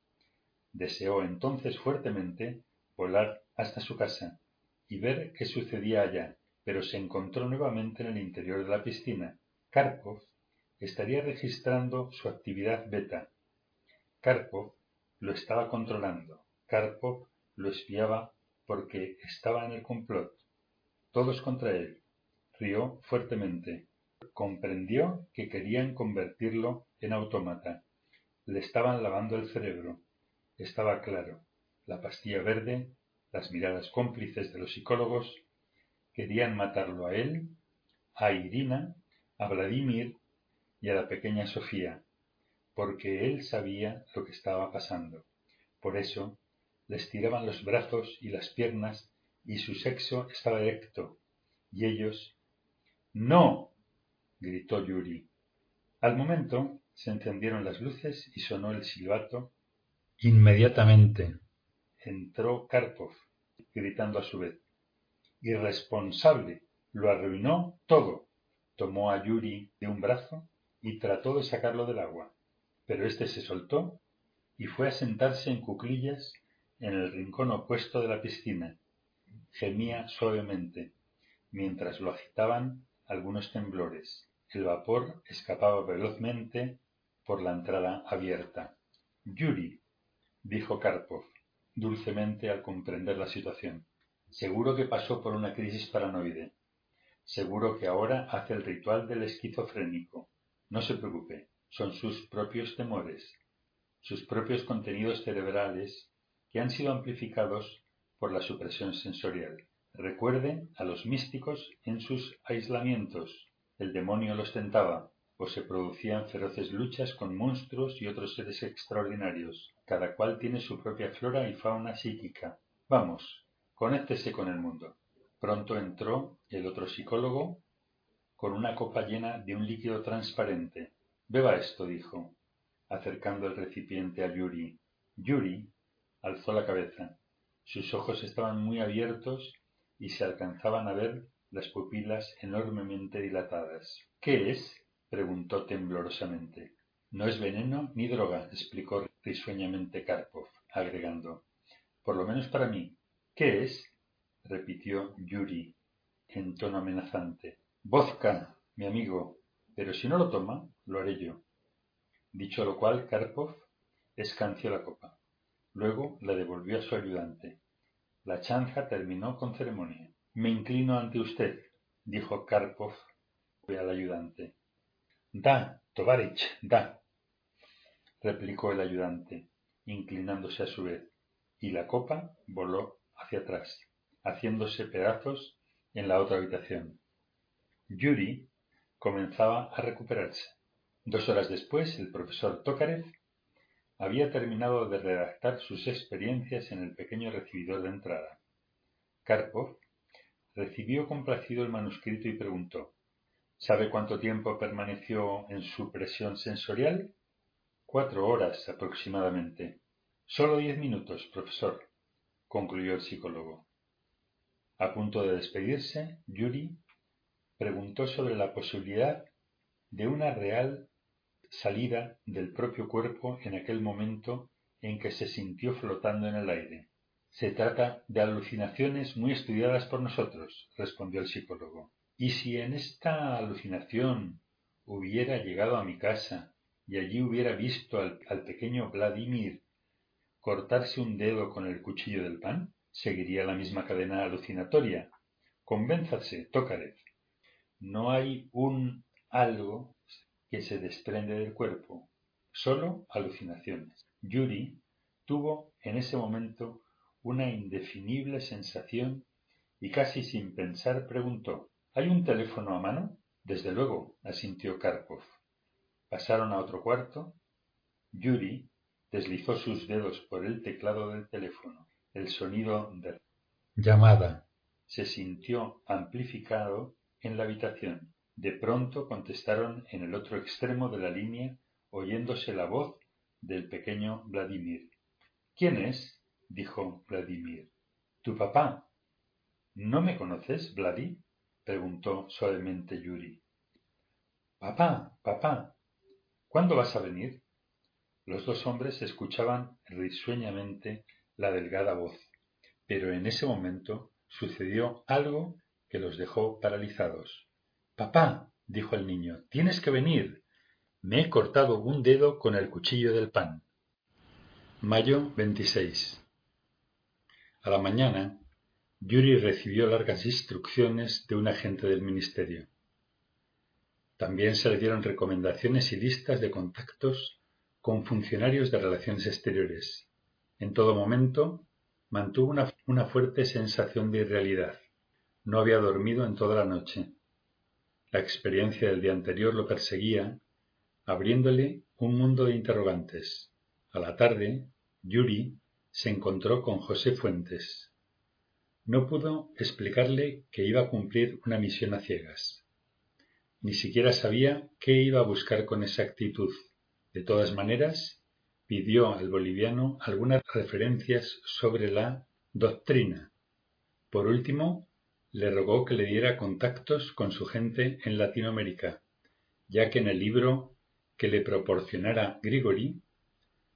Deseó entonces fuertemente volar hasta su casa y ver qué sucedía allá, pero se encontró nuevamente en el interior de la piscina. Karpov estaría registrando su actividad beta. Karpov lo estaba controlando. Karpov lo espiaba porque estaba en el complot. Todos contra él. Rió fuertemente. Comprendió que querían convertirlo en autómata. Le estaban lavando el cerebro. Estaba claro. La pastilla verde, las miradas cómplices de los psicólogos, querían matarlo a él, a Irina, a Vladimir y a la pequeña Sofía, porque él sabía lo que estaba pasando. Por eso les tiraban los brazos y las piernas y su sexo estaba erecto, y ellos ¡No! gritó Yuri. Al momento se encendieron las luces y sonó el silbato. Inmediatamente entró Karpov, gritando a su vez Irresponsable. Lo arruinó todo. Tomó a Yuri de un brazo y trató de sacarlo del agua, pero éste se soltó y fue a sentarse en cuclillas en el rincón opuesto de la piscina. Gemía suavemente, mientras lo agitaban algunos temblores. El vapor escapaba velozmente por la entrada abierta. Yuri, dijo Karpov, dulcemente al comprender la situación. Seguro que pasó por una crisis paranoide. Seguro que ahora hace el ritual del esquizofrénico. No se preocupe, son sus propios temores, sus propios contenidos cerebrales que han sido amplificados por la supresión sensorial. Recuerden a los místicos en sus aislamientos. El demonio los tentaba, o se producían feroces luchas con monstruos y otros seres extraordinarios. Cada cual tiene su propia flora y fauna psíquica. Vamos, conéctese con el mundo. Pronto entró el otro psicólogo con una copa llena de un líquido transparente. Beba esto, dijo, acercando el recipiente a Yuri. Yuri alzó la cabeza. Sus ojos estaban muy abiertos y se alcanzaban a ver las pupilas enormemente dilatadas. ¿Qué es? preguntó temblorosamente. No es veneno ni droga, explicó risueñamente Karpov, agregando. Por lo menos para mí. ¿Qué es? repitió Yuri en tono amenazante. Vodka, mi amigo. Pero si no lo toma, lo haré yo. Dicho lo cual, Karpov escanció la copa. Luego la devolvió a su ayudante. La chanza terminó con ceremonia. Me inclino ante usted, dijo Karpov al ayudante. Da, Tovarich, da, replicó el ayudante, inclinándose a su vez, y la copa voló hacia atrás, haciéndose pedazos en la otra habitación. Yuri comenzaba a recuperarse. Dos horas después, el profesor Tokarev había terminado de redactar sus experiencias en el pequeño recibidor de entrada. Karpov recibió complacido el manuscrito y preguntó ¿Sabe cuánto tiempo permaneció en su presión sensorial? Cuatro horas aproximadamente. Solo diez minutos, profesor, concluyó el psicólogo. A punto de despedirse, Yuri preguntó sobre la posibilidad de una real salida del propio cuerpo en aquel momento en que se sintió flotando en el aire. Se trata de alucinaciones muy estudiadas por nosotros, respondió el psicólogo. Y si en esta alucinación hubiera llegado a mi casa y allí hubiera visto al, pequeño Vladimir cortarse un dedo con el cuchillo del pan, seguiría la misma cadena alucinatoria. Convénzase, Tócarev. No hay un algo que se desprende del cuerpo, solo alucinaciones. Yuri tuvo en ese momento una indefinible sensación y casi sin pensar preguntó ¿Hay un teléfono a mano? Desde luego, asintió Karpov. Pasaron a otro cuarto. Yuri deslizó sus dedos por el teclado del teléfono. El sonido de llamada se sintió amplificado en la habitación. De pronto contestaron en el otro extremo de la línea, oyéndose la voz del pequeño Vladimir. ¿Quién es? dijo Vladimir. Tu papá. ¿No me conoces, Vladi? preguntó suavemente Yuri. Papá, papá. ¿Cuándo vas a venir? Los dos hombres escuchaban risueñamente la delgada voz, pero en ese momento sucedió algo que los dejó paralizados. Papá, dijo el niño, tienes que venir. Me he cortado un dedo con el cuchillo del pan. Mayo 26. A la mañana, Yuri recibió largas instrucciones de un agente del ministerio. También se le dieron recomendaciones y listas de contactos con funcionarios de relaciones exteriores. En todo momento mantuvo una, una fuerte sensación de irrealidad. No había dormido en toda la noche. La experiencia del día anterior lo perseguía, abriéndole un mundo de interrogantes. A la tarde, Yuri se encontró con José Fuentes. No pudo explicarle que iba a cumplir una misión a ciegas. Ni siquiera sabía qué iba a buscar con exactitud. De todas maneras, pidió al boliviano algunas referencias sobre la doctrina. Por último, le rogó que le diera contactos con su gente en Latinoamérica, ya que en el libro que le proporcionara Grigori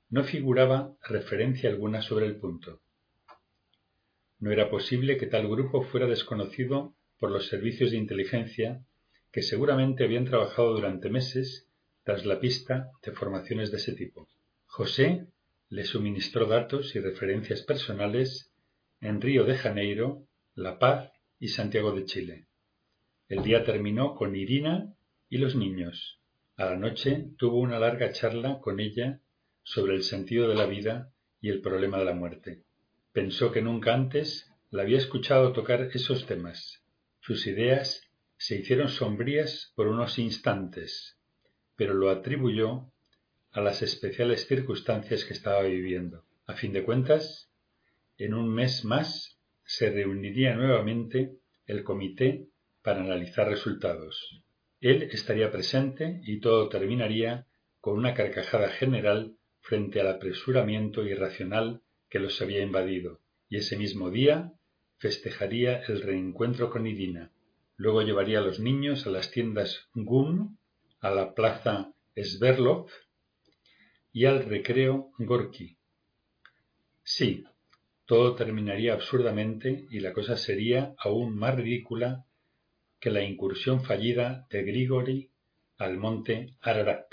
no figuraba referencia alguna sobre el punto. No era posible que tal grupo fuera desconocido por los servicios de inteligencia que seguramente habían trabajado durante meses tras la pista de formaciones de ese tipo. José le suministró datos y referencias personales en Río de Janeiro La Paz y Santiago de Chile. El día terminó con Irina y los niños. A la noche tuvo una larga charla con ella sobre el sentido de la vida y el problema de la muerte. Pensó que nunca antes la había escuchado tocar esos temas. Sus ideas se hicieron sombrías por unos instantes, pero lo atribuyó a las especiales circunstancias que estaba viviendo. A fin de cuentas, en un mes más se reuniría nuevamente el comité para analizar resultados. Él estaría presente y todo terminaría con una carcajada general frente al apresuramiento irracional que los había invadido, y ese mismo día festejaría el reencuentro con Irina. Luego llevaría a los niños a las tiendas GUM, a la plaza Sverdlov y al recreo Gorky. Sí, todo terminaría absurdamente y la cosa sería aún más ridícula que la incursión fallida de Grigori al monte Ararat.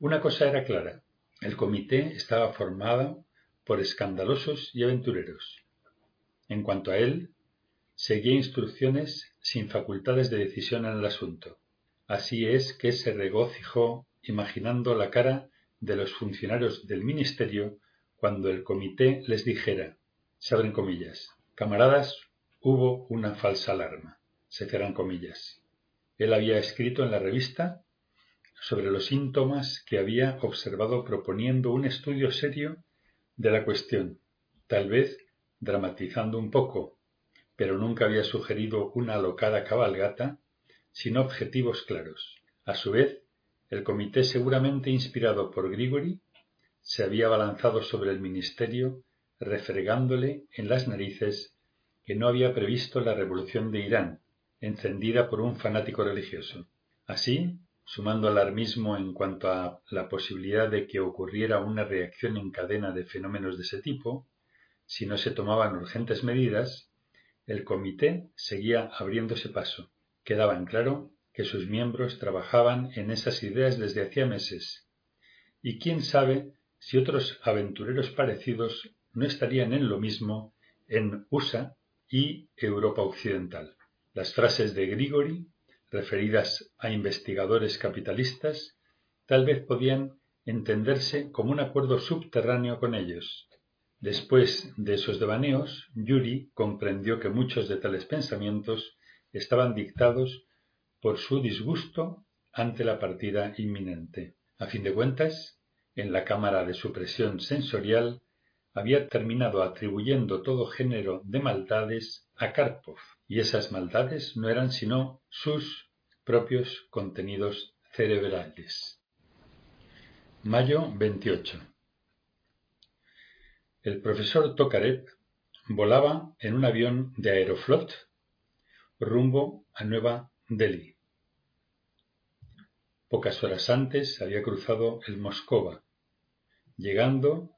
Una cosa era clara, el comité estaba formado por escandalosos y aventureros. En cuanto a él, seguía instrucciones sin facultades de decisión en el asunto. Así es que se regocijó imaginando la cara de los funcionarios del ministerio cuando el comité les dijera, se abren comillas, camaradas, hubo una falsa alarma, se cierran comillas. Él había escrito en la revista sobre los síntomas que había observado proponiendo un estudio serio de la cuestión, tal vez dramatizando un poco, pero nunca había sugerido una alocada cabalgata sin objetivos claros. A su vez, el comité, seguramente inspirado por Grigori, se había abalanzado sobre el ministerio, refregándole en las narices que no había previsto la revolución de Irán, encendida por un fanático religioso. Así, sumando alarmismo en cuanto a la posibilidad de que ocurriera una reacción en cadena de fenómenos de ese tipo, si no se tomaban urgentes medidas, el comité seguía abriéndose paso. Quedaba en claro que sus miembros trabajaban en esas ideas desde hacía meses. Y quién sabe si otros aventureros parecidos no estarían en lo mismo en USA y Europa Occidental. Las frases de Grigori, referidas a investigadores capitalistas, tal vez podían entenderse como un acuerdo subterráneo con ellos. Después de esos devaneos, Yuri comprendió que muchos de tales pensamientos estaban dictados por su disgusto ante la partida inminente. A fin de cuentas, en la cámara de supresión sensorial había terminado atribuyendo todo género de maldades a Karpov, y esas maldades no eran sino sus propios contenidos cerebrales. Mayo 28. El profesor Tokarev volaba en un avión de Aeroflot rumbo a Nueva Delhi. Pocas horas antes había cruzado el Moscova, llegando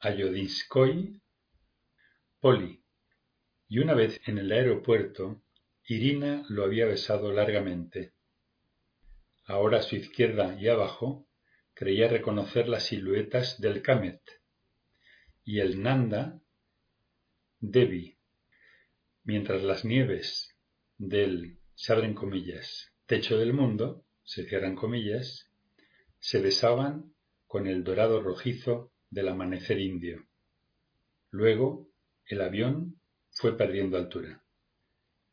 a Yodinskoy Poli, y una vez en el aeropuerto, Irina lo había besado largamente. Ahora a su izquierda y abajo creía reconocer las siluetas del Kamet y el Nanda Devi, mientras las nieves del, se abren comillas, techo del mundo, se cierran comillas, se besaban con el dorado rojizo del amanecer indio. Luego el avión fue perdiendo altura.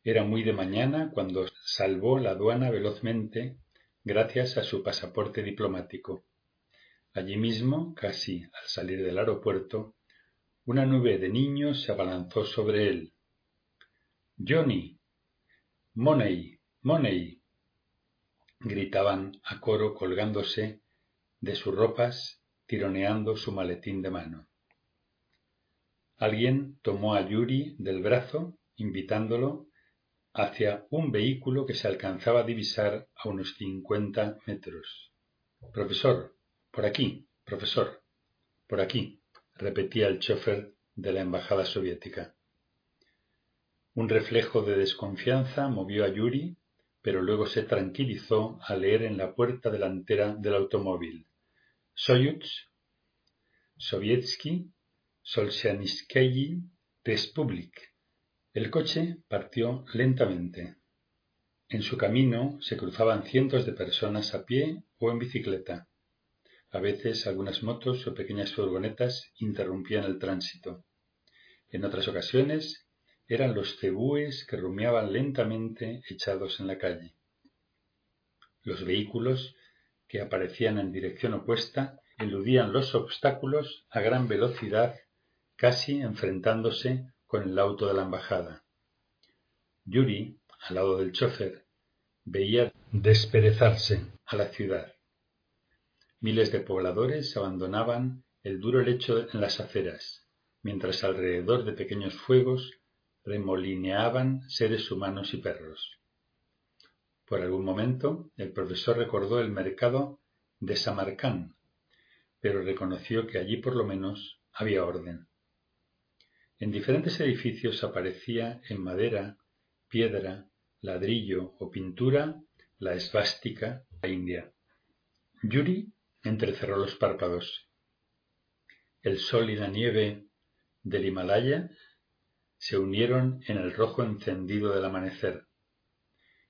Era muy de mañana cuando salvó la aduana velozmente gracias a su pasaporte diplomático. Allí mismo, casi al salir del aeropuerto, una nube de niños se abalanzó sobre él. Johnny. Money. Money. Gritaban a coro colgándose de sus ropas, tironeando su maletín de mano. Alguien tomó a Yuri del brazo, invitándolo hacia un vehículo que se alcanzaba a divisar a unos cincuenta metros. Profesor, por aquí, profesor, por aquí repetía el chofer de la embajada soviética. Un reflejo de desconfianza movió a Yuri, pero luego se tranquilizó al leer en la puerta delantera del automóvil. Soyuz, Sovietsky, Solzhenitsky Republic, El coche partió lentamente. En su camino se cruzaban cientos de personas a pie o en bicicleta. A veces algunas motos o pequeñas furgonetas interrumpían el tránsito. En otras ocasiones eran los cebúes que rumiaban lentamente echados en la calle. Los vehículos que aparecían en dirección opuesta eludían los obstáculos a gran velocidad, casi enfrentándose con el auto de la embajada. Yuri, al lado del chofer, veía desperezarse a la ciudad. Miles de pobladores abandonaban el duro lecho en las aceras, mientras alrededor de pequeños fuegos remolineaban seres humanos y perros. Por algún momento el profesor recordó el mercado de Samarcán, pero reconoció que allí por lo menos había orden. En diferentes edificios aparecía en madera, piedra, ladrillo o pintura la esvástica la India. Yuri entrecerró los párpados. El sol y la nieve del Himalaya se unieron en el rojo encendido del amanecer.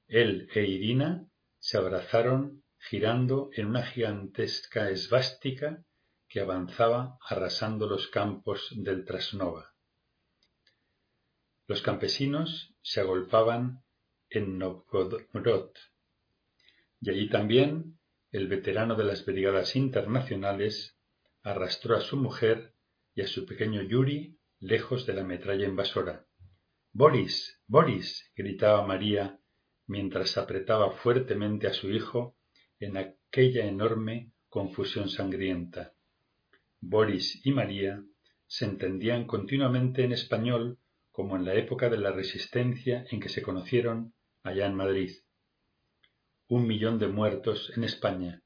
Él e Irina se abrazaron girando en una gigantesca esvástica que avanzaba arrasando los campos del Trasnova. Los campesinos se agolpaban en Novgorod, y allí también el veterano de las brigadas internacionales arrastró a su mujer y a su pequeño Yuri lejos de la metralla invasora. Boris. Boris. gritaba María mientras apretaba fuertemente a su hijo en aquella enorme confusión sangrienta. Boris y María se entendían continuamente en español como en la época de la resistencia en que se conocieron allá en Madrid. Un millón de muertos en España,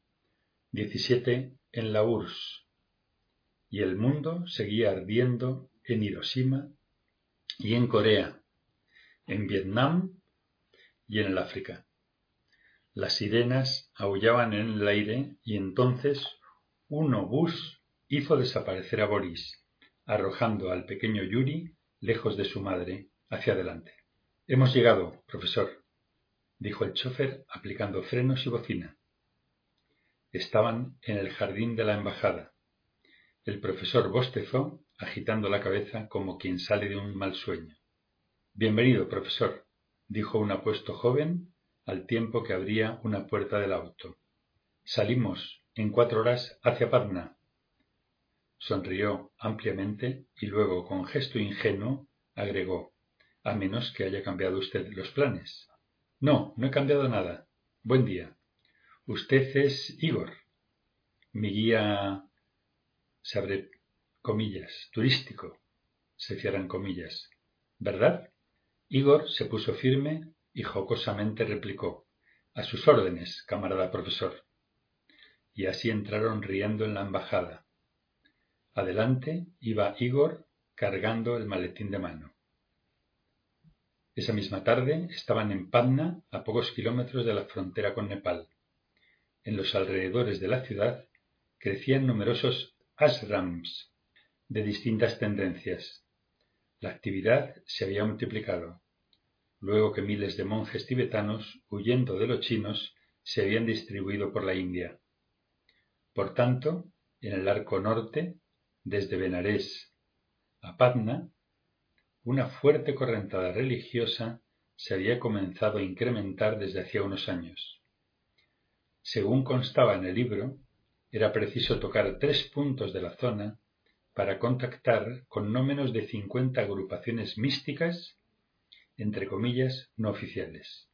diecisiete en la URSS, y el mundo seguía ardiendo en Hiroshima y en Corea, en Vietnam y en el África. Las sirenas aullaban en el aire y entonces un obús hizo desaparecer a Boris, arrojando al pequeño Yuri lejos de su madre, hacia adelante. Hemos llegado, profesor, dijo el chofer aplicando frenos y bocina. Estaban en el jardín de la embajada. El profesor bostezó, agitando la cabeza como quien sale de un mal sueño. Bienvenido, profesor, dijo un apuesto joven al tiempo que abría una puerta del auto. Salimos en cuatro horas hacia Patna. Sonrió ampliamente y luego, con gesto ingenuo, agregó a menos que haya cambiado usted los planes. No, no he cambiado nada. Buen día. Usted es Igor, mi guía, se abre comillas, turístico, se cierran comillas. ¿Verdad? Igor se puso firme y jocosamente replicó A sus órdenes, camarada profesor. Y así entraron riendo en la embajada. Adelante iba Igor cargando el maletín de mano. Esa misma tarde estaban en Patna, a pocos kilómetros de la frontera con Nepal. En los alrededores de la ciudad crecían numerosos de distintas tendencias. La actividad se había multiplicado, luego que miles de monjes tibetanos, huyendo de los chinos, se habían distribuido por la India. Por tanto, en el arco norte, desde Benarés a Patna, una fuerte correntada religiosa se había comenzado a incrementar desde hacía unos años. Según constaba en el libro, era preciso tocar tres puntos de la zona para contactar con no menos de cincuenta agrupaciones místicas, entre comillas, no oficiales.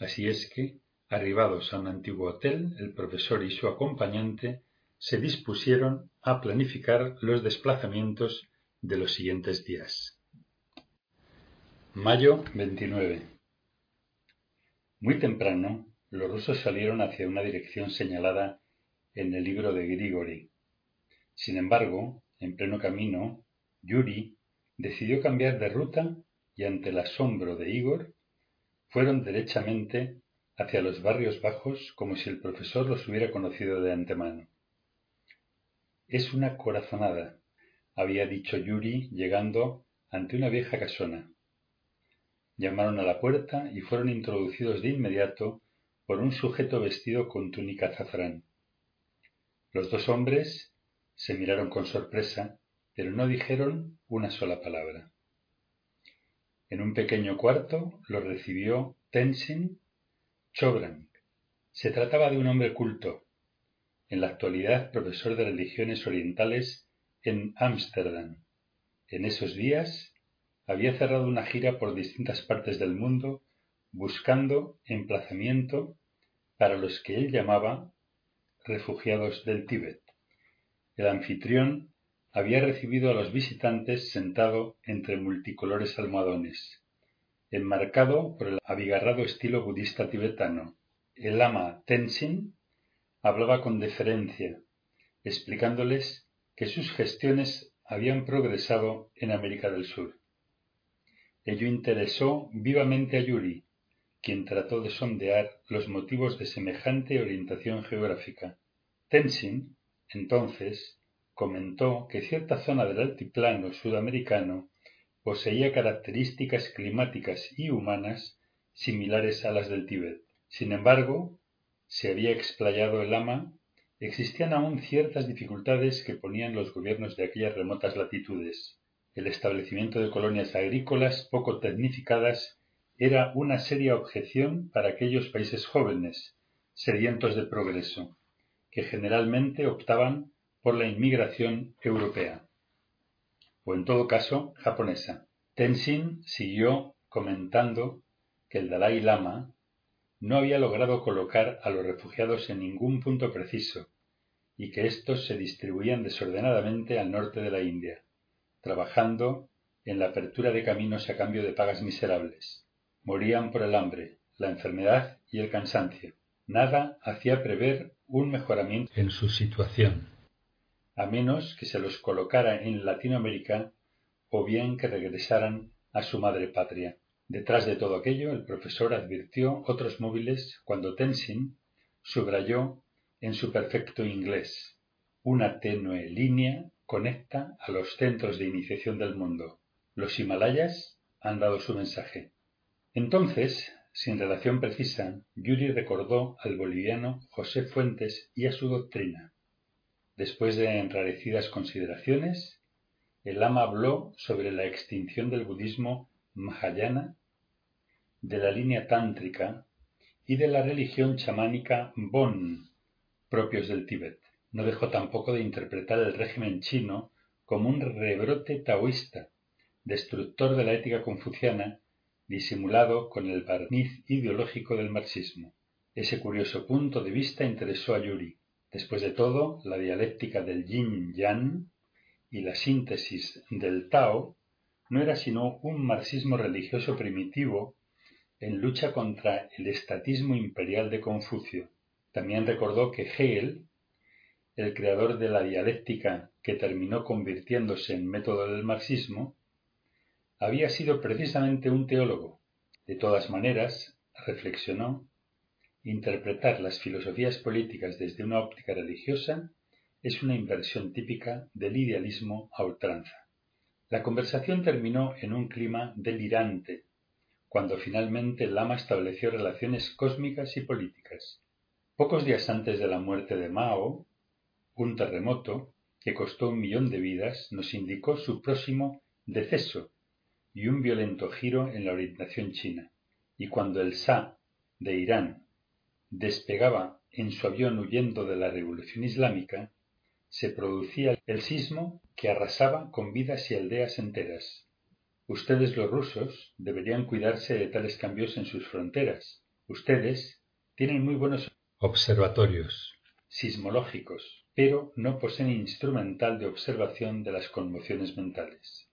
Así es que, arribados a un antiguo hotel, el profesor y su acompañante se dispusieron a planificar los desplazamientos de los siguientes días. Mayo 29. Muy temprano, los rusos salieron hacia una dirección señalada en el libro de Grigori. Sin embargo, en pleno camino, Yuri decidió cambiar de ruta y ante el asombro de Igor, fueron derechamente hacia los barrios bajos como si el profesor los hubiera conocido de antemano. Es una corazonada, había dicho Yuri llegando ante una vieja casona. llamaron a la puerta y fueron introducidos de inmediato por un sujeto vestido con túnica azafrán. Los dos hombres se miraron con sorpresa, pero no dijeron una sola palabra. En un pequeño cuarto los recibió Tenzin Chobrang. Se trataba de un hombre culto, en la actualidad profesor de religiones orientales en Ámsterdam. En esos días había cerrado una gira por distintas partes del mundo buscando emplazamiento para los que él llamaba refugiados del Tíbet. El anfitrión había recibido a los visitantes sentado entre multicolores almohadones, enmarcado por el abigarrado estilo budista tibetano. El lama Tenzin hablaba con deferencia, explicándoles que sus gestiones habían progresado en América del Sur. Ello interesó vivamente a Yuri, quien trató de sondear los motivos de semejante orientación geográfica. Tenzin, entonces, comentó que cierta zona del altiplano sudamericano poseía características climáticas y humanas similares a las del Tíbet. Sin embargo, se había explayado el ama, existían aún ciertas dificultades que ponían los gobiernos de aquellas remotas latitudes. El establecimiento de colonias agrícolas poco tecnificadas era una seria objeción para aquellos países jóvenes, sedientos de progreso, que generalmente optaban por la inmigración europea, o en todo caso japonesa. Tenzin siguió comentando que el Dalai Lama no había logrado colocar a los refugiados en ningún punto preciso y que éstos se distribuían desordenadamente al norte de la India, trabajando en la apertura de caminos a cambio de pagas miserables. Morían por el hambre, la enfermedad y el cansancio. Nada hacía prever un mejoramiento en su situación, a menos que se los colocara en Latinoamérica o bien que regresaran a su madre patria. Detrás de todo aquello, el profesor advirtió otros móviles cuando Tenzin subrayó en su perfecto inglés una tenue línea conecta a los centros de iniciación del mundo. Los Himalayas han dado su mensaje. Entonces, sin relación precisa, Yuri recordó al boliviano José Fuentes y a su doctrina. Después de enrarecidas consideraciones, el ama habló sobre la extinción del budismo Mahayana, de la línea tántrica y de la religión chamánica Bon, propios del Tíbet. No dejó tampoco de interpretar el régimen chino como un rebrote taoísta, destructor de la ética confuciana disimulado con el barniz ideológico del marxismo. Ese curioso punto de vista interesó a Yuri. Después de todo, la dialéctica del yin-yang y la síntesis del Tao no era sino un marxismo religioso primitivo en lucha contra el estatismo imperial de Confucio. También recordó que Hegel, el creador de la dialéctica que terminó convirtiéndose en método del marxismo, había sido precisamente un teólogo. De todas maneras, reflexionó, interpretar las filosofías políticas desde una óptica religiosa es una inversión típica del idealismo a ultranza. La conversación terminó en un clima delirante, cuando finalmente Lama estableció relaciones cósmicas y políticas. Pocos días antes de la muerte de Mao, un terremoto, que costó un millón de vidas, nos indicó su próximo deceso y un violento giro en la orientación china, y cuando el Shah de Irán despegaba en su avión huyendo de la revolución islámica, se producía el sismo que arrasaba con vidas y aldeas enteras. Ustedes los rusos deberían cuidarse de tales cambios en sus fronteras. Ustedes tienen muy buenos observatorios sismológicos, pero no poseen instrumental de observación de las conmociones mentales.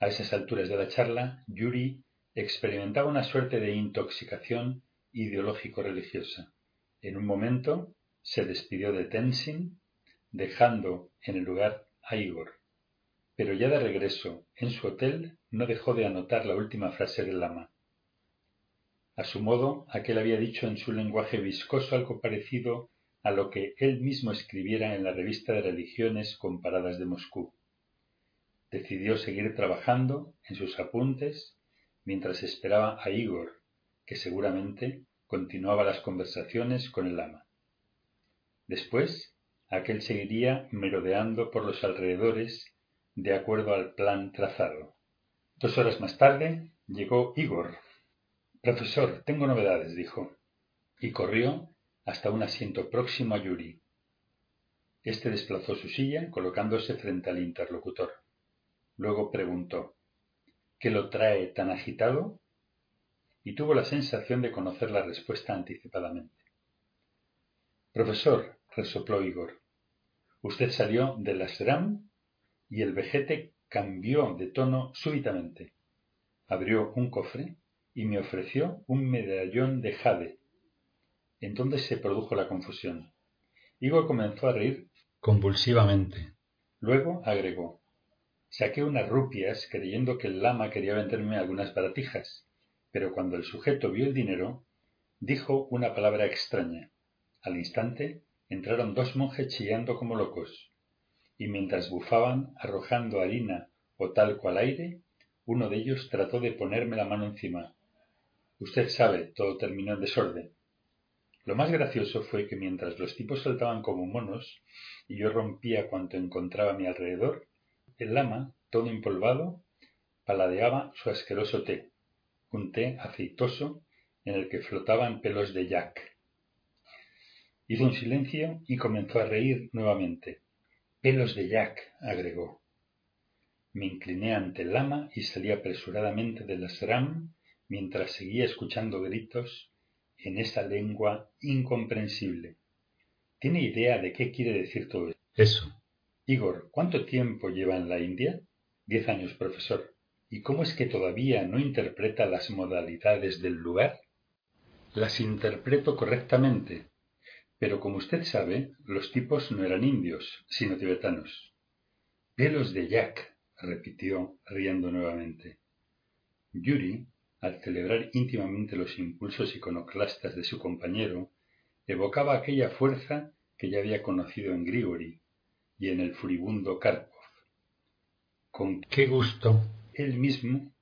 A esas alturas de la charla, Yuri experimentaba una suerte de intoxicación ideológico-religiosa. En un momento se despidió de Tenzin, dejando en el lugar a Igor. Pero ya de regreso en su hotel no dejó de anotar la última frase del lama. A su modo, aquel había dicho en su lenguaje viscoso algo parecido a lo que él mismo escribiera en la revista de religiones comparadas de Moscú decidió seguir trabajando en sus apuntes mientras esperaba a Igor, que seguramente continuaba las conversaciones con el ama. Después, aquel seguiría merodeando por los alrededores de acuerdo al plan trazado. Dos horas más tarde llegó Igor. Profesor, tengo novedades, dijo, y corrió hasta un asiento próximo a Yuri. Este desplazó su silla colocándose frente al interlocutor. Luego preguntó ¿Qué lo trae tan agitado? y tuvo la sensación de conocer la respuesta anticipadamente. Profesor, resopló Igor, usted salió de la SRAM y el vejete cambió de tono súbitamente. Abrió un cofre y me ofreció un medallón de jade. Entonces se produjo la confusión. Igor comenzó a reír convulsivamente. Luego agregó Saqué unas rupias creyendo que el lama quería venderme algunas baratijas, pero cuando el sujeto vio el dinero, dijo una palabra extraña. Al instante entraron dos monjes chillando como locos, y mientras bufaban arrojando harina o talco al aire, uno de ellos trató de ponerme la mano encima. Usted sabe, todo terminó en desorden. Lo más gracioso fue que mientras los tipos saltaban como monos y yo rompía cuanto encontraba a mi alrededor, el lama, todo empolvado, paladeaba su asqueroso té, un té aceitoso en el que flotaban pelos de yak. Hizo un silencio y comenzó a reír nuevamente. Pelos de yak, agregó. Me incliné ante el lama y salí apresuradamente de la SRAM mientras seguía escuchando gritos en esa lengua incomprensible. ¿Tiene idea de qué quiere decir todo eso? Igor, ¿cuánto tiempo lleva en la India? Diez años, profesor. ¿Y cómo es que todavía no interpreta las modalidades del lugar? Las interpreto correctamente, pero como usted sabe, los tipos no eran indios, sino tibetanos. Pelos de Jack, repitió, riendo nuevamente. Yuri, al celebrar íntimamente los impulsos iconoclastas de su compañero, evocaba aquella fuerza que ya había conocido en Grigori, y en el furibundo Karpov. Con qué gusto él mismo,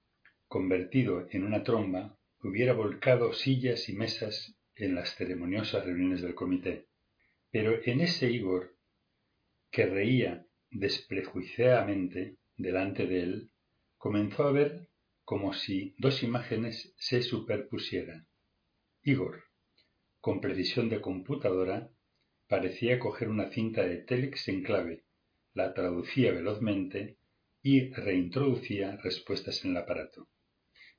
convertido en una tromba, hubiera volcado sillas y mesas en las ceremoniosas reuniones del comité. Pero en ese Igor, que reía desprejuiciadamente delante de él, comenzó a ver como si dos imágenes se superpusieran. Igor, con precisión de computadora, parecía coger una cinta de telex en clave, la traducía velozmente y reintroducía respuestas en el aparato.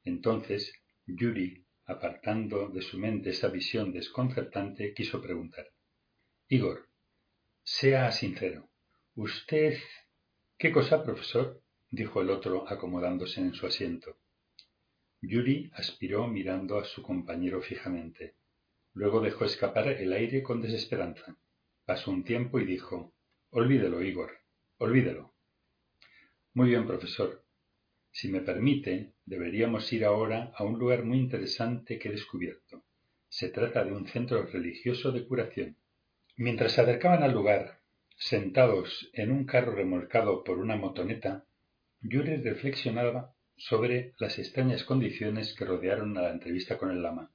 Entonces, Yuri, apartando de su mente esa visión desconcertante, quiso preguntar. Igor, sea sincero. Usted. ¿Qué cosa, profesor? dijo el otro acomodándose en su asiento. Yuri aspiró mirando a su compañero fijamente. Luego dejó escapar el aire con desesperanza. Pasó un tiempo y dijo Olvídelo, Igor, olvídelo. Muy bien, profesor. Si me permite, deberíamos ir ahora a un lugar muy interesante que he descubierto. Se trata de un centro religioso de curación. Mientras se acercaban al lugar, sentados en un carro remolcado por una motoneta, Yuri reflexionaba sobre las extrañas condiciones que rodearon a la entrevista con el lama.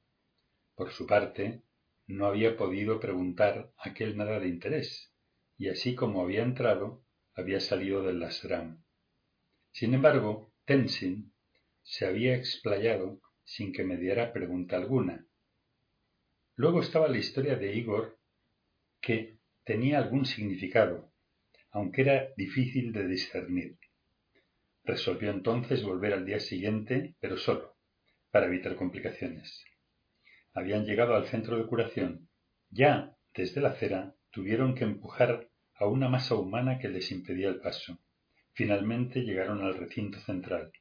Por su parte, no había podido preguntar aquel nada de interés, y así como había entrado, había salido del Lasram. Sin embargo, Tenzin se había explayado sin que me diera pregunta alguna. Luego estaba la historia de Igor, que tenía algún significado, aunque era difícil de discernir. Resolvió entonces volver al día siguiente, pero solo, para evitar complicaciones. Habían llegado al centro de curación. Ya, desde la acera, tuvieron que empujar a una masa humana que les impedía el paso. Finalmente llegaron al recinto central.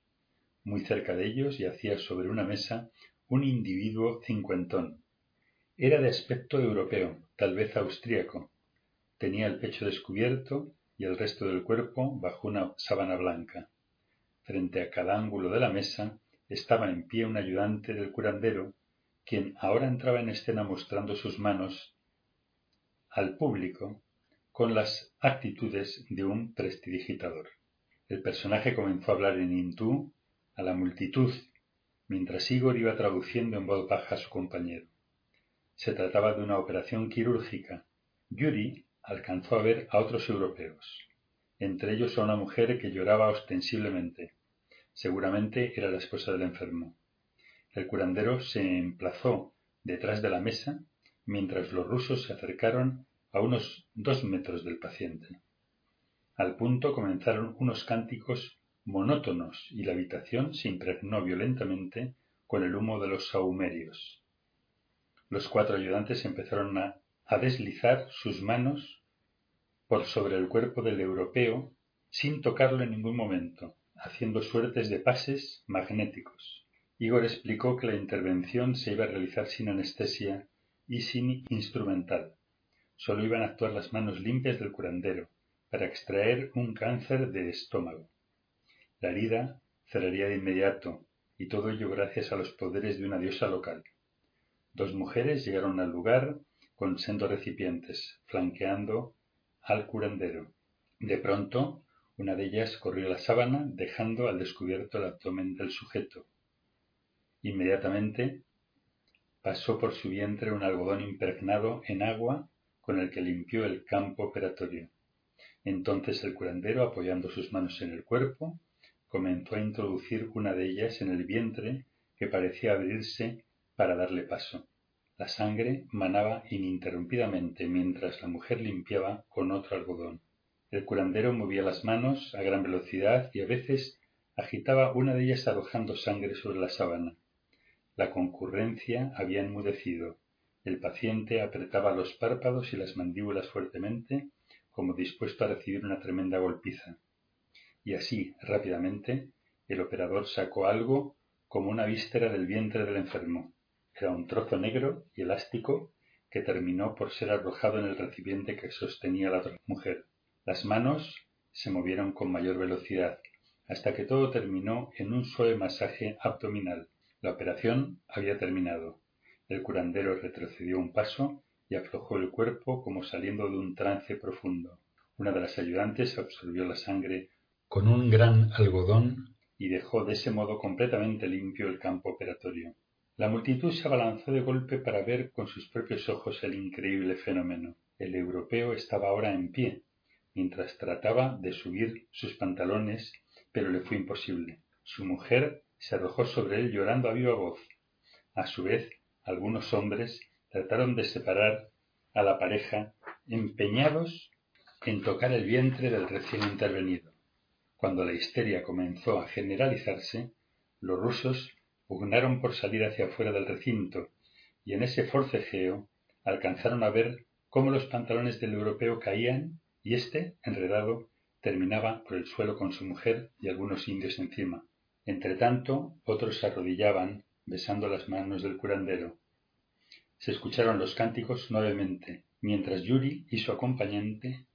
Muy cerca de ellos yacía sobre una mesa un individuo cincuentón. Era de aspecto europeo, tal vez austríaco. Tenía el pecho descubierto y el resto del cuerpo bajo una sábana blanca. Frente a cada ángulo de la mesa estaba en pie un ayudante del curandero quien ahora entraba en escena mostrando sus manos al público con las actitudes de un prestidigitador. El personaje comenzó a hablar en hindú a la multitud, mientras Igor iba traduciendo en voz baja a su compañero. Se trataba de una operación quirúrgica. Yuri alcanzó a ver a otros europeos, entre ellos a una mujer que lloraba ostensiblemente. Seguramente era la esposa del enfermo. El curandero se emplazó detrás de la mesa mientras los rusos se acercaron a unos dos metros del paciente. Al punto comenzaron unos cánticos monótonos y la habitación se impregnó violentamente con el humo de los saumerios. Los cuatro ayudantes empezaron a, a deslizar sus manos por sobre el cuerpo del europeo sin tocarlo en ningún momento, haciendo suertes de pases magnéticos. Igor explicó que la intervención se iba a realizar sin anestesia y sin instrumental. Solo iban a actuar las manos limpias del curandero para extraer un cáncer de estómago. La herida cerraría de inmediato, y todo ello gracias a los poderes de una diosa local. Dos mujeres llegaron al lugar con sendos recipientes, flanqueando al curandero. De pronto, una de ellas corrió la sábana, dejando al descubierto el abdomen del sujeto. Inmediatamente pasó por su vientre un algodón impregnado en agua con el que limpió el campo operatorio. Entonces el curandero, apoyando sus manos en el cuerpo, comenzó a introducir una de ellas en el vientre que parecía abrirse para darle paso. La sangre manaba ininterrumpidamente mientras la mujer limpiaba con otro algodón. El curandero movía las manos a gran velocidad y a veces agitaba una de ellas arrojando sangre sobre la sábana. La concurrencia había enmudecido. El paciente apretaba los párpados y las mandíbulas fuertemente, como dispuesto a recibir una tremenda golpiza y así, rápidamente, el operador sacó algo como una víscera del vientre del enfermo. Era un trozo negro y elástico que terminó por ser arrojado en el recipiente que sostenía la mujer. Las manos se movieron con mayor velocidad, hasta que todo terminó en un suave masaje abdominal. La operación había terminado. El curandero retrocedió un paso y aflojó el cuerpo como saliendo de un trance profundo. Una de las ayudantes absorbió la sangre con un gran algodón y dejó de ese modo completamente limpio el campo operatorio. La multitud se abalanzó de golpe para ver con sus propios ojos el increíble fenómeno. El europeo estaba ahora en pie, mientras trataba de subir sus pantalones, pero le fue imposible. Su mujer se arrojó sobre él llorando a viva voz. A su vez, algunos hombres trataron de separar a la pareja, empeñados en tocar el vientre del recién intervenido. Cuando la histeria comenzó a generalizarse, los rusos pugnaron por salir hacia afuera del recinto, y en ese forcejeo alcanzaron a ver cómo los pantalones del europeo caían y éste, enredado, terminaba por el suelo con su mujer y algunos indios encima. Entretanto, otros se arrodillaban, besando las manos del curandero. Se escucharon los cánticos nuevamente, mientras Yuri y su acompañante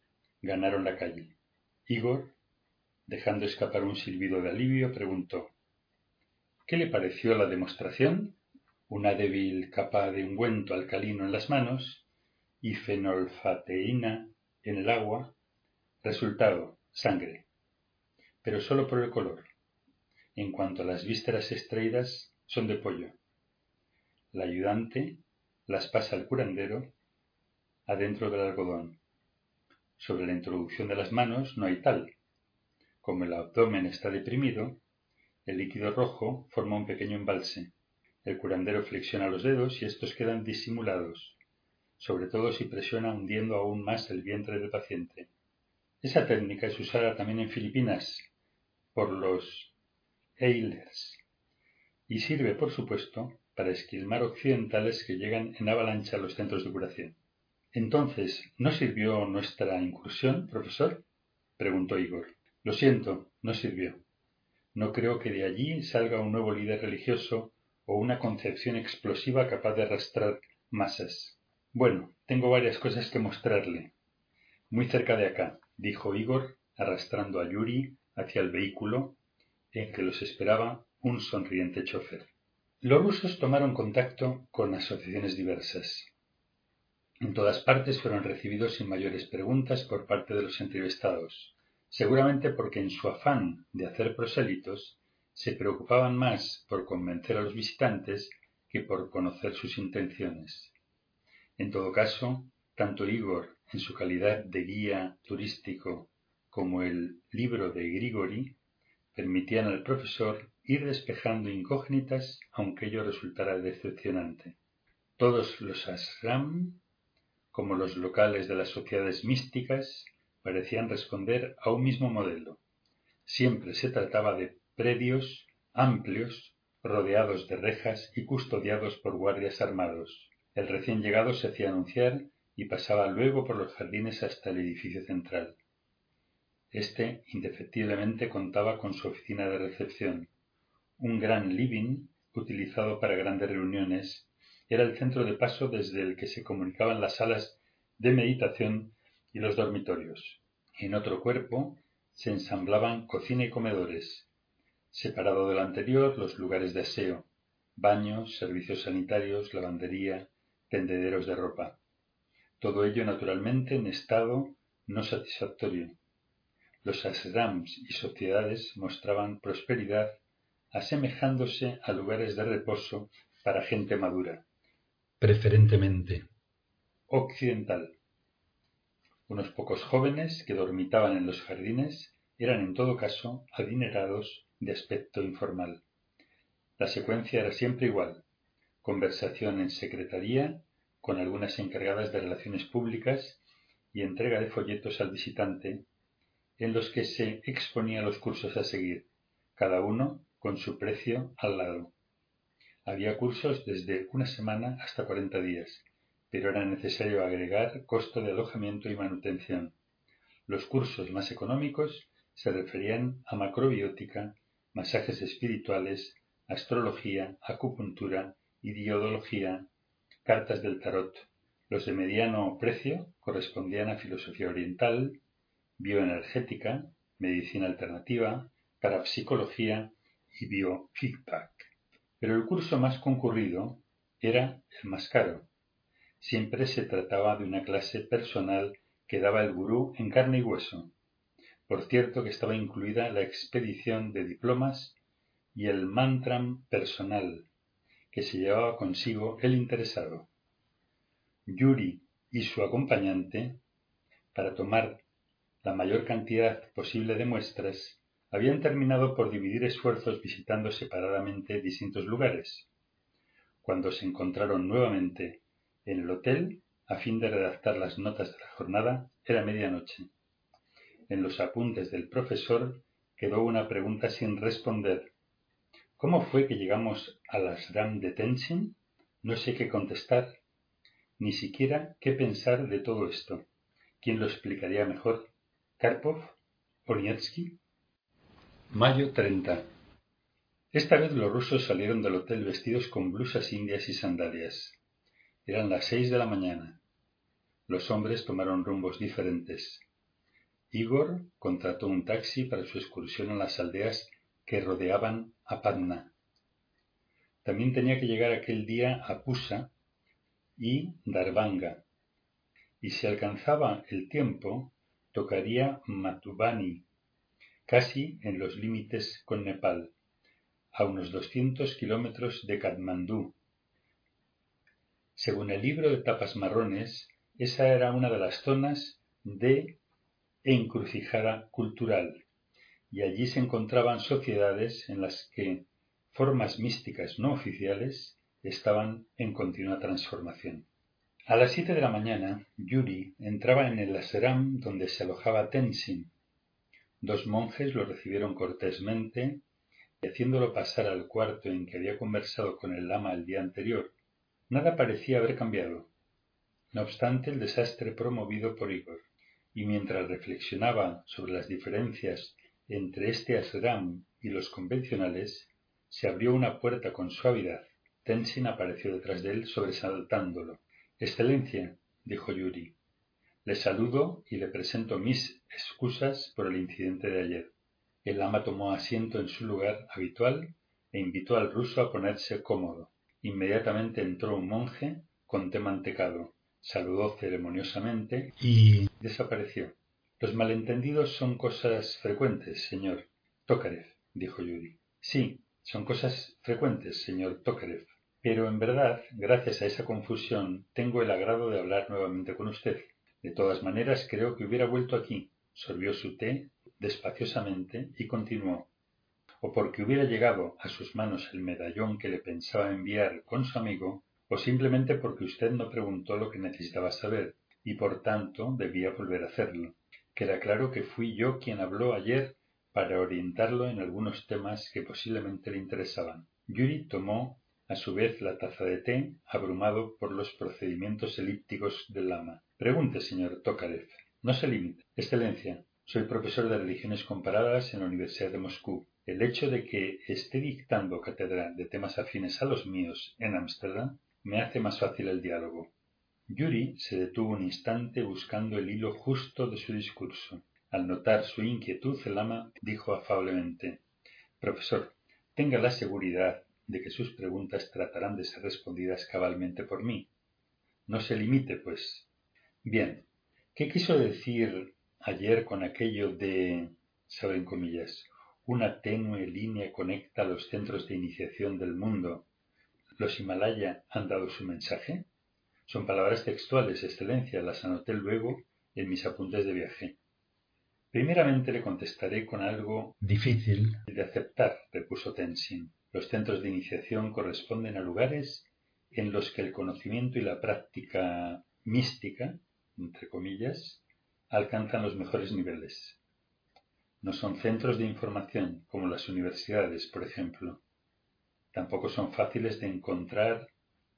ganaron la calle. Igor, dejando escapar un silbido de alivio, preguntó ¿Qué le pareció la demostración? Una débil capa de ungüento alcalino en las manos y fenolfateína en el agua. Resultado, sangre. Pero solo por el color. En cuanto a las vísceras extraídas, son de pollo. La ayudante las pasa al curandero adentro del algodón. Sobre la introducción de las manos no hay tal, como el abdomen está deprimido, el líquido rojo forma un pequeño embalse. El curandero flexiona los dedos y estos quedan disimulados, sobre todo si presiona hundiendo aún más el vientre del paciente. Esa técnica es usada también en Filipinas por los Eilers y sirve, por supuesto, para esquilmar occidentales que llegan en avalancha a los centros de curación. Entonces, ¿no sirvió nuestra incursión, profesor? preguntó Igor. Lo siento, no sirvió. No creo que de allí salga un nuevo líder religioso o una concepción explosiva capaz de arrastrar masas. Bueno, tengo varias cosas que mostrarle. Muy cerca de acá, dijo Igor, arrastrando a Yuri hacia el vehículo en que los esperaba un sonriente chofer. Los rusos tomaron contacto con asociaciones diversas. En todas partes fueron recibidos sin mayores preguntas por parte de los entrevistados seguramente porque en su afán de hacer prosélitos se preocupaban más por convencer a los visitantes que por conocer sus intenciones. En todo caso, tanto Igor, en su calidad de guía turístico, como el libro de Grigori, permitían al profesor ir despejando incógnitas aunque ello resultara decepcionante. Todos los ashram, como los locales de las sociedades místicas, parecían responder a un mismo modelo. Siempre se trataba de predios amplios, rodeados de rejas y custodiados por guardias armados. El recién llegado se hacía anunciar y pasaba luego por los jardines hasta el edificio central. Este indefectiblemente contaba con su oficina de recepción. Un gran living, utilizado para grandes reuniones, era el centro de paso desde el que se comunicaban las salas de meditación y los dormitorios. En otro cuerpo se ensamblaban cocina y comedores, separado del anterior los lugares de aseo, baños, servicios sanitarios, lavandería, tendederos de ropa. Todo ello naturalmente en estado no satisfactorio. Los asrams y sociedades mostraban prosperidad asemejándose a lugares de reposo para gente madura, preferentemente occidental. Unos pocos jóvenes que dormitaban en los jardines eran en todo caso adinerados de aspecto informal. La secuencia era siempre igual: conversación en secretaría con algunas encargadas de relaciones públicas y entrega de folletos al visitante, en los que se exponía los cursos a seguir, cada uno con su precio al lado. Había cursos desde una semana hasta cuarenta días, pero era necesario agregar costo de alojamiento y manutención. Los cursos más económicos se referían a macrobiótica, masajes espirituales, astrología, acupuntura, idiodología, cartas del tarot. Los de mediano precio correspondían a filosofía oriental, bioenergética, medicina alternativa, parapsicología y biofeedback. Pero el curso más concurrido era el más caro. Siempre se trataba de una clase personal que daba el gurú en carne y hueso, por cierto que estaba incluida la expedición de diplomas y el mantram personal que se llevaba consigo el interesado. Yuri y su acompañante, para tomar la mayor cantidad posible de muestras, habían terminado por dividir esfuerzos visitando separadamente distintos lugares. Cuando se encontraron nuevamente en el hotel, a fin de redactar las notas de la jornada, era medianoche. En los apuntes del profesor quedó una pregunta sin responder. ¿Cómo fue que llegamos a las Ram de Tenshin? No sé qué contestar, ni siquiera qué pensar de todo esto. ¿Quién lo explicaría mejor? ¿Karpov? Mayo 30. Esta vez los rusos salieron del hotel vestidos con blusas indias y sandalias. Eran las seis de la mañana. Los hombres tomaron rumbos diferentes. Igor contrató un taxi para su excursión a las aldeas que rodeaban a Patna. También tenía que llegar aquel día a Pusa y Darbanga, y si alcanzaba el tiempo, tocaría Matubani, casi en los límites con Nepal, a unos doscientos kilómetros de Katmandú. Según el libro de tapas marrones, esa era una de las zonas de encrucijada cultural, y allí se encontraban sociedades en las que formas místicas no oficiales estaban en continua transformación. A las siete de la mañana, Yuri entraba en el aseram donde se alojaba Tenzin. Dos monjes lo recibieron cortésmente y haciéndolo pasar al cuarto en que había conversado con el lama el día anterior. Nada parecía haber cambiado. No obstante, el desastre promovido por Igor y mientras reflexionaba sobre las diferencias entre este ashram y los convencionales, se abrió una puerta con suavidad. Tenzin apareció detrás de él sobresaltándolo. Excelencia, dijo Yuri, le saludo y le presento mis excusas por el incidente de ayer. El ama tomó asiento en su lugar habitual e invitó al ruso a ponerse cómodo. Inmediatamente entró un monje con té mantecado, saludó ceremoniosamente y desapareció. Los malentendidos son cosas frecuentes, señor Tokarev, dijo Yuri. Sí, son cosas frecuentes, señor Tokarev. Pero en verdad, gracias a esa confusión, tengo el agrado de hablar nuevamente con usted. De todas maneras, creo que hubiera vuelto aquí. Sorbió su té despaciosamente y continuó. O porque hubiera llegado a sus manos el medallón que le pensaba enviar con su amigo, o simplemente porque usted no preguntó lo que necesitaba saber, y por tanto debía volver a hacerlo. Queda claro que fui yo quien habló ayer para orientarlo en algunos temas que posiblemente le interesaban. Yuri tomó a su vez la taza de té, abrumado por los procedimientos elípticos del lama. Pregunte, señor Tokarev. No se limite. Excelencia, soy profesor de religiones comparadas en la Universidad de Moscú. El hecho de que esté dictando cátedra de temas afines a los míos en Ámsterdam me hace más fácil el diálogo. Yuri se detuvo un instante buscando el hilo justo de su discurso. Al notar su inquietud, el lama dijo afablemente Profesor, tenga la seguridad de que sus preguntas tratarán de ser respondidas cabalmente por mí. No se limite, pues. Bien, ¿qué quiso decir ayer con aquello de, saben comillas, una tenue línea conecta los centros de iniciación del mundo? ¿Los Himalaya han dado su mensaje? Son palabras textuales, excelencia, las anoté luego en mis apuntes de viaje. Primeramente le contestaré con algo difícil de aceptar, repuso Tenzin. Los centros de iniciación corresponden a lugares en los que el conocimiento y la práctica mística, entre comillas, alcanzan los mejores niveles. No son centros de información como las universidades, por ejemplo. Tampoco son fáciles de encontrar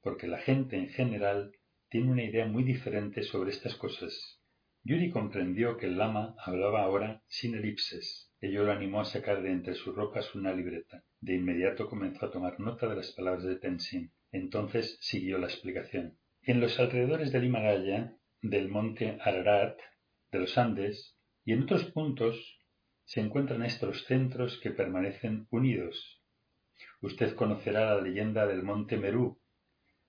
porque la gente en general tiene una idea muy diferente sobre estas cosas. Yuri comprendió que el lama hablaba ahora sin elipses. Ello lo animó a sacar de entre sus ropas una libreta. De inmediato comenzó a tomar nota de las palabras de Tenzin. Entonces siguió la explicación. En los alrededores del Himalaya, del monte Ararat, de los Andes y en otros puntos se encuentran estos centros que permanecen unidos. Usted conocerá la leyenda del monte Merú.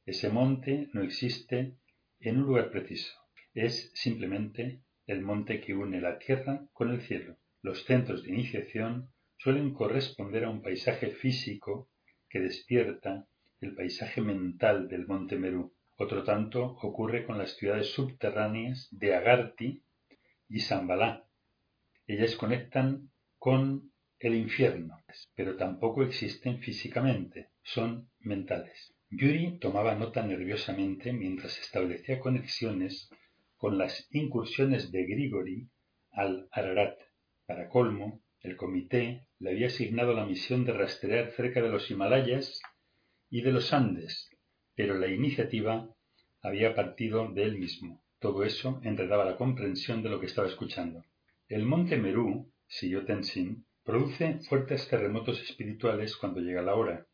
Ese monte no existe en un lugar preciso. Es simplemente el monte que une la tierra con el cielo. Los centros de iniciación suelen corresponder a un paisaje físico que despierta el paisaje mental del monte Merú. Otro tanto ocurre con las ciudades subterráneas de Agarti y Sambalá. Ellas conectan con el infierno, pero tampoco existen físicamente, son mentales. Yuri tomaba nota nerviosamente mientras establecía conexiones con las incursiones de Grigori al Ararat. Para colmo, el comité le había asignado la misión de rastrear cerca de los Himalayas y de los Andes, pero la iniciativa había partido de él mismo. Todo eso enredaba la comprensión de lo que estaba escuchando. El monte Merú, siguió Tenzin, produce fuertes terremotos espirituales cuando llega la hora.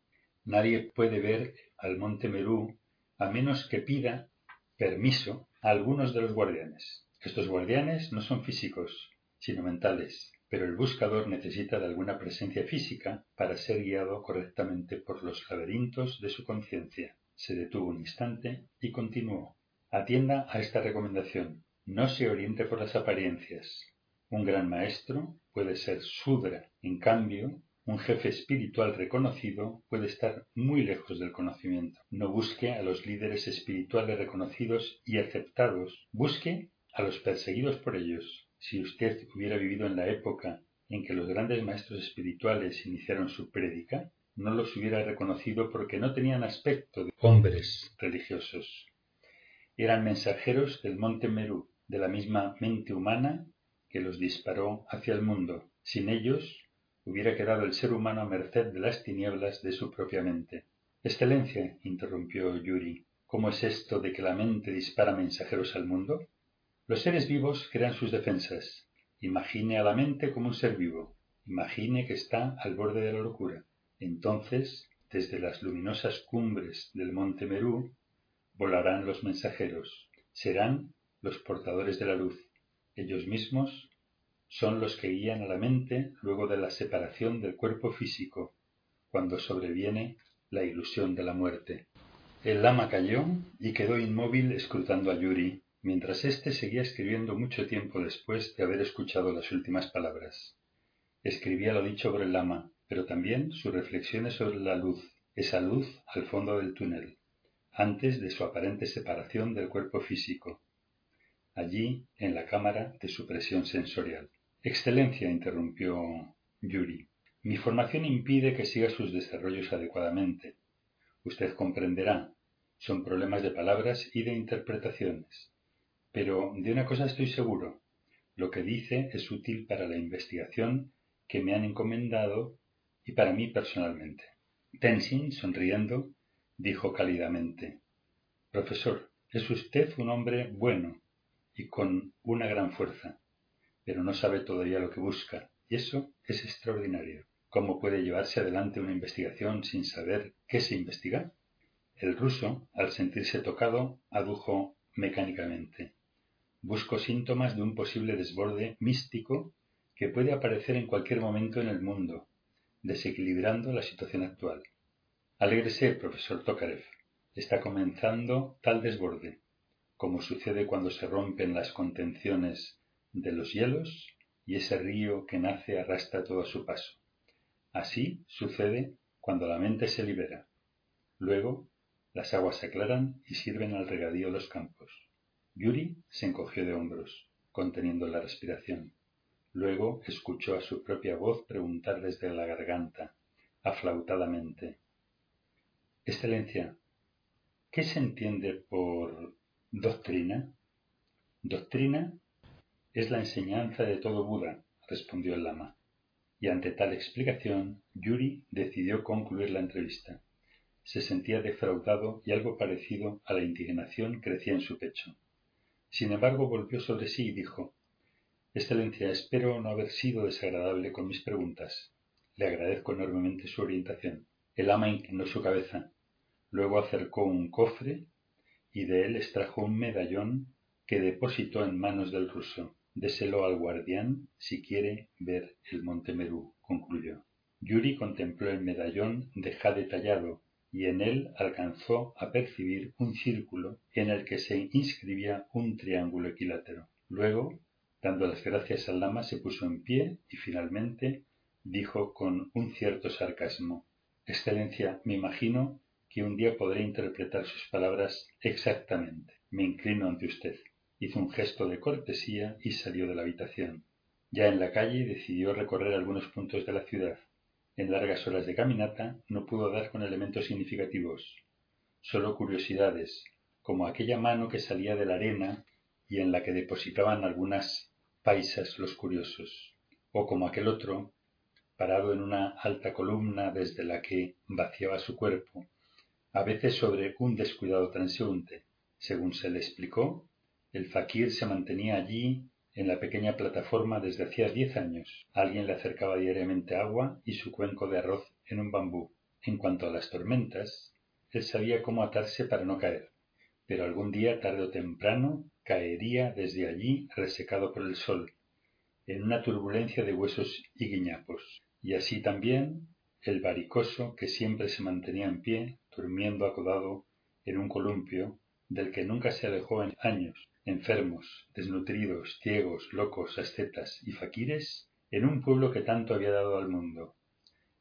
Nadie puede ver al monte Merú a menos que pida permiso a algunos de los guardianes. Estos guardianes no son físicos, sino mentales pero el buscador necesita de alguna presencia física para ser guiado correctamente por los laberintos de su conciencia. Se detuvo un instante y continuó. Atienda a esta recomendación. No se oriente por las apariencias. Un gran maestro puede ser Sudra. En cambio, un jefe espiritual reconocido puede estar muy lejos del conocimiento. No busque a los líderes espirituales reconocidos y aceptados. Busque a los perseguidos por ellos. Si usted hubiera vivido en la época en que los grandes maestros espirituales iniciaron su prédica, no los hubiera reconocido porque no tenían aspecto de hombres religiosos. Eran mensajeros del monte Merú, de la misma mente humana que los disparó hacia el mundo. Sin ellos, hubiera quedado el ser humano a merced de las tinieblas de su propia mente. Excelencia, interrumpió Yuri, ¿cómo es esto de que la mente dispara mensajeros al mundo? Los seres vivos crean sus defensas. Imagine a la mente como un ser vivo. Imagine que está al borde de la locura. Entonces, desde las luminosas cumbres del monte Merú, volarán los mensajeros. Serán los portadores de la luz. Ellos mismos son los que guían a la mente luego de la separación del cuerpo físico, cuando sobreviene la ilusión de la muerte. El lama cayó y quedó inmóvil escrutando a Yuri, mientras éste seguía escribiendo mucho tiempo después de haber escuchado las últimas palabras. Escribía lo dicho por el lama, pero también sus reflexiones sobre la luz, esa luz al fondo del túnel, antes de su aparente separación del cuerpo físico, allí en la cámara de supresión sensorial. Excelencia, interrumpió Yuri, mi formación impide que siga sus desarrollos adecuadamente. Usted comprenderá, son problemas de palabras y de interpretaciones. Pero de una cosa estoy seguro, lo que dice es útil para la investigación que me han encomendado y para mí personalmente. Tenzin, sonriendo, dijo cálidamente Profesor, es usted un hombre bueno y con una gran fuerza, pero no sabe todavía lo que busca, y eso es extraordinario. ¿Cómo puede llevarse adelante una investigación sin saber qué se investiga? El ruso, al sentirse tocado, adujo mecánicamente. Busco síntomas de un posible desborde místico que puede aparecer en cualquier momento en el mundo, desequilibrando la situación actual. Alégrese, profesor Tokarev. Está comenzando tal desborde, como sucede cuando se rompen las contenciones de los hielos y ese río que nace arrastra todo a su paso. Así sucede cuando la mente se libera. Luego, las aguas se aclaran y sirven al regadío los campos. Yuri se encogió de hombros, conteniendo la respiración. Luego escuchó a su propia voz preguntar desde la garganta, aflautadamente. Excelencia, ¿qué se entiende por doctrina? Doctrina es la enseñanza de todo Buda, respondió el lama. Y ante tal explicación, Yuri decidió concluir la entrevista. Se sentía defraudado y algo parecido a la indignación crecía en su pecho. Sin embargo, volvió sobre sí y dijo Excelencia, espero no haber sido desagradable con mis preguntas. Le agradezco enormemente su orientación. El ama inclinó su cabeza. Luego acercó un cofre y de él extrajo un medallón que depositó en manos del ruso. Déselo al guardián si quiere ver el monte Merú, concluyó. Yuri contempló el medallón de jade tallado y en él alcanzó a percibir un círculo en el que se inscribía un triángulo equilátero. Luego, dando las gracias al lama, se puso en pie y finalmente dijo con un cierto sarcasmo Excelencia, me imagino que un día podré interpretar sus palabras exactamente. Me inclino ante usted. Hizo un gesto de cortesía y salió de la habitación. Ya en la calle decidió recorrer algunos puntos de la ciudad. En largas horas de caminata no pudo dar con elementos significativos, solo curiosidades, como aquella mano que salía de la arena y en la que depositaban algunas paisas los curiosos, o como aquel otro, parado en una alta columna desde la que vaciaba su cuerpo, a veces sobre un descuidado transeúnte. Según se le explicó, el faquir se mantenía allí en la pequeña plataforma desde hacía diez años. Alguien le acercaba diariamente agua y su cuenco de arroz en un bambú. En cuanto a las tormentas, él sabía cómo atarse para no caer, pero algún día, tarde o temprano, caería desde allí resecado por el sol, en una turbulencia de huesos y guiñapos. Y así también el varicoso que siempre se mantenía en pie, durmiendo acodado en un columpio, del que nunca se alejó en años, enfermos, desnutridos, ciegos, locos, ascetas y faquires en un pueblo que tanto había dado al mundo.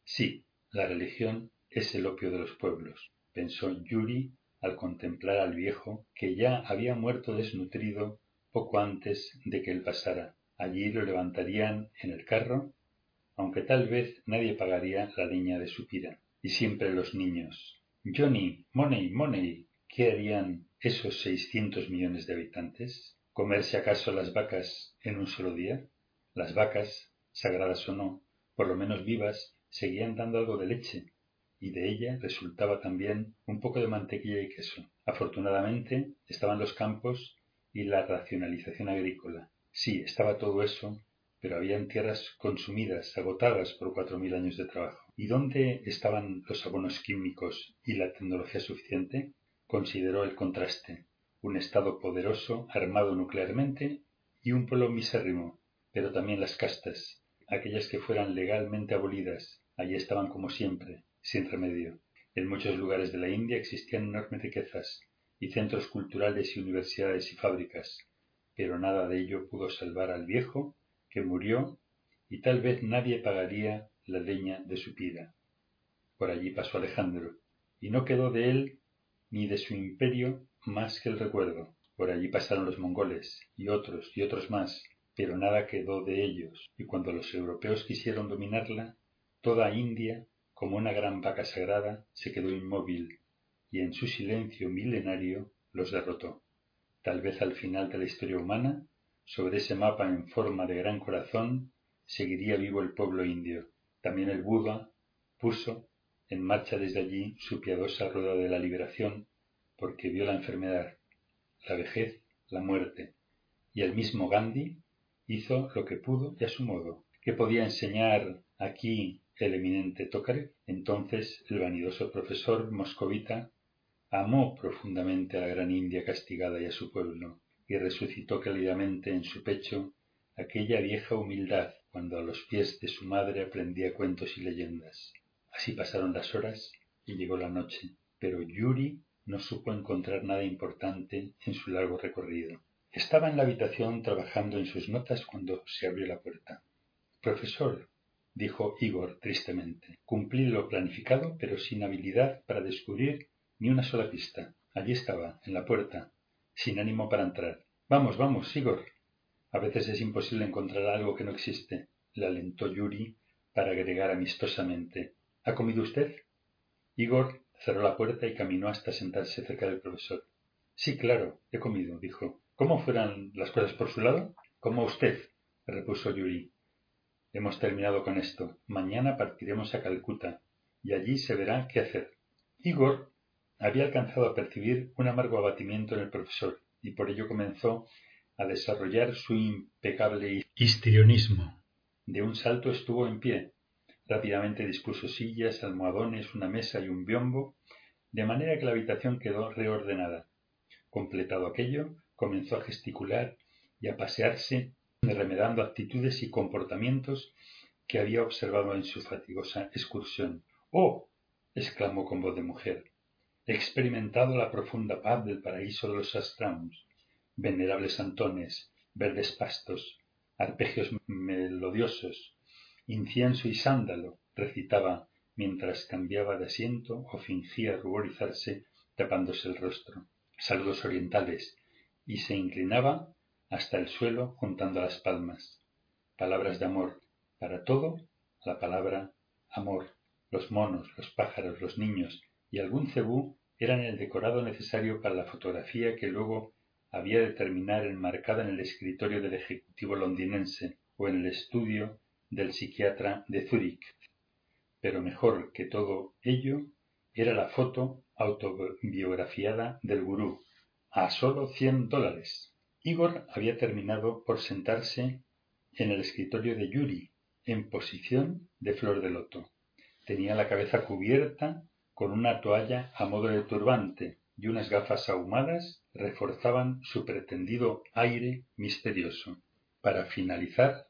Sí, la religión es el opio de los pueblos, pensó Yuri al contemplar al viejo que ya había muerto desnutrido poco antes de que él pasara. Allí lo levantarían en el carro, aunque tal vez nadie pagaría la leña de su pira. Y siempre los niños. Johnny, money, money. ¿Qué harían esos seiscientos millones de habitantes? ¿Comerse acaso las vacas en un solo día? Las vacas, sagradas o no, por lo menos vivas, seguían dando algo de leche, y de ella resultaba también un poco de mantequilla y queso. Afortunadamente estaban los campos y la racionalización agrícola. Sí, estaba todo eso, pero habían tierras consumidas, agotadas por cuatro mil años de trabajo. ¿Y dónde estaban los abonos químicos y la tecnología suficiente? Consideró el contraste, un Estado poderoso, armado nuclearmente, y un pueblo misérrimo, pero también las castas, aquellas que fueran legalmente abolidas, allí estaban como siempre, sin remedio. En muchos lugares de la India existían enormes riquezas, y centros culturales y universidades y fábricas, pero nada de ello pudo salvar al viejo, que murió, y tal vez nadie pagaría la leña de su pira. Por allí pasó Alejandro, y no quedó de él ni de su imperio más que el recuerdo. Por allí pasaron los mongoles, y otros, y otros más, pero nada quedó de ellos, y cuando los europeos quisieron dominarla, toda India, como una gran vaca sagrada, se quedó inmóvil, y en su silencio milenario los derrotó. Tal vez al final de la historia humana, sobre ese mapa en forma de gran corazón, seguiría vivo el pueblo indio. También el Buda puso en marcha desde allí su piadosa rueda de la liberación, porque vio la enfermedad, la vejez, la muerte, y el mismo Gandhi hizo lo que pudo y a su modo. ¿Qué podía enseñar aquí el eminente Tokarev? Entonces el vanidoso profesor moscovita amó profundamente a la gran India castigada y a su pueblo, y resucitó cálidamente en su pecho aquella vieja humildad cuando a los pies de su madre aprendía cuentos y leyendas. Así pasaron las horas y llegó la noche, pero Yuri no supo encontrar nada importante en su largo recorrido. Estaba en la habitación trabajando en sus notas cuando se abrió la puerta. Profesor, dijo Igor tristemente, cumplí lo planificado, pero sin habilidad para descubrir ni una sola pista. Allí estaba, en la puerta, sin ánimo para entrar. Vamos, vamos, Igor. A veces es imposible encontrar algo que no existe, le alentó Yuri para agregar amistosamente. ¿Ha comido usted? Igor cerró la puerta y caminó hasta sentarse cerca del profesor. Sí, claro, he comido, dijo. ¿Cómo fueran las cosas por su lado? Como usted, repuso Yuri. Hemos terminado con esto. Mañana partiremos a Calcuta y allí se verá qué hacer. Igor había alcanzado a percibir un amargo abatimiento en el profesor y por ello comenzó a desarrollar su impecable histrionismo. De un salto estuvo en pie. Rápidamente dispuso sillas, almohadones, una mesa y un biombo, de manera que la habitación quedó reordenada. Completado aquello, comenzó a gesticular y a pasearse, remedando actitudes y comportamientos que había observado en su fatigosa excursión. ¡Oh! exclamó con voz de mujer. He experimentado la profunda paz del paraíso de los astramos venerables antones, verdes pastos, arpegios melodiosos, incienso y sándalo, recitaba mientras cambiaba de asiento o fingía ruborizarse tapándose el rostro, saludos orientales, y se inclinaba hasta el suelo juntando las palmas. Palabras de amor, para todo la palabra amor. Los monos, los pájaros, los niños y algún cebú eran el decorado necesario para la fotografía que luego había de terminar enmarcada en el escritorio del ejecutivo londinense o en el estudio del psiquiatra de Zúrich. Pero mejor que todo ello era la foto autobiografiada del gurú, a solo cien dólares. Igor había terminado por sentarse en el escritorio de Yuri, en posición de flor de loto. Tenía la cabeza cubierta con una toalla a modo de turbante y unas gafas ahumadas reforzaban su pretendido aire misterioso. Para finalizar,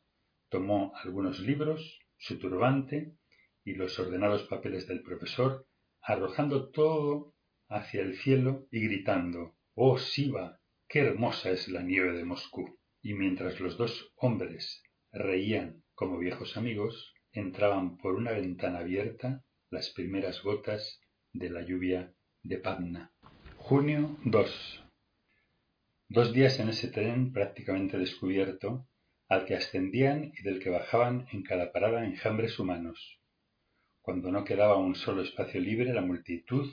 tomó algunos libros, su turbante y los ordenados papeles del profesor, arrojando todo hacia el cielo y gritando Oh Siva, qué hermosa es la nieve de Moscú. Y mientras los dos hombres reían como viejos amigos, entraban por una ventana abierta las primeras gotas de la lluvia de Padna. Junio 2. Dos días en ese tren prácticamente descubierto, al que ascendían y del que bajaban en cada parada enjambres humanos. Cuando no quedaba un solo espacio libre, la multitud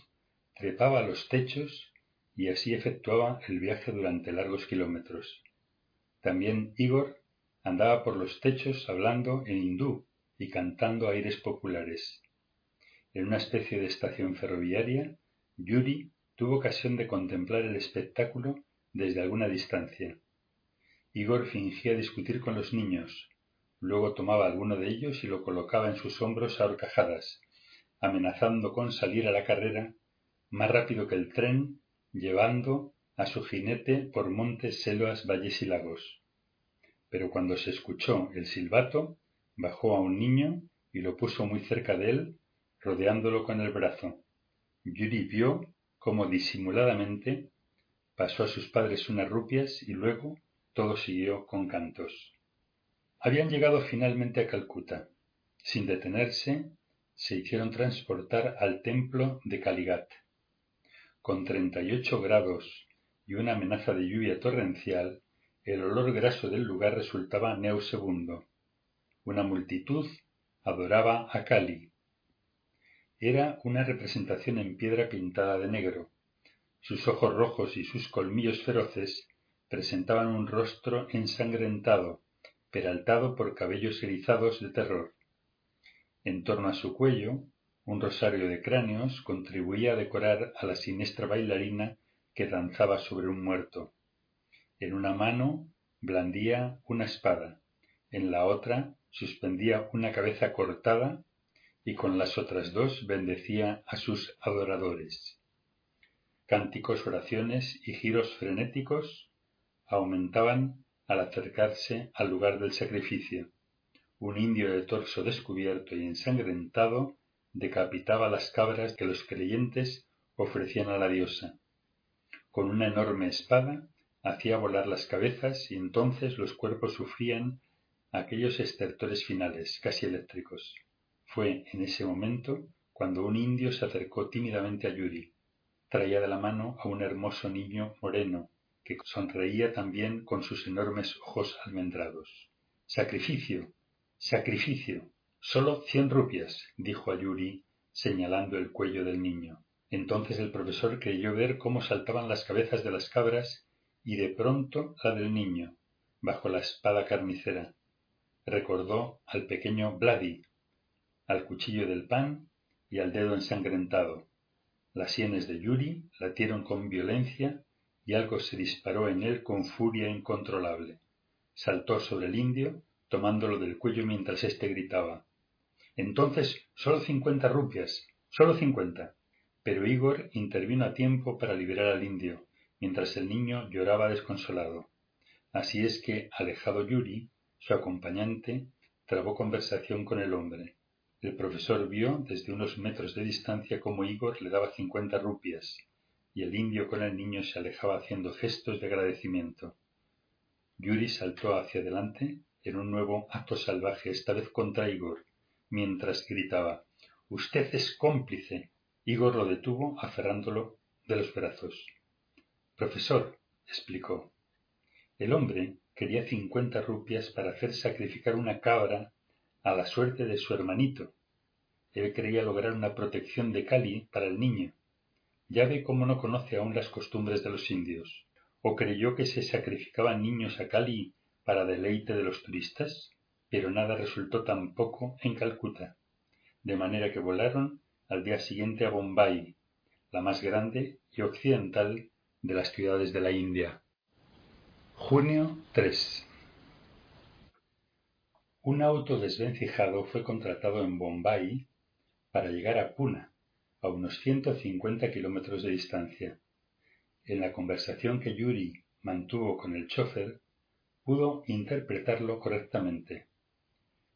trepaba a los techos y así efectuaba el viaje durante largos kilómetros. También Igor andaba por los techos hablando en hindú y cantando aires populares. En una especie de estación ferroviaria, Yuri tuvo ocasión de contemplar el espectáculo desde alguna distancia. Igor fingía discutir con los niños, luego tomaba alguno de ellos y lo colocaba en sus hombros a horcajadas, amenazando con salir a la carrera más rápido que el tren, llevando a su jinete por montes, selvas, valles y lagos. Pero cuando se escuchó el silbato, bajó a un niño y lo puso muy cerca de él, rodeándolo con el brazo. Yuri vio cómo disimuladamente pasó a sus padres unas rupias y luego todo siguió con cantos. Habían llegado finalmente a Calcuta. Sin detenerse, se hicieron transportar al templo de Caligat. Con treinta y ocho grados y una amenaza de lluvia torrencial, el olor graso del lugar resultaba nauseabundo. Una multitud adoraba a Cali. Era una representación en piedra pintada de negro. Sus ojos rojos y sus colmillos feroces presentaban un rostro ensangrentado, peraltado por cabellos erizados de terror. En torno a su cuello, un rosario de cráneos contribuía a decorar a la siniestra bailarina que danzaba sobre un muerto. En una mano blandía una espada, en la otra suspendía una cabeza cortada y con las otras dos bendecía a sus adoradores. Cánticos, oraciones y giros frenéticos aumentaban al acercarse al lugar del sacrificio. Un indio de torso descubierto y ensangrentado decapitaba las cabras que los creyentes ofrecían a la diosa. Con una enorme espada hacía volar las cabezas y entonces los cuerpos sufrían aquellos estertores finales, casi eléctricos. Fue en ese momento cuando un indio se acercó tímidamente a Yuri. Traía de la mano a un hermoso niño moreno, que sonreía también con sus enormes ojos almendrados. Sacrificio. Sacrificio. Solo cien rupias, dijo a Yuri, señalando el cuello del niño. Entonces el profesor creyó ver cómo saltaban las cabezas de las cabras y de pronto la del niño, bajo la espada carnicera. Recordó al pequeño Vladi, al cuchillo del pan y al dedo ensangrentado. Las sienes de Yuri latieron con violencia y algo se disparó en él con furia incontrolable. Saltó sobre el indio, tomándolo del cuello mientras éste gritaba entonces solo cincuenta rupias, solo cincuenta. Pero Igor intervino a tiempo para liberar al indio, mientras el niño lloraba desconsolado. Así es que, alejado Yuri, su acompañante, trabó conversación con el hombre. El profesor vio desde unos metros de distancia cómo Igor le daba cincuenta rupias, y el indio con el niño se alejaba haciendo gestos de agradecimiento. Yuri saltó hacia adelante en un nuevo acto salvaje, esta vez contra Igor, mientras gritaba Usted es cómplice. Igor lo detuvo aferrándolo de los brazos. Profesor, explicó. El hombre quería cincuenta rupias para hacer sacrificar una cabra a la suerte de su hermanito. Él quería lograr una protección de Cali para el niño. Ya ve cómo no conoce aún las costumbres de los indios. ¿O creyó que se sacrificaban niños a Cali para deleite de los turistas? pero nada resultó tampoco en Calcuta, de manera que volaron al día siguiente a Bombay, la más grande y occidental de las ciudades de la India. Junio 3. Un auto desvencijado fue contratado en Bombay para llegar a Puna, a unos 150 kilómetros de distancia. En la conversación que Yuri mantuvo con el chofer, pudo interpretarlo correctamente.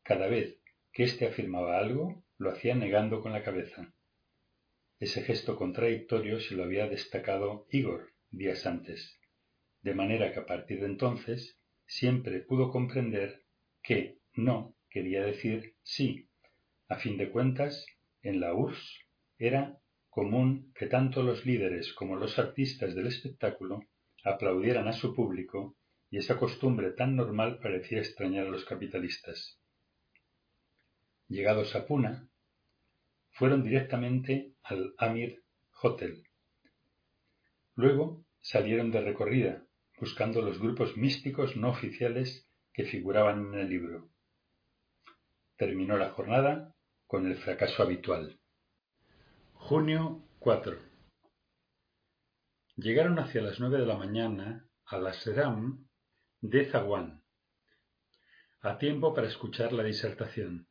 Cada vez que éste afirmaba algo, lo hacía negando con la cabeza. Ese gesto contradictorio se lo había destacado Igor días antes, de manera que a partir de entonces siempre pudo comprender que no quería decir sí. A fin de cuentas, en la URSS era común que tanto los líderes como los artistas del espectáculo aplaudieran a su público y esa costumbre tan normal parecía extrañar a los capitalistas. Llegados a Puna, fueron directamente al Amir Hotel. Luego salieron de recorrida, buscando los grupos místicos no oficiales que figuraban en el libro. Terminó la jornada con el fracaso habitual. Junio 4. Llegaron hacia las nueve de la mañana a la Seram de Zaguán, a tiempo para escuchar la disertación.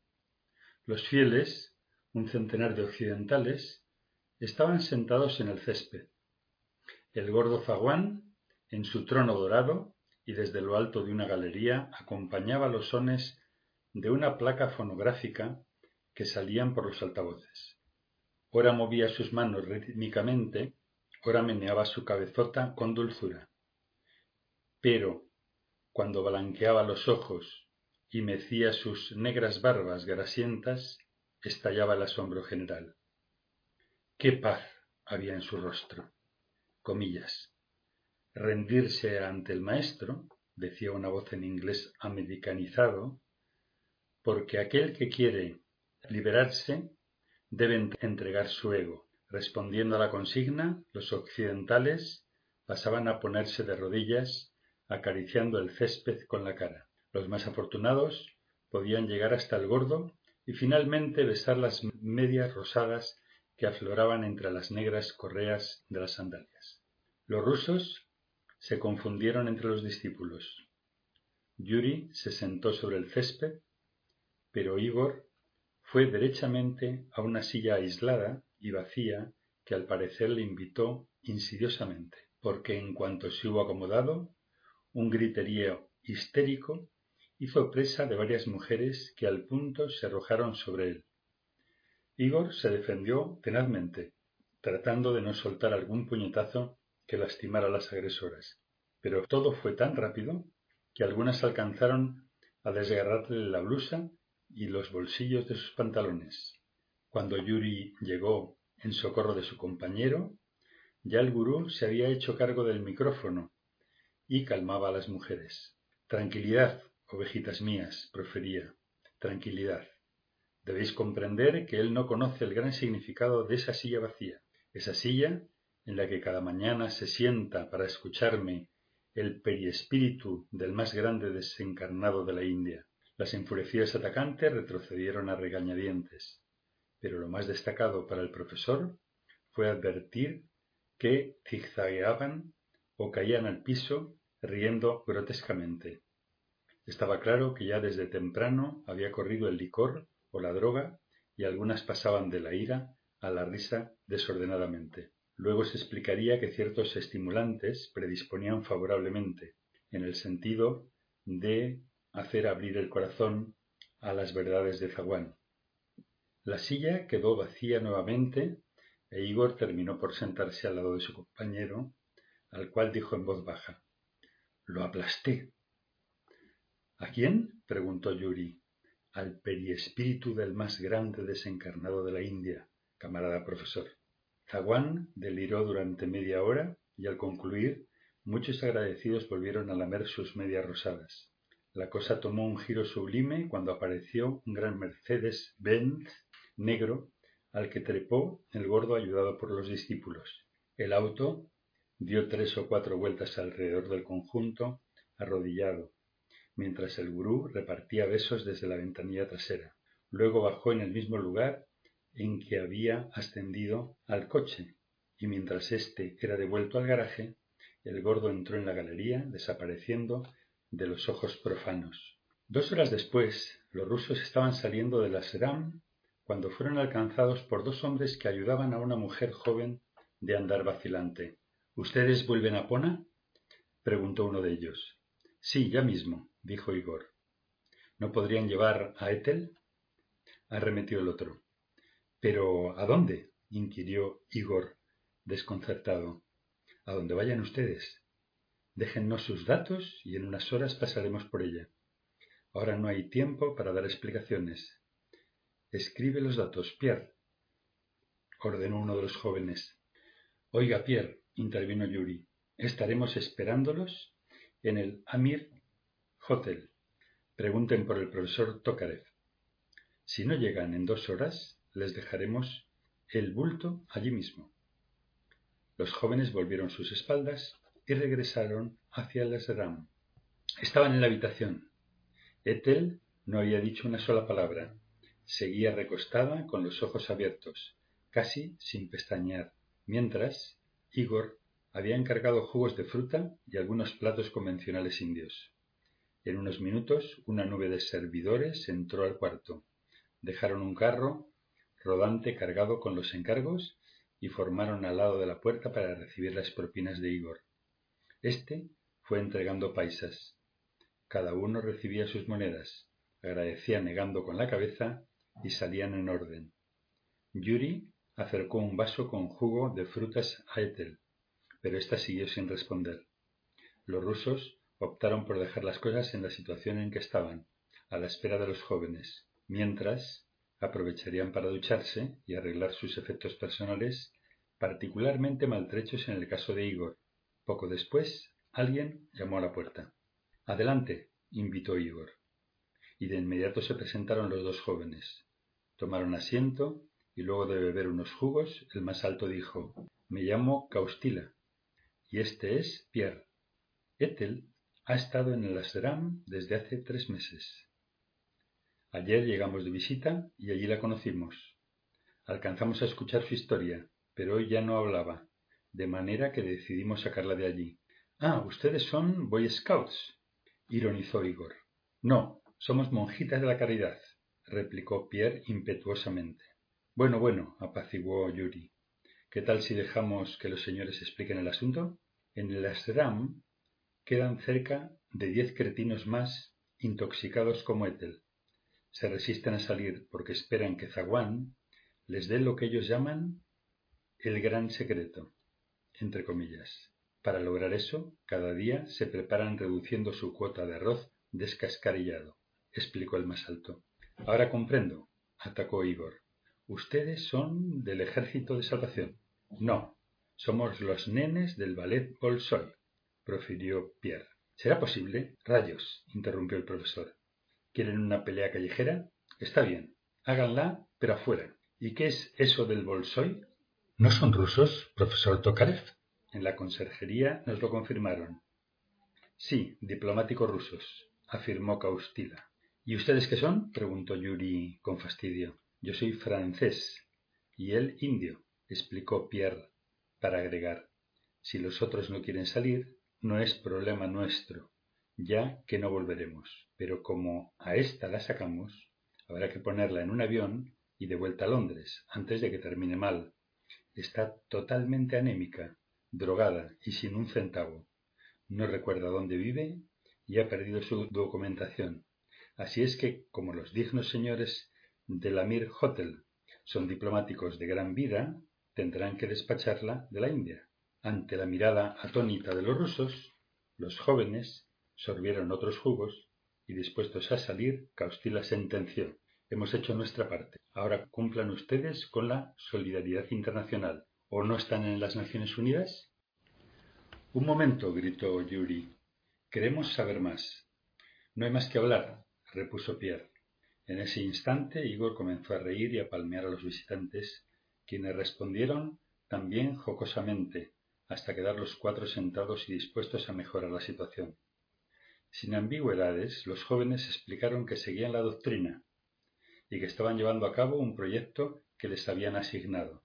Los fieles, un centenar de occidentales, estaban sentados en el césped. El gordo zaguán, en su trono dorado, y desde lo alto de una galería acompañaba los sones de una placa fonográfica que salían por los altavoces. Ora movía sus manos rítmicamente, ora meneaba su cabezota con dulzura. Pero, cuando blanqueaba los ojos y mecía sus negras barbas grasientas, estallaba el asombro general. ¡Qué paz había en su rostro! Comillas. Rendirse ante el maestro, decía una voz en inglés americanizado, porque aquel que quiere liberarse debe entregar su ego. Respondiendo a la consigna, los occidentales pasaban a ponerse de rodillas, acariciando el césped con la cara. Los más afortunados podían llegar hasta el gordo y finalmente besar las medias rosadas que afloraban entre las negras correas de las sandalias. Los rusos se confundieron entre los discípulos. Yuri se sentó sobre el césped, pero Igor fue derechamente a una silla aislada y vacía que al parecer le invitó insidiosamente, porque en cuanto se hubo acomodado, un griterío histérico hizo presa de varias mujeres que al punto se arrojaron sobre él. Igor se defendió tenazmente, tratando de no soltar algún puñetazo que lastimara a las agresoras. Pero todo fue tan rápido que algunas alcanzaron a desgarrarle la blusa y los bolsillos de sus pantalones. Cuando Yuri llegó en socorro de su compañero, ya el gurú se había hecho cargo del micrófono y calmaba a las mujeres. Tranquilidad, ovejitas mías, profería. Tranquilidad. Debéis comprender que él no conoce el gran significado de esa silla vacía, esa silla en la que cada mañana se sienta para escucharme el periespíritu del más grande desencarnado de la India. Las enfurecidas atacantes retrocedieron a regañadientes, pero lo más destacado para el profesor fue advertir que zigzagueaban o caían al piso riendo grotescamente. Estaba claro que ya desde temprano había corrido el licor o la droga y algunas pasaban de la ira a la risa desordenadamente. Luego se explicaría que ciertos estimulantes predisponían favorablemente, en el sentido de hacer abrir el corazón a las verdades de zaguán. La silla quedó vacía nuevamente e Igor terminó por sentarse al lado de su compañero, al cual dijo en voz baja Lo aplasté. ¿A quién? preguntó Yuri. Al periespíritu del más grande desencarnado de la India, camarada profesor. Zaguán deliró durante media hora y al concluir muchos agradecidos volvieron a lamer sus medias rosadas. La cosa tomó un giro sublime cuando apareció un gran Mercedes-Benz negro al que trepó el gordo ayudado por los discípulos. El auto dio tres o cuatro vueltas alrededor del conjunto, arrodillado, mientras el gurú repartía besos desde la ventanilla trasera. Luego bajó en el mismo lugar en que había ascendido al coche, y mientras éste era devuelto al garaje, el gordo entró en la galería, desapareciendo de los ojos profanos. Dos horas después, los rusos estaban saliendo de la Seram cuando fueron alcanzados por dos hombres que ayudaban a una mujer joven de andar vacilante. ¿Ustedes vuelven a Pona? preguntó uno de ellos. Sí, ya mismo, dijo Igor. ¿No podrían llevar a Ethel? arremetió el otro. ¿Pero a dónde? inquirió Igor, desconcertado. A dónde vayan ustedes. Déjennos sus datos y en unas horas pasaremos por ella. Ahora no hay tiempo para dar explicaciones. Escribe los datos, Pierre, ordenó uno de los jóvenes. Oiga, Pierre, intervino Yuri, estaremos esperándolos en el Amir Hotel. Pregunten por el profesor Tokarev. Si no llegan en dos horas, les dejaremos el bulto allí mismo. Los jóvenes volvieron sus espaldas y regresaron hacia el Esram. Estaban en la habitación. Ethel no había dicho una sola palabra. Seguía recostada con los ojos abiertos, casi sin pestañear, mientras Igor había encargado jugos de fruta y algunos platos convencionales indios. En unos minutos una nube de servidores entró al cuarto. Dejaron un carro rodante cargado con los encargos y formaron al lado de la puerta para recibir las propinas de Igor. Este fue entregando paisas. Cada uno recibía sus monedas, agradecía negando con la cabeza y salían en orden. Yuri acercó un vaso con jugo de frutas a Ethel, pero ésta siguió sin responder. Los rusos optaron por dejar las cosas en la situación en que estaban, a la espera de los jóvenes, mientras aprovecharían para ducharse y arreglar sus efectos personales, particularmente maltrechos en el caso de Igor. Poco después, alguien llamó a la puerta. Adelante, invitó Igor. Y de inmediato se presentaron los dos jóvenes. Tomaron asiento y luego de beber unos jugos, el más alto dijo Me llamo Caustila y este es Pierre. Ethel ha estado en el Asram desde hace tres meses. Ayer llegamos de visita y allí la conocimos. Alcanzamos a escuchar su historia, pero hoy ya no hablaba, de manera que decidimos sacarla de allí. Ah, ustedes son Boy Scouts, ironizó Igor. No, somos monjitas de la caridad, replicó Pierre impetuosamente. Bueno, bueno, apaciguó Yuri. ¿Qué tal si dejamos que los señores expliquen el asunto? En el ashram quedan cerca de diez cretinos más intoxicados como Ethel. Se resisten a salir porque esperan que Zaguán les dé lo que ellos llaman el gran secreto, entre comillas. Para lograr eso, cada día se preparan reduciendo su cuota de arroz descascarillado, explicó el más alto. Ahora comprendo, atacó Igor. Ustedes son del ejército de salvación. No, somos los nenes del ballet Bolshoi, profirió Pierre. ¿Será posible? Rayos, interrumpió el profesor. ¿Quieren una pelea callejera? Está bien, háganla, pero afuera. ¿Y qué es eso del Bolshoi? ¿No son rusos, profesor Tokarev? En la conserjería nos lo confirmaron. Sí, diplomáticos rusos, afirmó Caustila. ¿Y ustedes qué son? preguntó Yuri con fastidio. Yo soy francés y él indio, explicó Pierre para agregar. Si los otros no quieren salir, no es problema nuestro, ya que no volveremos. Pero como a esta la sacamos, habrá que ponerla en un avión y de vuelta a Londres, antes de que termine mal. Está totalmente anémica, drogada y sin un centavo. No recuerda dónde vive y ha perdido su documentación. Así es que, como los dignos señores del Amir Hotel son diplomáticos de gran vida, tendrán que despacharla de la India. Ante la mirada atónita de los rusos, los jóvenes sorbieron otros jugos y dispuestos a salir, Caustila sentenció Hemos hecho nuestra parte. Ahora cumplan ustedes con la solidaridad internacional. ¿O no están en las Naciones Unidas? Un momento, gritó Yuri. Queremos saber más. No hay más que hablar, repuso Pierre. En ese instante Igor comenzó a reír y a palmear a los visitantes, quienes respondieron también jocosamente, hasta quedar los cuatro sentados y dispuestos a mejorar la situación. Sin ambigüedades, los jóvenes explicaron que seguían la doctrina y que estaban llevando a cabo un proyecto que les habían asignado.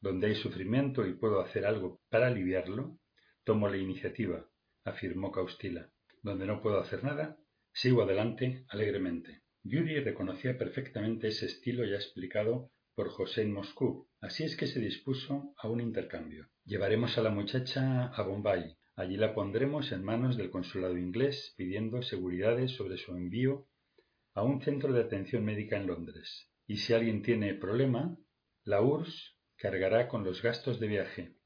Donde hay sufrimiento y puedo hacer algo para aliviarlo, tomo la iniciativa, afirmó Caustila. Donde no puedo hacer nada, sigo adelante alegremente. Yuri reconocía perfectamente ese estilo ya explicado por José en Moscú, así es que se dispuso a un intercambio. Llevaremos a la muchacha a Bombay. Allí la pondremos en manos del consulado inglés pidiendo seguridades sobre su envío a un centro de atención médica en Londres. Y si alguien tiene problema, la URSS cargará con los gastos de viaje.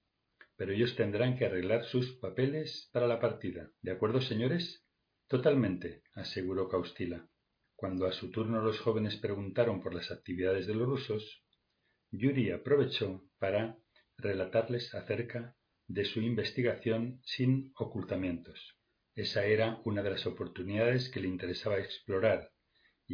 Pero ellos tendrán que arreglar sus papeles para la partida. ¿De acuerdo, señores? Totalmente, aseguró Caustila. Cuando a su turno los jóvenes preguntaron por las actividades de los rusos, Yuri aprovechó para relatarles acerca de su investigación sin ocultamientos. Esa era una de las oportunidades que le interesaba explorar,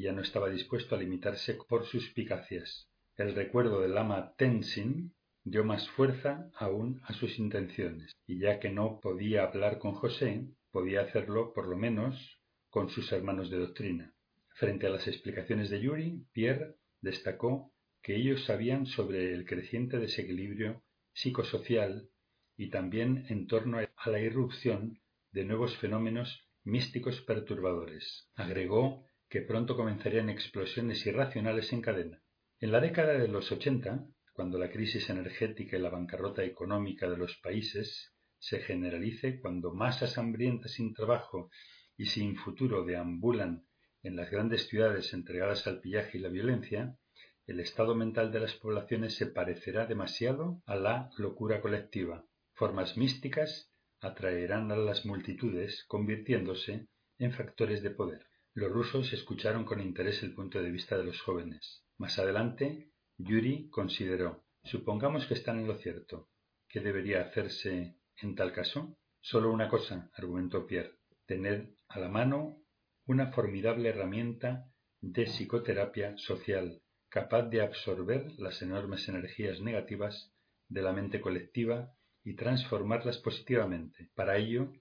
ya no estaba dispuesto a limitarse por suspicacias. El recuerdo del ama Tenzin dio más fuerza aún a sus intenciones, y ya que no podía hablar con José, podía hacerlo por lo menos con sus hermanos de doctrina. Frente a las explicaciones de Yuri, Pierre destacó que ellos sabían sobre el creciente desequilibrio psicosocial y también en torno a la irrupción de nuevos fenómenos místicos perturbadores. Agregó que pronto comenzarían explosiones irracionales en cadena. En la década de los ochenta, cuando la crisis energética y la bancarrota económica de los países se generalice, cuando masas hambrientas sin trabajo y sin futuro deambulan en las grandes ciudades entregadas al pillaje y la violencia, el estado mental de las poblaciones se parecerá demasiado a la locura colectiva. Formas místicas atraerán a las multitudes, convirtiéndose en factores de poder. Los rusos escucharon con interés el punto de vista de los jóvenes. Más adelante, Yuri consideró, supongamos que están en lo cierto. ¿Qué debería hacerse en tal caso? Solo una cosa, argumentó Pierre, tener a la mano una formidable herramienta de psicoterapia social capaz de absorber las enormes energías negativas de la mente colectiva y transformarlas positivamente. Para ello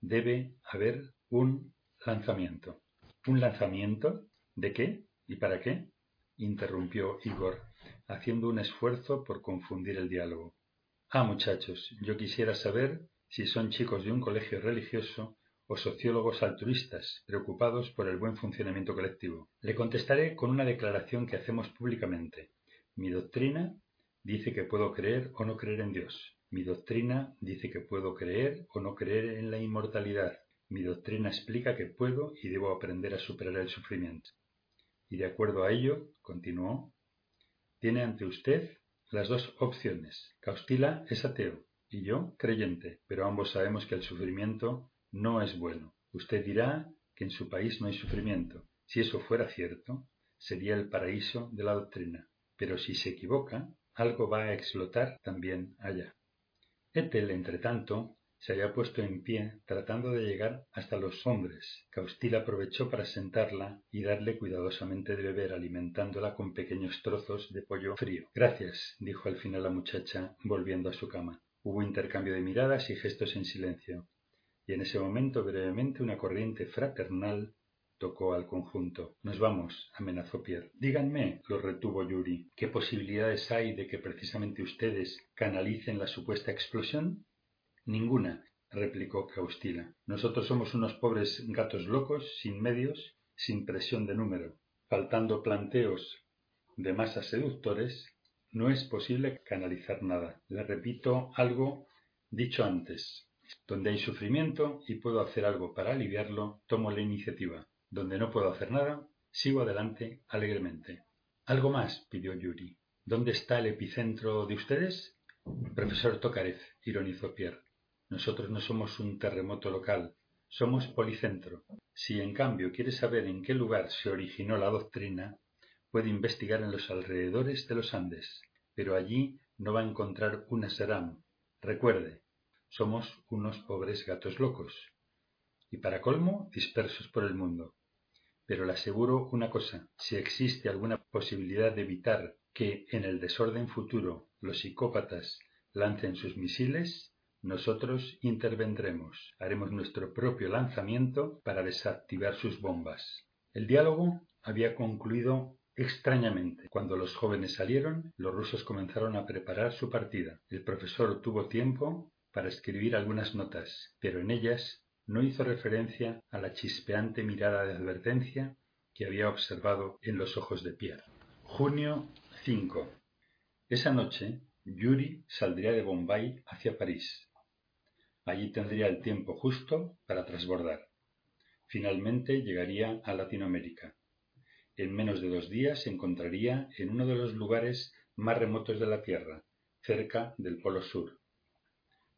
debe haber un lanzamiento. ¿Un lanzamiento? ¿De qué? ¿Y para qué? interrumpió Igor, haciendo un esfuerzo por confundir el diálogo. Ah, muchachos, yo quisiera saber si son chicos de un colegio religioso o sociólogos altruistas, preocupados por el buen funcionamiento colectivo. Le contestaré con una declaración que hacemos públicamente. Mi doctrina dice que puedo creer o no creer en Dios. Mi doctrina dice que puedo creer o no creer en la inmortalidad. Mi doctrina explica que puedo y debo aprender a superar el sufrimiento. Y de acuerdo a ello, continuó, tiene ante usted las dos opciones. Caustila es ateo y yo creyente, pero ambos sabemos que el sufrimiento no es bueno. Usted dirá que en su país no hay sufrimiento. Si eso fuera cierto, sería el paraíso de la doctrina. Pero si se equivoca, algo va a explotar también allá. Ethel, entre tanto, se había puesto en pie tratando de llegar hasta los hombres. Caustil aprovechó para sentarla y darle cuidadosamente de beber, alimentándola con pequeños trozos de pollo frío. Gracias, dijo al final la muchacha, volviendo a su cama. Hubo intercambio de miradas y gestos en silencio, y en ese momento brevemente una corriente fraternal tocó al conjunto. Nos vamos, amenazó Pierre. Díganme, lo retuvo Yuri, ¿qué posibilidades hay de que precisamente ustedes canalicen la supuesta explosión? Ninguna, replicó Caustila. Nosotros somos unos pobres gatos locos, sin medios, sin presión de número. Faltando planteos de masas seductores, no es posible canalizar nada. Le repito algo dicho antes. Donde hay sufrimiento y puedo hacer algo para aliviarlo, tomo la iniciativa. Donde no puedo hacer nada, sigo adelante alegremente. Algo más, pidió Yuri. ¿Dónde está el epicentro de ustedes? Profesor Tokarev, ironizó Pierre. Nosotros no somos un terremoto local, somos policentro. Si en cambio quiere saber en qué lugar se originó la doctrina, puede investigar en los alrededores de los Andes, pero allí no va a encontrar una Seram. Recuerde, somos unos pobres gatos locos. Y para colmo, dispersos por el mundo. Pero le aseguro una cosa, si existe alguna posibilidad de evitar que en el desorden futuro los psicópatas lancen sus misiles, nosotros intervendremos, haremos nuestro propio lanzamiento para desactivar sus bombas. El diálogo había concluido extrañamente. Cuando los jóvenes salieron, los rusos comenzaron a preparar su partida. El profesor tuvo tiempo para escribir algunas notas, pero en ellas no hizo referencia a la chispeante mirada de advertencia que había observado en los ojos de Pierre. Junio 5. Esa noche, Yuri saldría de Bombay hacia París. Allí tendría el tiempo justo para trasbordar. Finalmente llegaría a Latinoamérica. En menos de dos días se encontraría en uno de los lugares más remotos de la Tierra, cerca del Polo Sur.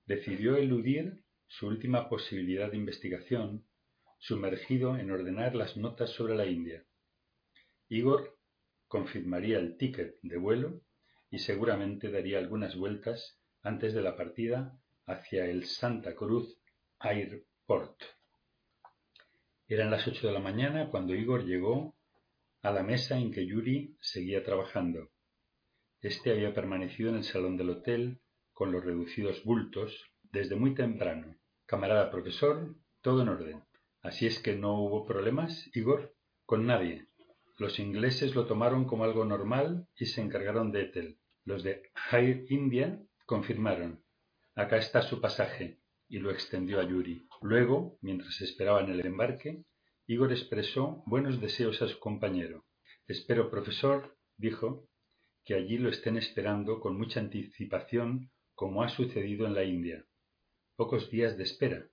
Decidió eludir su última posibilidad de investigación, sumergido en ordenar las notas sobre la India. Igor confirmaría el ticket de vuelo y seguramente daría algunas vueltas antes de la partida hacia el Santa Cruz Airport. Eran las ocho de la mañana cuando Igor llegó a la mesa en que Yuri seguía trabajando. Este había permanecido en el salón del hotel con los reducidos bultos desde muy temprano Camarada profesor, todo en orden. Así es que no hubo problemas, Igor, con nadie. Los ingleses lo tomaron como algo normal y se encargaron de Ethel. Los de Air India confirmaron. Acá está su pasaje, y lo extendió a Yuri. Luego, mientras esperaban el embarque, Igor expresó buenos deseos a su compañero. Espero, profesor, dijo, que allí lo estén esperando con mucha anticipación como ha sucedido en la India pocos días de espera.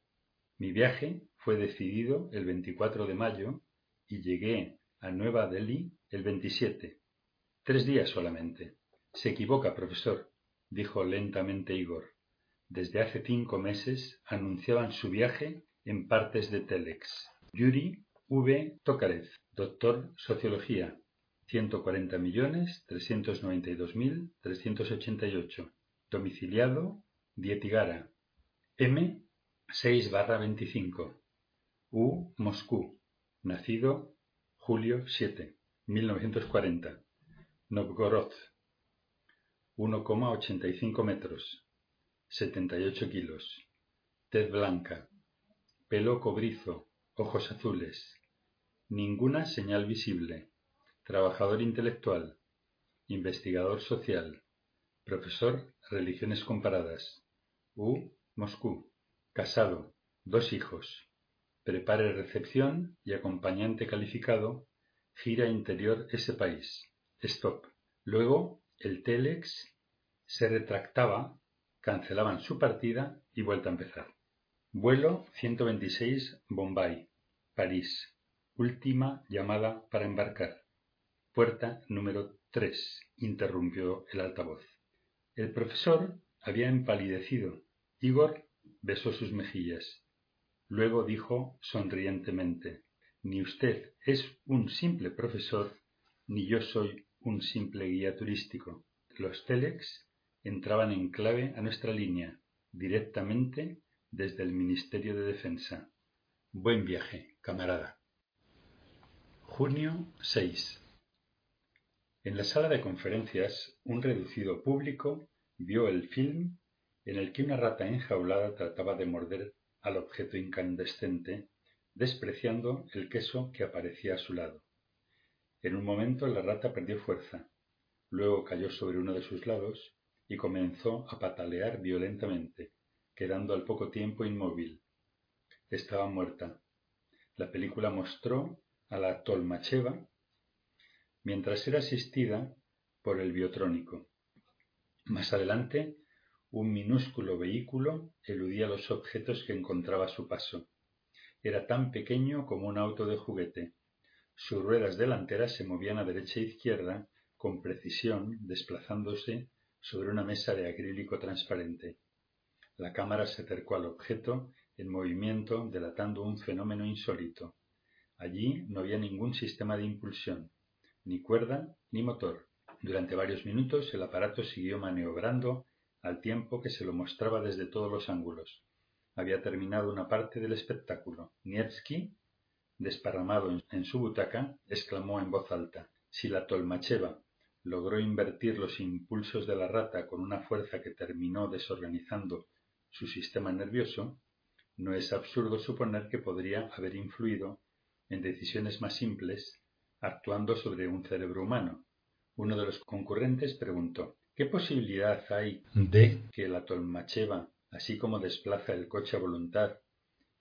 Mi viaje fue decidido el 24 de mayo y llegué a Nueva Delhi el 27. Tres días solamente. Se equivoca, profesor, dijo lentamente Igor. Desde hace cinco meses anunciaban su viaje en partes de Telex. Yuri V. Tokarev, doctor Sociología, 140.392.388. Domiciliado, Dietigara. M. 6 25. U. Moscú. Nacido julio 7, 1940. Novgorod. 1,85 metros. 78 kilos. Tez blanca. Pelo cobrizo. Ojos azules. Ninguna señal visible. Trabajador intelectual. Investigador social. Profesor Religiones Comparadas. U. Moscú. Casado. Dos hijos. Prepare recepción y acompañante calificado. Gira interior ese país. Stop. Luego el telex se retractaba, cancelaban su partida y vuelta a empezar. Vuelo 126 Bombay, París. Última llamada para embarcar. Puerta número 3, interrumpió el altavoz. El profesor había empalidecido. Igor besó sus mejillas. Luego dijo sonrientemente, Ni usted es un simple profesor, ni yo soy un simple guía turístico. Los telex entraban en clave a nuestra línea, directamente desde el Ministerio de Defensa. Buen viaje, camarada. Junio 6. En la sala de conferencias, un reducido público vio el film en el que una rata enjaulada trataba de morder al objeto incandescente, despreciando el queso que aparecía a su lado. En un momento la rata perdió fuerza, luego cayó sobre uno de sus lados y comenzó a patalear violentamente, quedando al poco tiempo inmóvil. Estaba muerta. La película mostró a la Tolmacheva mientras era asistida por el biotrónico. Más adelante, un minúsculo vehículo eludía los objetos que encontraba a su paso. Era tan pequeño como un auto de juguete, sus ruedas delanteras se movían a derecha e izquierda con precisión, desplazándose sobre una mesa de acrílico transparente. La cámara se acercó al objeto en movimiento, delatando un fenómeno insólito. Allí no había ningún sistema de impulsión, ni cuerda ni motor. Durante varios minutos el aparato siguió maniobrando al tiempo que se lo mostraba desde todos los ángulos. Había terminado una parte del espectáculo. Nievski desparramado en su butaca, exclamó en voz alta si la Tolmacheva logró invertir los impulsos de la rata con una fuerza que terminó desorganizando su sistema nervioso, no es absurdo suponer que podría haber influido en decisiones más simples actuando sobre un cerebro humano. Uno de los concurrentes preguntó ¿Qué posibilidad hay de que la Tolmacheva, así como desplaza el coche a voluntad,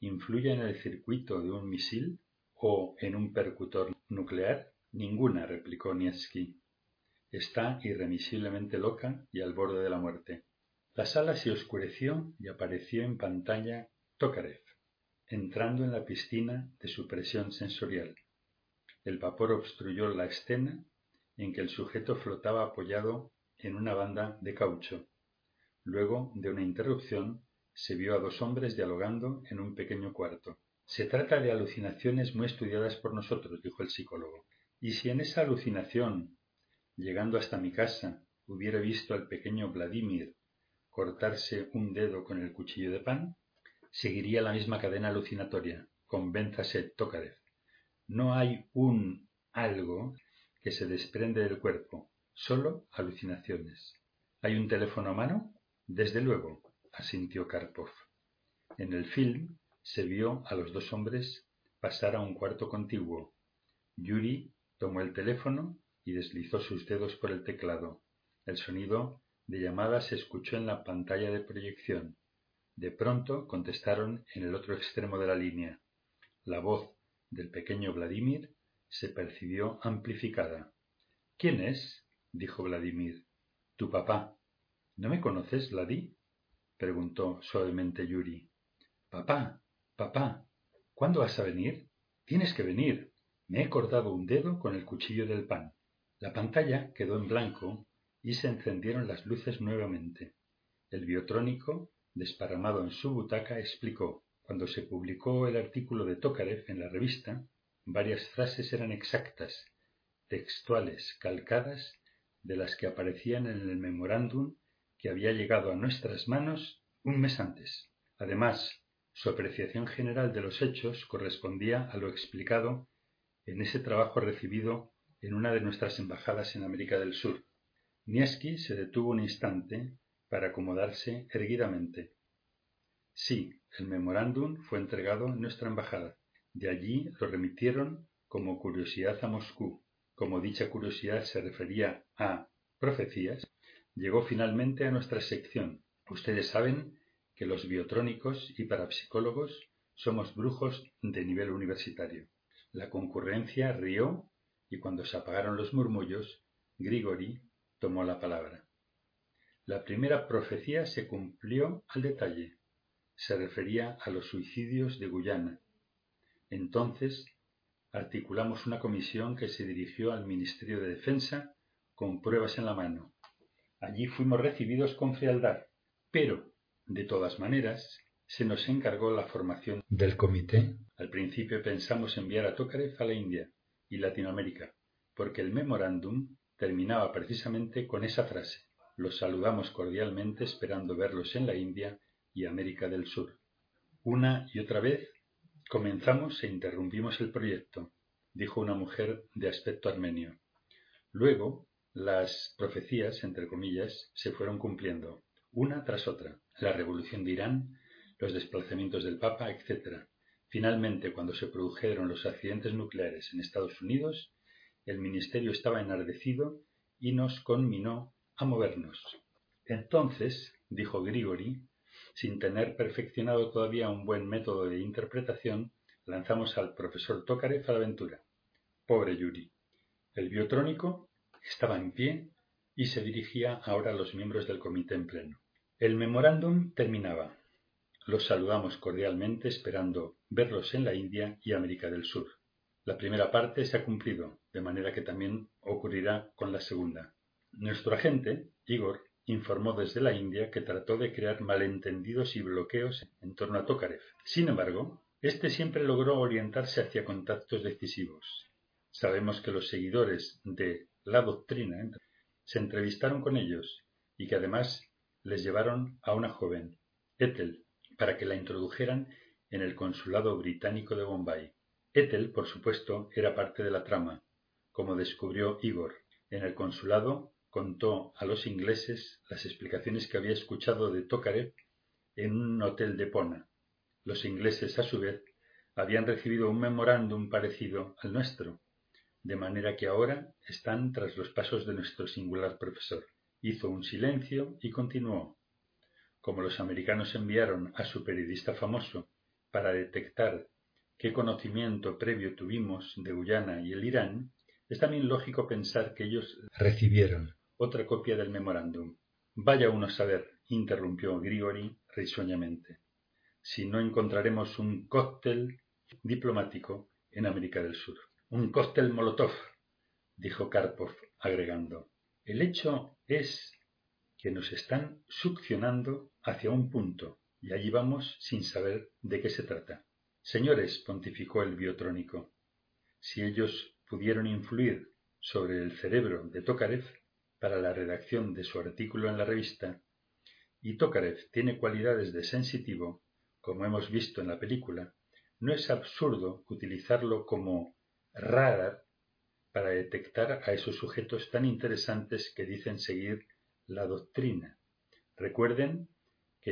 influya en el circuito de un misil? ¿O en un percutor nuclear? Ninguna, replicó Nievski. Está irremisiblemente loca y al borde de la muerte. La sala se oscureció y apareció en pantalla Tokarev, entrando en la piscina de supresión sensorial. El vapor obstruyó la escena en que el sujeto flotaba apoyado en una banda de caucho. Luego de una interrupción, se vio a dos hombres dialogando en un pequeño cuarto. Se trata de alucinaciones muy estudiadas por nosotros, dijo el psicólogo. Y si en esa alucinación, llegando hasta mi casa, hubiera visto al pequeño Vladimir cortarse un dedo con el cuchillo de pan, seguiría la misma cadena alucinatoria. Convénzase Tokarev. No hay un algo que se desprende del cuerpo, solo alucinaciones. ¿Hay un teléfono a mano? Desde luego, asintió Karpov. En el film se vio a los dos hombres pasar a un cuarto contiguo. Yuri tomó el teléfono y deslizó sus dedos por el teclado. El sonido de llamada se escuchó en la pantalla de proyección. De pronto contestaron en el otro extremo de la línea. La voz del pequeño Vladimir se percibió amplificada. ¿Quién es? dijo Vladimir. Tu papá. ¿No me conoces, Vladi? preguntó suavemente Yuri. Papá, Papá, ¿cuándo vas a venir? Tienes que venir. Me he cortado un dedo con el cuchillo del pan. La pantalla quedó en blanco y se encendieron las luces nuevamente. El biotrónico, desparramado en su butaca, explicó, cuando se publicó el artículo de Tokarev en la revista, varias frases eran exactas, textuales, calcadas, de las que aparecían en el memorándum que había llegado a nuestras manos un mes antes. Además, su apreciación general de los hechos correspondía a lo explicado en ese trabajo recibido en una de nuestras embajadas en América del Sur. Nieski se detuvo un instante para acomodarse erguidamente. Sí, el memorándum fue entregado en nuestra embajada. De allí lo remitieron como curiosidad a Moscú. Como dicha curiosidad se refería a profecías, llegó finalmente a nuestra sección. Ustedes saben que los biotrónicos y parapsicólogos somos brujos de nivel universitario. La concurrencia rió y cuando se apagaron los murmullos, Grigori tomó la palabra. La primera profecía se cumplió al detalle. Se refería a los suicidios de Guyana. Entonces articulamos una comisión que se dirigió al Ministerio de Defensa con pruebas en la mano. Allí fuimos recibidos con frialdad, pero, de todas maneras, se nos encargó la formación del comité. Al principio pensamos enviar a Tokarev a la India y Latinoamérica, porque el memorándum terminaba precisamente con esa frase. Los saludamos cordialmente esperando verlos en la India y América del Sur. Una y otra vez comenzamos e interrumpimos el proyecto, dijo una mujer de aspecto armenio. Luego las profecías, entre comillas, se fueron cumpliendo, una tras otra. La revolución de Irán, los desplazamientos del Papa, etc. Finalmente, cuando se produjeron los accidentes nucleares en Estados Unidos, el Ministerio estaba enardecido y nos conminó a movernos. Entonces, dijo Grigori, sin tener perfeccionado todavía un buen método de interpretación, lanzamos al profesor Tokarev a la aventura. Pobre Yuri. El biotrónico estaba en pie y se dirigía ahora a los miembros del comité en pleno. El memorándum terminaba. Los saludamos cordialmente esperando verlos en la India y América del Sur. La primera parte se ha cumplido, de manera que también ocurrirá con la segunda. Nuestro agente, Igor, informó desde la India que trató de crear malentendidos y bloqueos en torno a Tokarev. Sin embargo, este siempre logró orientarse hacia contactos decisivos. Sabemos que los seguidores de la doctrina se entrevistaron con ellos y que además les llevaron a una joven, Ethel, para que la introdujeran en el consulado británico de Bombay. Ethel, por supuesto, era parte de la trama, como descubrió Igor. En el consulado contó a los ingleses las explicaciones que había escuchado de Tokarev en un hotel de Pona. Los ingleses, a su vez, habían recibido un memorándum parecido al nuestro, de manera que ahora están tras los pasos de nuestro singular profesor. Hizo un silencio y continuó. Como los americanos enviaron a su periodista famoso para detectar qué conocimiento previo tuvimos de Guyana y el Irán, es también lógico pensar que ellos recibieron otra copia del memorándum. Vaya uno a saber, interrumpió Grigori risueñamente, si no encontraremos un cóctel diplomático en América del Sur. Un cóctel Molotov, dijo Karpov, agregando. El hecho es que nos están succionando hacia un punto, y allí vamos sin saber de qué se trata. Señores, pontificó el biotrónico, si ellos pudieron influir sobre el cerebro de Tokarev para la redacción de su artículo en la revista, y Tokarev tiene cualidades de sensitivo, como hemos visto en la película, no es absurdo utilizarlo como radar para detectar a esos sujetos tan interesantes que dicen seguir la doctrina. Recuerden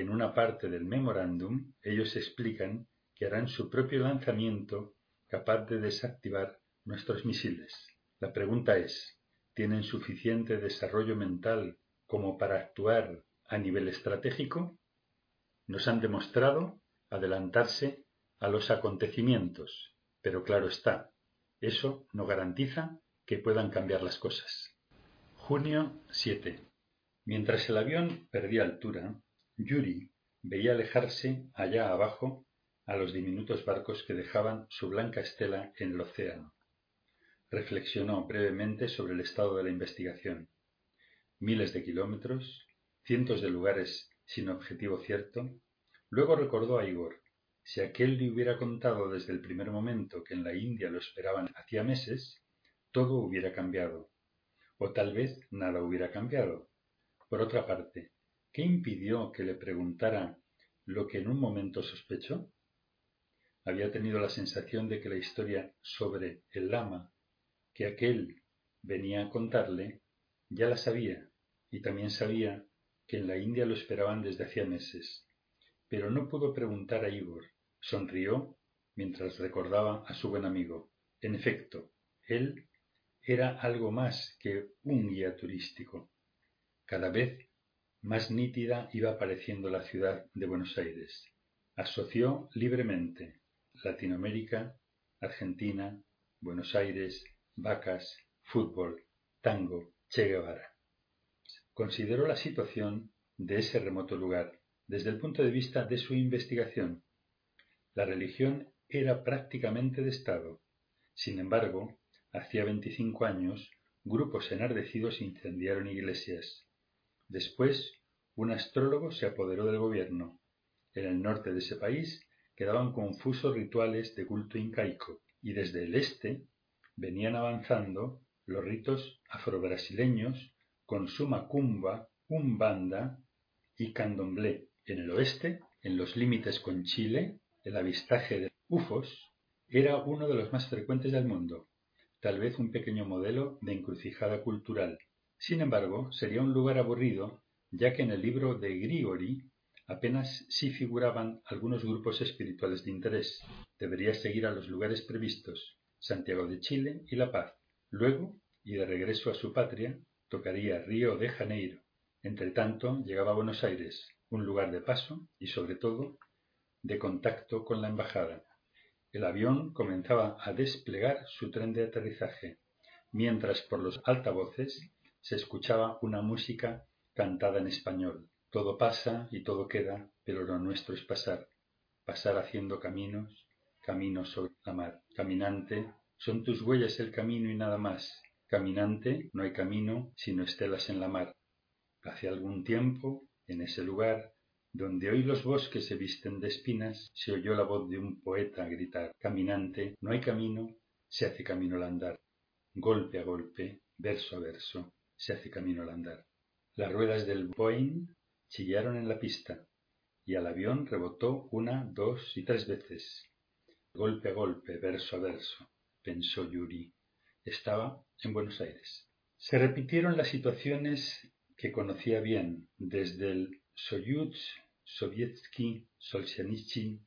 en una parte del memorándum ellos explican que harán su propio lanzamiento capaz de desactivar nuestros misiles. La pregunta es, ¿tienen suficiente desarrollo mental como para actuar a nivel estratégico? Nos han demostrado adelantarse a los acontecimientos, pero claro está, eso no garantiza que puedan cambiar las cosas. Junio 7. Mientras el avión perdía altura, Yuri veía alejarse allá abajo a los diminutos barcos que dejaban su blanca estela en el océano. Reflexionó brevemente sobre el estado de la investigación. Miles de kilómetros, cientos de lugares sin objetivo cierto. Luego recordó a Igor. si aquel le hubiera contado desde el primer momento que en la India lo esperaban hacía meses, todo hubiera cambiado. O tal vez nada hubiera cambiado. Por otra parte, ¿qué impidió que le preguntara lo que en un momento sospechó? Había tenido la sensación de que la historia sobre el lama que aquel venía a contarle ya la sabía, y también sabía que en la India lo esperaban desde hacía meses. Pero no pudo preguntar a Igor. Sonrió mientras recordaba a su buen amigo. En efecto, él era algo más que un guía turístico. Cada vez más nítida iba apareciendo la ciudad de Buenos Aires. Asoció libremente Latinoamérica, Argentina, Buenos Aires, vacas, fútbol, tango, Che Guevara. Consideró la situación de ese remoto lugar desde el punto de vista de su investigación. La religión era prácticamente de Estado. Sin embargo, hacía veinticinco años, grupos enardecidos incendiaron iglesias. Después, un astrólogo se apoderó del gobierno. En el norte de ese país quedaban confusos rituales de culto incaico, y desde el este venían avanzando los ritos afrobrasileños con su macumba, umbanda y candomblé. En el oeste, en los límites con Chile, el avistaje de ufos era uno de los más frecuentes del mundo, tal vez un pequeño modelo de encrucijada cultural. Sin embargo, sería un lugar aburrido, ya que en el libro de Grigori apenas sí figuraban algunos grupos espirituales de interés. Debería seguir a los lugares previstos, Santiago de Chile y La Paz. Luego, y de regreso a su patria, tocaría Río de Janeiro. Entretanto, llegaba a Buenos Aires, un lugar de paso y, sobre todo, de contacto con la embajada. El avión comenzaba a desplegar su tren de aterrizaje, mientras por los altavoces se escuchaba una música cantada en español. Todo pasa y todo queda, pero lo nuestro es pasar, pasar haciendo caminos, caminos sobre la mar. Caminante, son tus huellas el camino y nada más. Caminante, no hay camino sino estelas en la mar. Hace algún tiempo, en ese lugar, donde hoy los bosques se visten de espinas, se oyó la voz de un poeta gritar Caminante, no hay camino, se hace camino al andar. Golpe a golpe, verso a verso, se hace camino al andar. Las ruedas del Boeing chillaron en la pista, y al avión rebotó una, dos y tres veces. Golpe a golpe, verso a verso, pensó Yuri, estaba en Buenos Aires. Se repitieron las situaciones que conocía bien, desde el Soyuz Sovietsky Solzhenitsyn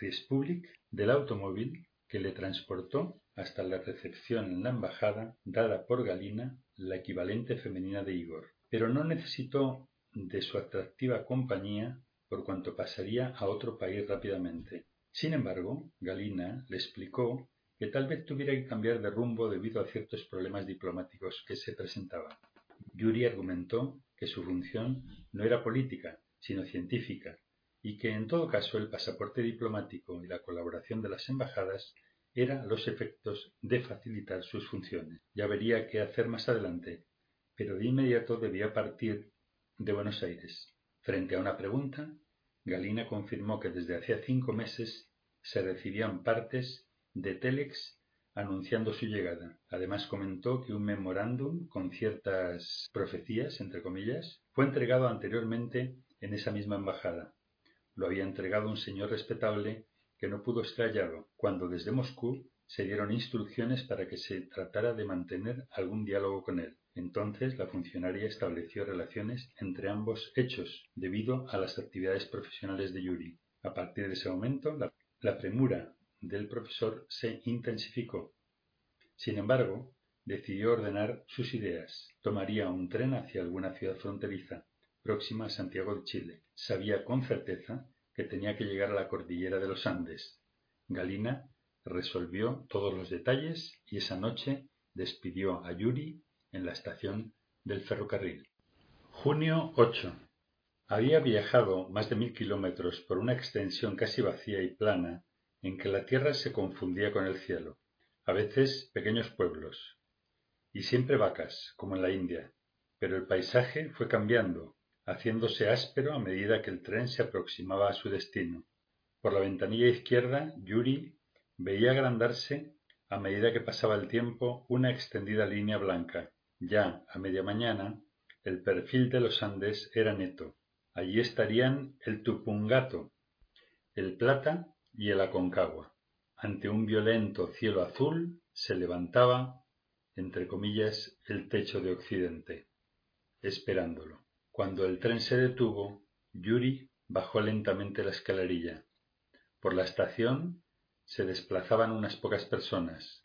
Republic del automóvil que le transportó hasta la recepción en la embajada dada por Galina, la equivalente femenina de Igor. Pero no necesitó de su atractiva compañía por cuanto pasaría a otro país rápidamente. Sin embargo, Galina le explicó que tal vez tuviera que cambiar de rumbo debido a ciertos problemas diplomáticos que se presentaban. Yuri argumentó que su función no era política, sino científica, y que en todo caso el pasaporte diplomático y la colaboración de las embajadas eran los efectos de facilitar sus funciones. Ya vería qué hacer más adelante, pero de inmediato debía partir de Buenos Aires. Frente a una pregunta, Galina confirmó que desde hacía cinco meses se recibían partes de Telex anunciando su llegada. Además comentó que un memorándum con ciertas profecías, entre comillas, fue entregado anteriormente en esa misma embajada. Lo había entregado un señor respetable que no pudo ser hallado, cuando desde Moscú se dieron instrucciones para que se tratara de mantener algún diálogo con él. Entonces la funcionaria estableció relaciones entre ambos hechos, debido a las actividades profesionales de Yuri. A partir de ese momento, la, la premura del profesor se intensificó. Sin embargo, decidió ordenar sus ideas. Tomaría un tren hacia alguna ciudad fronteriza, próxima a Santiago de Chile. Sabía con certeza que tenía que llegar a la cordillera de los Andes. Galina resolvió todos los detalles y esa noche despidió a Yuri en la estación del ferrocarril. Junio 8. Había viajado más de mil kilómetros por una extensión casi vacía y plana en que la tierra se confundía con el cielo, a veces pequeños pueblos, y siempre vacas, como en la India, pero el paisaje fue cambiando, haciéndose áspero a medida que el tren se aproximaba a su destino. Por la ventanilla izquierda, Yuri veía agrandarse, a medida que pasaba el tiempo, una extendida línea blanca. Ya a media mañana, el perfil de los Andes era neto. Allí estarían el Tupungato, el Plata y el Aconcagua. Ante un violento cielo azul se levantaba, entre comillas, el techo de Occidente, esperándolo. Cuando el tren se detuvo, Yuri bajó lentamente la escalerilla. Por la estación se desplazaban unas pocas personas.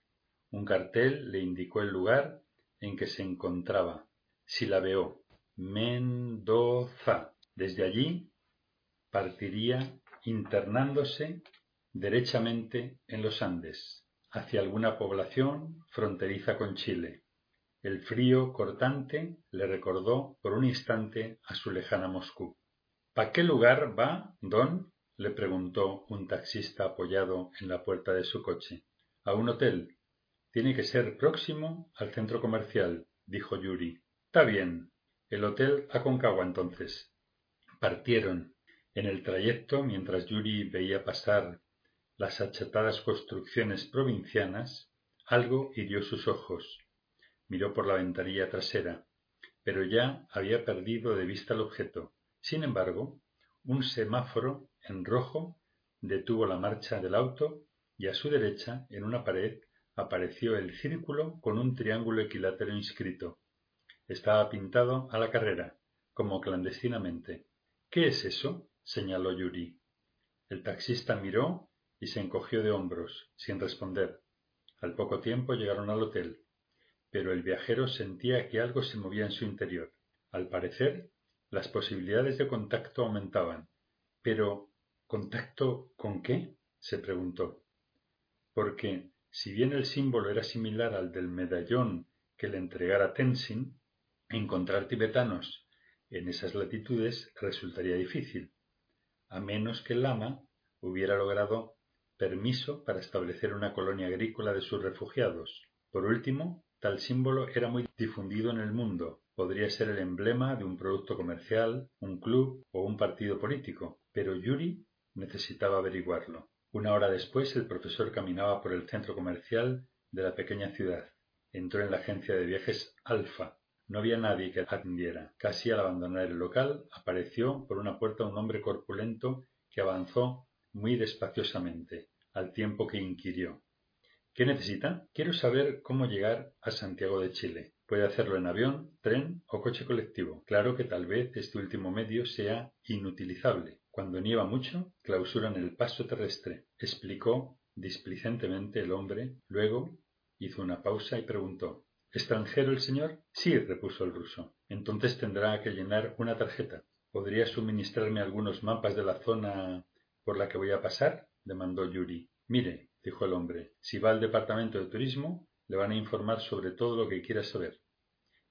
Un cartel le indicó el lugar en que se encontraba. Silabeó. Mendoza. Desde allí partiría internándose derechamente en los Andes, hacia alguna población fronteriza con Chile. El frío cortante le recordó por un instante a su lejana Moscú. ¿Pa qué lugar va, don? le preguntó un taxista apoyado en la puerta de su coche. A un hotel. Tiene que ser próximo al centro comercial, dijo Yuri. Está bien. El hotel Aconcagua entonces. Partieron. En el trayecto, mientras Yuri veía pasar las achatadas construcciones provincianas, algo hirió sus ojos. Miró por la ventanilla trasera, pero ya había perdido de vista el objeto. Sin embargo, un semáforo en rojo detuvo la marcha del auto y a su derecha, en una pared, apareció el círculo con un triángulo equilátero inscrito. Estaba pintado a la carrera, como clandestinamente. ¿Qué es eso? señaló Yuri. El taxista miró y se encogió de hombros, sin responder. Al poco tiempo llegaron al hotel, pero el viajero sentía que algo se movía en su interior. Al parecer, las posibilidades de contacto aumentaban. Pero, ¿contacto con qué? se preguntó. Porque, si bien el símbolo era similar al del medallón que le entregara Tenzin, encontrar tibetanos en esas latitudes resultaría difícil a menos que el lama hubiera logrado permiso para establecer una colonia agrícola de sus refugiados. Por último, tal símbolo era muy difundido en el mundo. Podría ser el emblema de un producto comercial, un club o un partido político, pero Yuri necesitaba averiguarlo. Una hora después el profesor caminaba por el centro comercial de la pequeña ciudad. Entró en la agencia de viajes Alfa, no había nadie que atendiera. Casi al abandonar el local, apareció por una puerta un hombre corpulento que avanzó muy despaciosamente, al tiempo que inquirió. ¿Qué necesita? Quiero saber cómo llegar a Santiago de Chile. Puede hacerlo en avión, tren o coche colectivo. Claro que tal vez este último medio sea inutilizable. Cuando nieva mucho, clausuran el paso terrestre, explicó displicentemente el hombre. Luego hizo una pausa y preguntó ¿Extranjero el señor? Sí, repuso el ruso. Entonces tendrá que llenar una tarjeta. ¿Podría suministrarme algunos mapas de la zona por la que voy a pasar? demandó Yuri. Mire, dijo el hombre, si va al departamento de turismo, le van a informar sobre todo lo que quiera saber.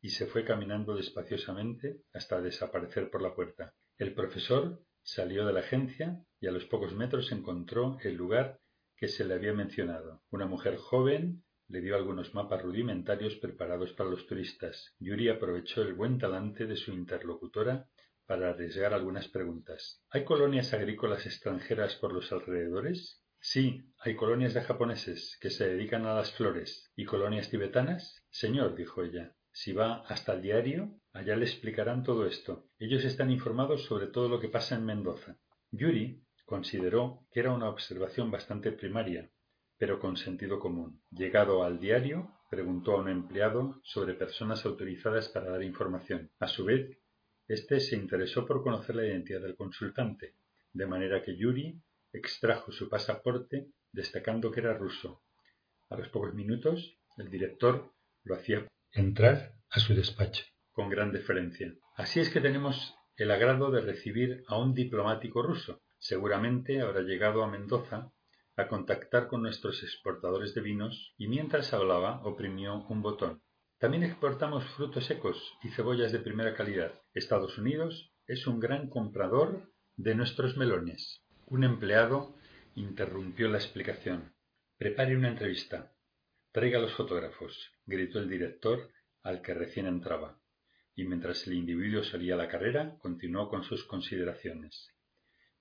Y se fue caminando despaciosamente hasta desaparecer por la puerta. El profesor salió de la agencia y a los pocos metros encontró el lugar que se le había mencionado. Una mujer joven le dio algunos mapas rudimentarios preparados para los turistas. Yuri aprovechó el buen talante de su interlocutora para arriesgar algunas preguntas. ¿Hay colonias agrícolas extranjeras por los alrededores? Sí, hay colonias de japoneses que se dedican a las flores. ¿Y colonias tibetanas? Señor, dijo ella, si va hasta el diario, allá le explicarán todo esto. Ellos están informados sobre todo lo que pasa en Mendoza. Yuri consideró que era una observación bastante primaria, pero con sentido común. Llegado al diario, preguntó a un empleado sobre personas autorizadas para dar información. A su vez, éste se interesó por conocer la identidad del consultante, de manera que Yuri extrajo su pasaporte destacando que era ruso. A los pocos minutos, el director lo hacía entrar a su despacho, con gran deferencia. Así es que tenemos el agrado de recibir a un diplomático ruso. Seguramente habrá llegado a Mendoza a contactar con nuestros exportadores de vinos y mientras hablaba oprimió un botón. También exportamos frutos secos y cebollas de primera calidad. Estados Unidos es un gran comprador de nuestros melones. Un empleado interrumpió la explicación. Prepare una entrevista. Traiga los fotógrafos, gritó el director al que recién entraba. Y mientras el individuo salía a la carrera, continuó con sus consideraciones.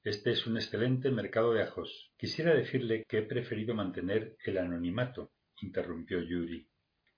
Este es un excelente mercado de ajos. Quisiera decirle que he preferido mantener el anonimato, interrumpió Yuri.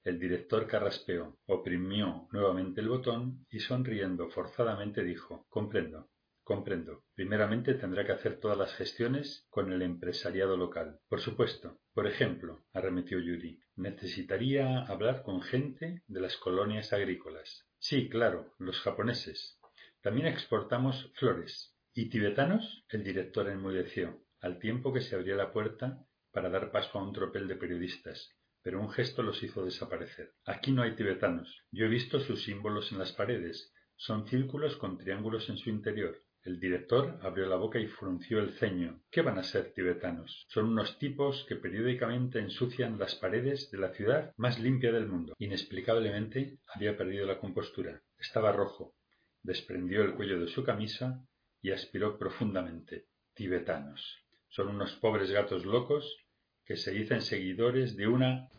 El director carraspeó, oprimió nuevamente el botón y sonriendo forzadamente dijo Comprendo. Comprendo. Primeramente tendrá que hacer todas las gestiones con el empresariado local. Por supuesto. Por ejemplo, arremetió Yuri, necesitaría hablar con gente de las colonias agrícolas. Sí, claro, los japoneses. También exportamos flores. ¿Y tibetanos? El director enmudeció, al tiempo que se abría la puerta para dar paso a un tropel de periodistas, pero un gesto los hizo desaparecer. Aquí no hay tibetanos. Yo he visto sus símbolos en las paredes. Son círculos con triángulos en su interior. El director abrió la boca y frunció el ceño. ¿Qué van a ser tibetanos? Son unos tipos que periódicamente ensucian las paredes de la ciudad más limpia del mundo. Inexplicablemente había perdido la compostura. Estaba rojo. Desprendió el cuello de su camisa y aspiró profundamente. Tibetanos. Son unos pobres gatos locos que se dicen seguidores de una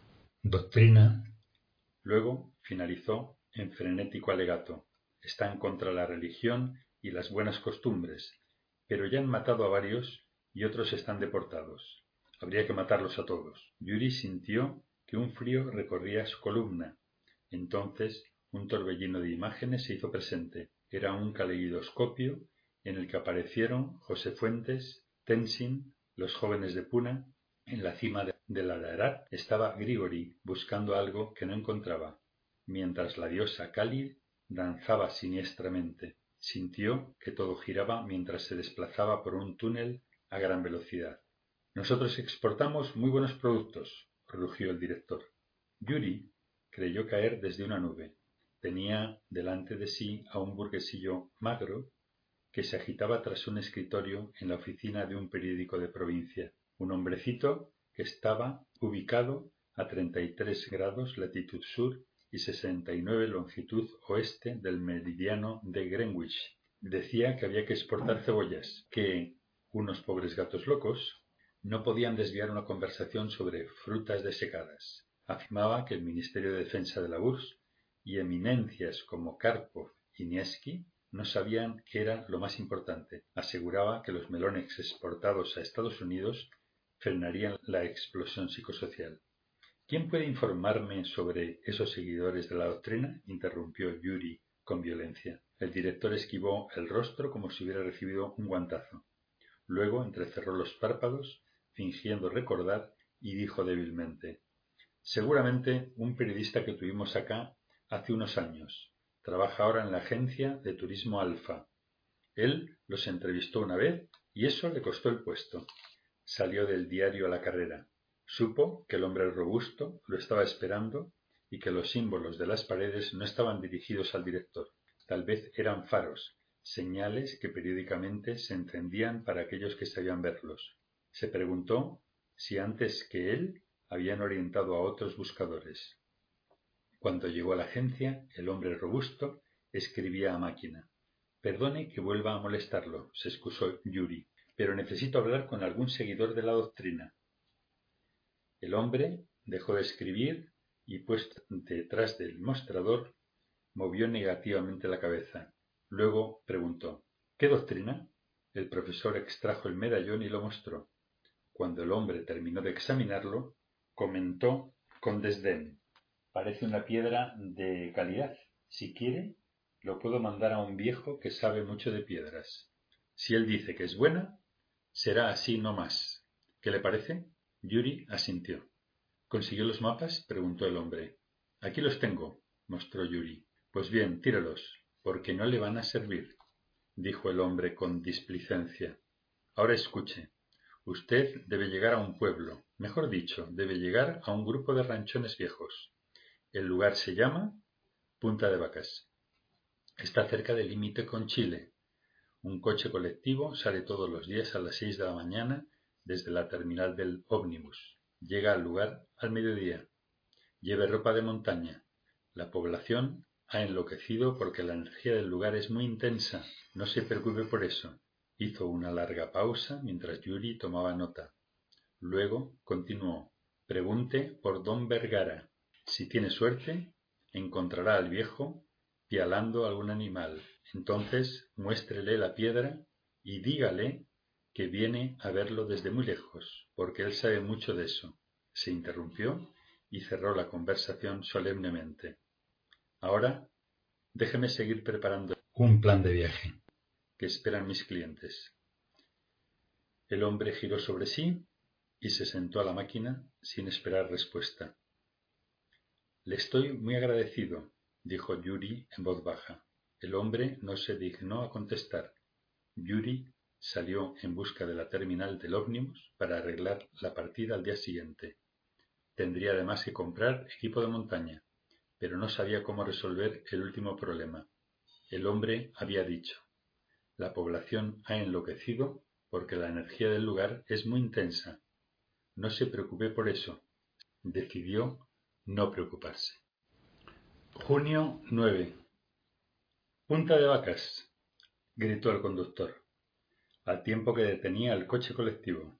doctrina. Luego finalizó en frenético alegato. Están contra la religión y las buenas costumbres, pero ya han matado a varios y otros están deportados. Habría que matarlos a todos. Yuri sintió que un frío recorría su columna. Entonces un torbellino de imágenes se hizo presente. Era un caleidoscopio en el que aparecieron José Fuentes, Tenzin, los jóvenes de Puna. En la cima de la Ararat estaba Grigori buscando algo que no encontraba, mientras la diosa Kali danzaba siniestramente. Sintió que todo giraba mientras se desplazaba por un túnel a gran velocidad. Nosotros exportamos muy buenos productos, rugió el director. Yuri creyó caer desde una nube. Tenía delante de sí a un burguesillo magro que se agitaba tras un escritorio en la oficina de un periódico de provincia. Un hombrecito que estaba ubicado a treinta y tres grados latitud sur y sesenta y nueve longitud oeste del meridiano de Greenwich. Decía que había que exportar cebollas, que unos pobres gatos locos no podían desviar una conversación sobre frutas desecadas. Afirmaba que el Ministerio de Defensa de la URSS y eminencias como Karpov y Niesky no sabían qué era lo más importante. Aseguraba que los melones exportados a Estados Unidos frenarían la explosión psicosocial. ¿Quién puede informarme sobre esos seguidores de la doctrina? interrumpió Yuri con violencia. El director esquivó el rostro como si hubiera recibido un guantazo. Luego entrecerró los párpados, fingiendo recordar, y dijo débilmente Seguramente un periodista que tuvimos acá hace unos años. Trabaja ahora en la agencia de turismo Alfa. Él los entrevistó una vez y eso le costó el puesto. Salió del diario a la carrera. Supo que el hombre robusto lo estaba esperando y que los símbolos de las paredes no estaban dirigidos al director. Tal vez eran faros, señales que periódicamente se encendían para aquellos que sabían verlos. Se preguntó si antes que él habían orientado a otros buscadores. Cuando llegó a la agencia, el hombre robusto escribía a máquina. Perdone que vuelva a molestarlo, se excusó Yuri, pero necesito hablar con algún seguidor de la doctrina. El hombre dejó de escribir y, puesto detrás del mostrador, movió negativamente la cabeza. Luego preguntó ¿Qué doctrina? El profesor extrajo el medallón y lo mostró. Cuando el hombre terminó de examinarlo, comentó con desdén Parece una piedra de calidad. Si quiere, lo puedo mandar a un viejo que sabe mucho de piedras. Si él dice que es buena, será así no más. ¿Qué le parece? Yuri asintió. ¿Consiguió los mapas? preguntó el hombre. Aquí los tengo, mostró Yuri. Pues bien, tíralos, porque no le van a servir, dijo el hombre con displicencia. Ahora escuche. Usted debe llegar a un pueblo, mejor dicho, debe llegar a un grupo de ranchones viejos. El lugar se llama Punta de Vacas. Está cerca del límite con Chile. Un coche colectivo sale todos los días a las seis de la mañana desde la terminal del ómnibus. Llega al lugar al mediodía. Lleve ropa de montaña. La población ha enloquecido porque la energía del lugar es muy intensa. No se preocupe por eso. Hizo una larga pausa mientras Yuri tomaba nota. Luego continuó. Pregunte por don Vergara. Si tiene suerte, encontrará al viejo pialando algún animal. Entonces muéstrele la piedra y dígale que viene a verlo desde muy lejos, porque él sabe mucho de eso. Se interrumpió y cerró la conversación solemnemente. Ahora déjeme seguir preparando un plan de viaje que esperan mis clientes. El hombre giró sobre sí y se sentó a la máquina sin esperar respuesta. Le estoy muy agradecido, dijo Yuri en voz baja. El hombre no se dignó a contestar. Yuri salió en busca de la terminal del ómnibus para arreglar la partida al día siguiente. Tendría además que comprar equipo de montaña, pero no sabía cómo resolver el último problema. El hombre había dicho, la población ha enloquecido porque la energía del lugar es muy intensa. No se preocupe por eso. Decidió no preocuparse. Junio 9. Punta de vacas, gritó el conductor, al tiempo que detenía el coche colectivo.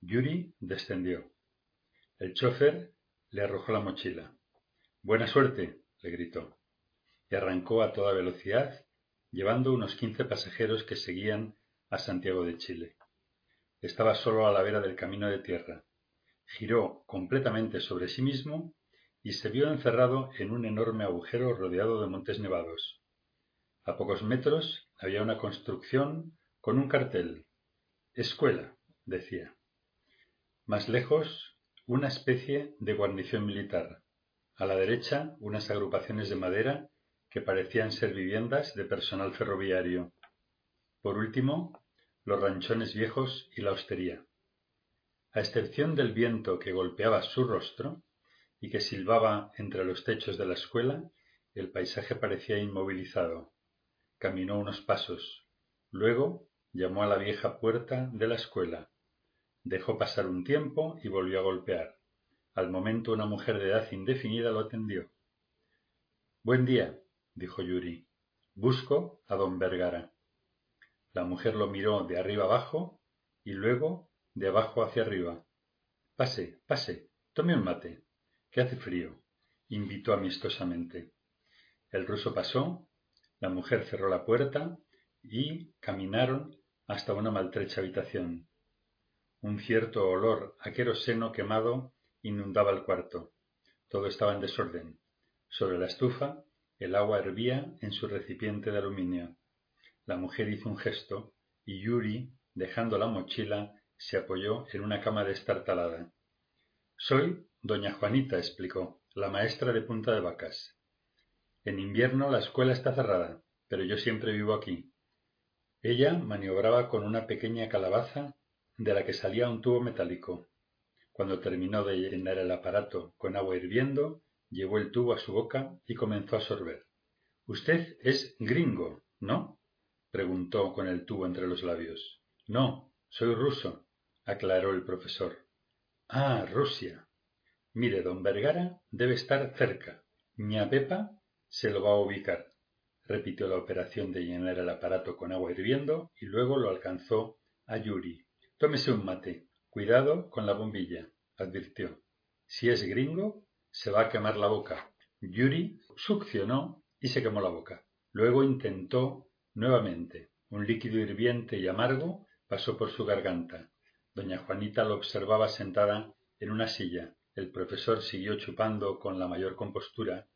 Yuri descendió. El chofer le arrojó la mochila. Buena suerte, le gritó, y arrancó a toda velocidad, llevando unos quince pasajeros que seguían a Santiago de Chile. Estaba solo a la vera del camino de tierra. Giró completamente sobre sí mismo y se vio encerrado en un enorme agujero rodeado de montes nevados. A pocos metros había una construcción con un cartel. Escuela, decía. Más lejos una especie de guarnición militar. A la derecha, unas agrupaciones de madera que parecían ser viviendas de personal ferroviario. Por último, los ranchones viejos y la hostería. A excepción del viento que golpeaba su rostro y que silbaba entre los techos de la escuela, el paisaje parecía inmovilizado. Caminó unos pasos. Luego llamó a la vieja puerta de la escuela. Dejó pasar un tiempo y volvió a golpear. Al momento una mujer de edad indefinida lo atendió. Buen día, dijo Yuri. Busco a don Vergara. La mujer lo miró de arriba abajo y luego de abajo hacia arriba. Pase, pase, tome un mate, que hace frío, invitó amistosamente. El ruso pasó, la mujer cerró la puerta y caminaron hasta una maltrecha habitación. Un cierto olor a queroseno quemado inundaba el cuarto. Todo estaba en desorden. Sobre la estufa el agua hervía en su recipiente de aluminio. La mujer hizo un gesto y Yuri, dejando la mochila, se apoyó en una cama destartalada. Soy doña Juanita, explicó, la maestra de Punta de Vacas. En invierno la escuela está cerrada, pero yo siempre vivo aquí. Ella maniobraba con una pequeña calabaza de la que salía un tubo metálico. Cuando terminó de llenar el aparato con agua hirviendo, llevó el tubo a su boca y comenzó a sorber. Usted es gringo, ¿no? preguntó con el tubo entre los labios. No, soy ruso, aclaró el profesor. Ah, Rusia. Mire, don Vergara debe estar cerca. Ña Pepa se lo va a ubicar. Repitió la operación de llenar el aparato con agua hirviendo y luego lo alcanzó a Yuri. Tómese un mate. Cuidado con la bombilla, advirtió. Si es gringo, se va a quemar la boca. Yuri succionó y se quemó la boca. Luego intentó nuevamente. Un líquido hirviente y amargo pasó por su garganta. Doña Juanita lo observaba sentada en una silla. El profesor siguió chupando con la mayor compostura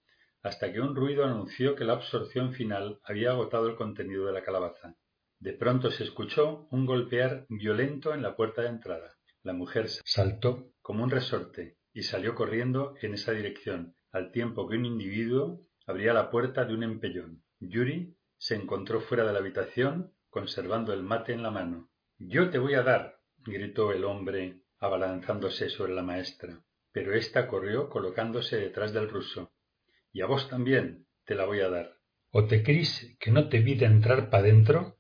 hasta que un ruido anunció que la absorción final había agotado el contenido de la calabaza. De pronto se escuchó un golpear violento en la puerta de entrada. La mujer saltó como un resorte y salió corriendo en esa dirección, al tiempo que un individuo abría la puerta de un empellón. Yuri se encontró fuera de la habitación, conservando el mate en la mano. Yo te voy a dar, gritó el hombre, abalanzándose sobre la maestra. Pero ésta corrió colocándose detrás del ruso. Y a vos también te la voy a dar. ¿O te crees que no te vi de entrar pa dentro?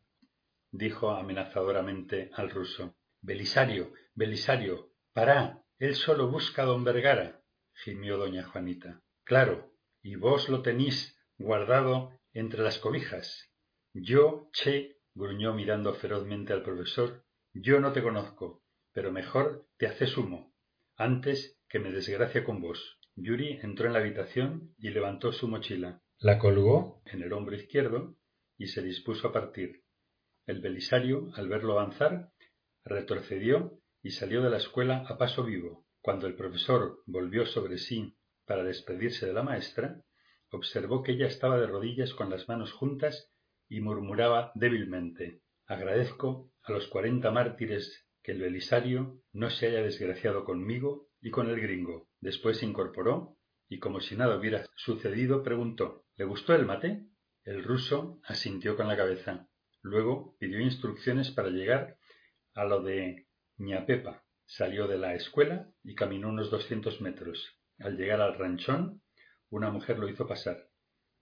dijo amenazadoramente al ruso. Belisario, Belisario, pará, él solo busca a don Vergara, gimió doña Juanita. Claro, y vos lo tenís guardado entre las cobijas. Yo, che, gruñó mirando ferozmente al profesor, yo no te conozco, pero mejor te haces humo, antes que me desgracia con vos. Yuri entró en la habitación y levantó su mochila. La colgó en el hombro izquierdo y se dispuso a partir. El Belisario, al verlo avanzar, retrocedió y salió de la escuela a paso vivo. Cuando el profesor volvió sobre sí para despedirse de la maestra, observó que ella estaba de rodillas con las manos juntas y murmuraba débilmente Agradezco a los cuarenta mártires que el Belisario no se haya desgraciado conmigo y con el gringo. Después se incorporó y como si nada hubiera sucedido preguntó ¿Le gustó el mate? El ruso asintió con la cabeza. Luego pidió instrucciones para llegar a lo de ñapepa. Salió de la escuela y caminó unos doscientos metros. Al llegar al ranchón, una mujer lo hizo pasar.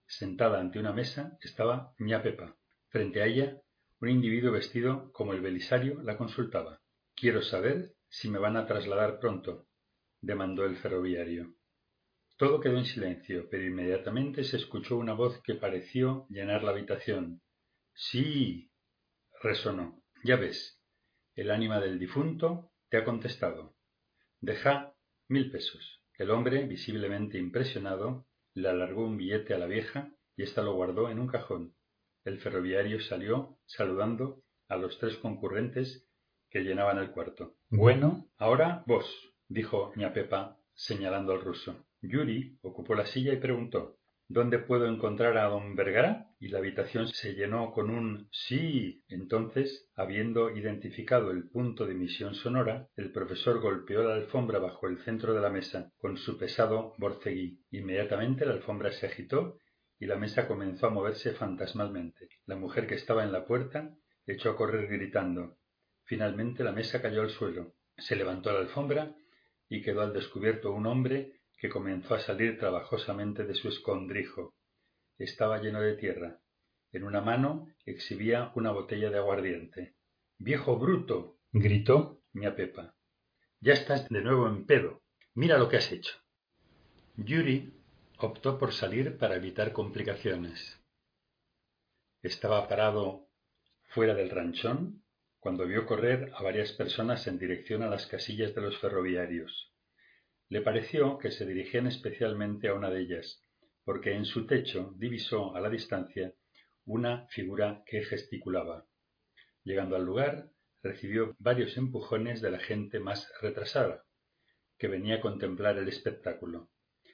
Sentada ante una mesa estaba ñapepa. Frente a ella, un individuo vestido como el Belisario la consultaba. Quiero saber si me van a trasladar pronto, demandó el ferroviario. Todo quedó en silencio, pero inmediatamente se escuchó una voz que pareció llenar la habitación. Sí, resonó. Ya ves, el ánima del difunto te ha contestado. Deja mil pesos. El hombre, visiblemente impresionado, le alargó un billete a la vieja y ésta lo guardó en un cajón. El ferroviario salió saludando a los tres concurrentes que llenaban el cuarto. Bueno, ahora vos, dijo ña Pepa, señalando al ruso. Yuri ocupó la silla y preguntó ¿Dónde puedo encontrar a don Vergara? Y la habitación se llenó con un sí. Entonces, habiendo identificado el punto de emisión sonora, el profesor golpeó la alfombra bajo el centro de la mesa con su pesado borceguí. Inmediatamente la alfombra se agitó y la mesa comenzó a moverse fantasmalmente. La mujer que estaba en la puerta echó a correr gritando. Finalmente la mesa cayó al suelo. Se levantó la alfombra y quedó al descubierto un hombre que comenzó a salir trabajosamente de su escondrijo. Estaba lleno de tierra. En una mano exhibía una botella de aguardiente. ¡Viejo bruto! gritó mia Pepa. Ya estás de nuevo en pedo. Mira lo que has hecho. Yuri optó por salir para evitar complicaciones. Estaba parado fuera del ranchón cuando vio correr a varias personas en dirección a las casillas de los ferroviarios. Le pareció que se dirigían especialmente a una de ellas, porque en su techo divisó a la distancia una figura que gesticulaba. Llegando al lugar, recibió varios empujones de la gente más retrasada, que venía a contemplar el espectáculo.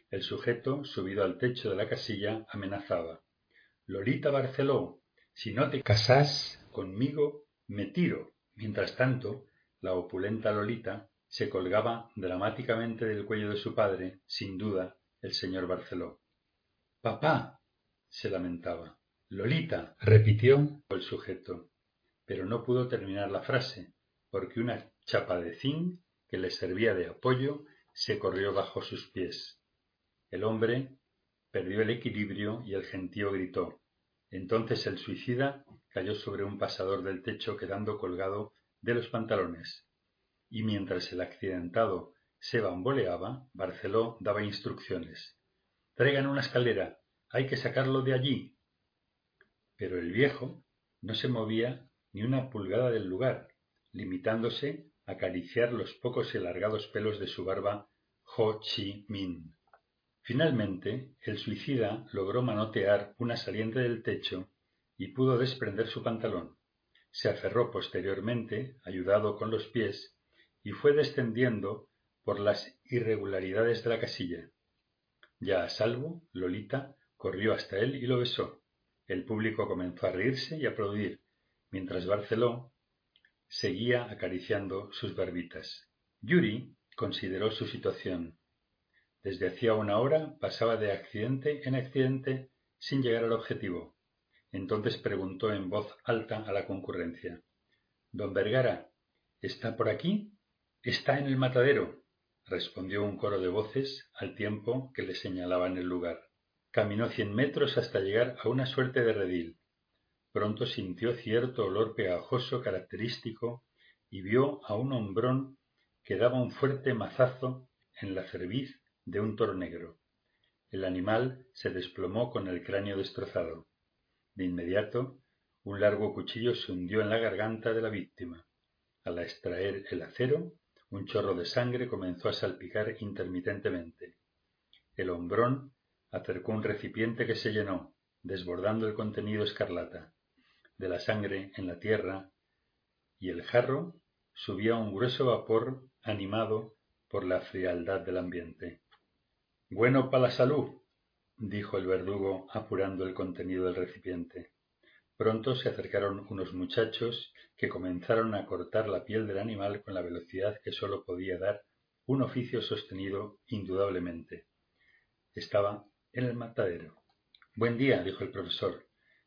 El sujeto, subido al techo de la casilla, amenazaba. Lolita Barceló, si no te casás conmigo, me tiro. Mientras tanto, la opulenta Lolita se colgaba dramáticamente del cuello de su padre, sin duda, el señor Barceló. Papá. se lamentaba. Lolita. repitió el sujeto, pero no pudo terminar la frase, porque una chapa de zinc que le servía de apoyo se corrió bajo sus pies. El hombre perdió el equilibrio y el gentío gritó. Entonces el suicida cayó sobre un pasador del techo quedando colgado de los pantalones. Y mientras el accidentado se bamboleaba, Barceló daba instrucciones. Traigan una escalera. Hay que sacarlo de allí. Pero el viejo no se movía ni una pulgada del lugar, limitándose a acariciar los pocos y alargados pelos de su barba Ho Chi Minh. Finalmente, el suicida logró manotear una saliente del techo y pudo desprender su pantalón. Se aferró posteriormente, ayudado con los pies, y fue descendiendo por las irregularidades de la casilla. Ya a salvo, Lolita corrió hasta él y lo besó. El público comenzó a reírse y aplaudir, mientras Barceló seguía acariciando sus barbitas. Yuri consideró su situación. Desde hacía una hora pasaba de accidente en accidente sin llegar al objetivo. Entonces preguntó en voz alta a la concurrencia. Don Vergara, ¿está por aquí? Está en el matadero, respondió un coro de voces al tiempo que le señalaban el lugar. Caminó cien metros hasta llegar a una suerte de redil. Pronto sintió cierto olor pegajoso característico y vio a un hombrón que daba un fuerte mazazo en la cerviz de un toro negro. El animal se desplomó con el cráneo destrozado. De inmediato, un largo cuchillo se hundió en la garganta de la víctima. Al extraer el acero, un chorro de sangre comenzó a salpicar intermitentemente. El hombrón acercó un recipiente que se llenó, desbordando el contenido escarlata. De la sangre en la tierra y el jarro subía un grueso vapor animado por la frialdad del ambiente. Bueno pa la salud, dijo el verdugo apurando el contenido del recipiente. Pronto se acercaron unos muchachos que comenzaron a cortar la piel del animal con la velocidad que sólo podía dar un oficio sostenido indudablemente. Estaba en el matadero. Buen día, dijo el profesor.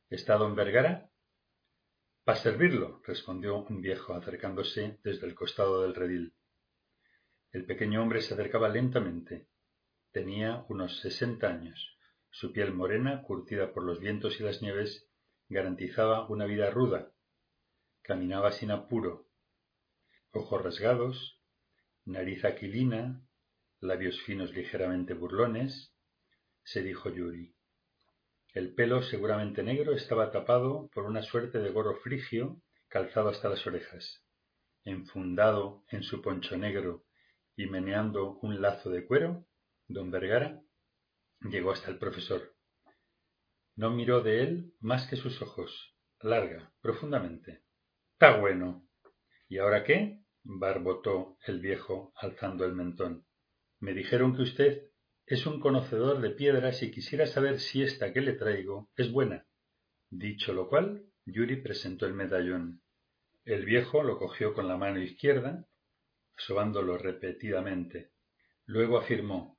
¿Está don Vergara? Para servirlo, respondió un viejo acercándose desde el costado del redil. El pequeño hombre se acercaba lentamente. Tenía unos sesenta años. Su piel morena, curtida por los vientos y las nieves, garantizaba una vida ruda. Caminaba sin apuro. Ojos rasgados, nariz aquilina, labios finos ligeramente burlones, se dijo Yuri. El pelo, seguramente negro, estaba tapado por una suerte de gorro frigio calzado hasta las orejas. Enfundado en su poncho negro y meneando un lazo de cuero, don Vergara llegó hasta el profesor. No miró de él más que sus ojos, larga, profundamente. ¡Está bueno! ¿Y ahora qué? barbotó el viejo alzando el mentón. Me dijeron que usted es un conocedor de piedras y quisiera saber si esta que le traigo es buena. Dicho lo cual, Yuri presentó el medallón. El viejo lo cogió con la mano izquierda, sobándolo repetidamente. Luego afirmó,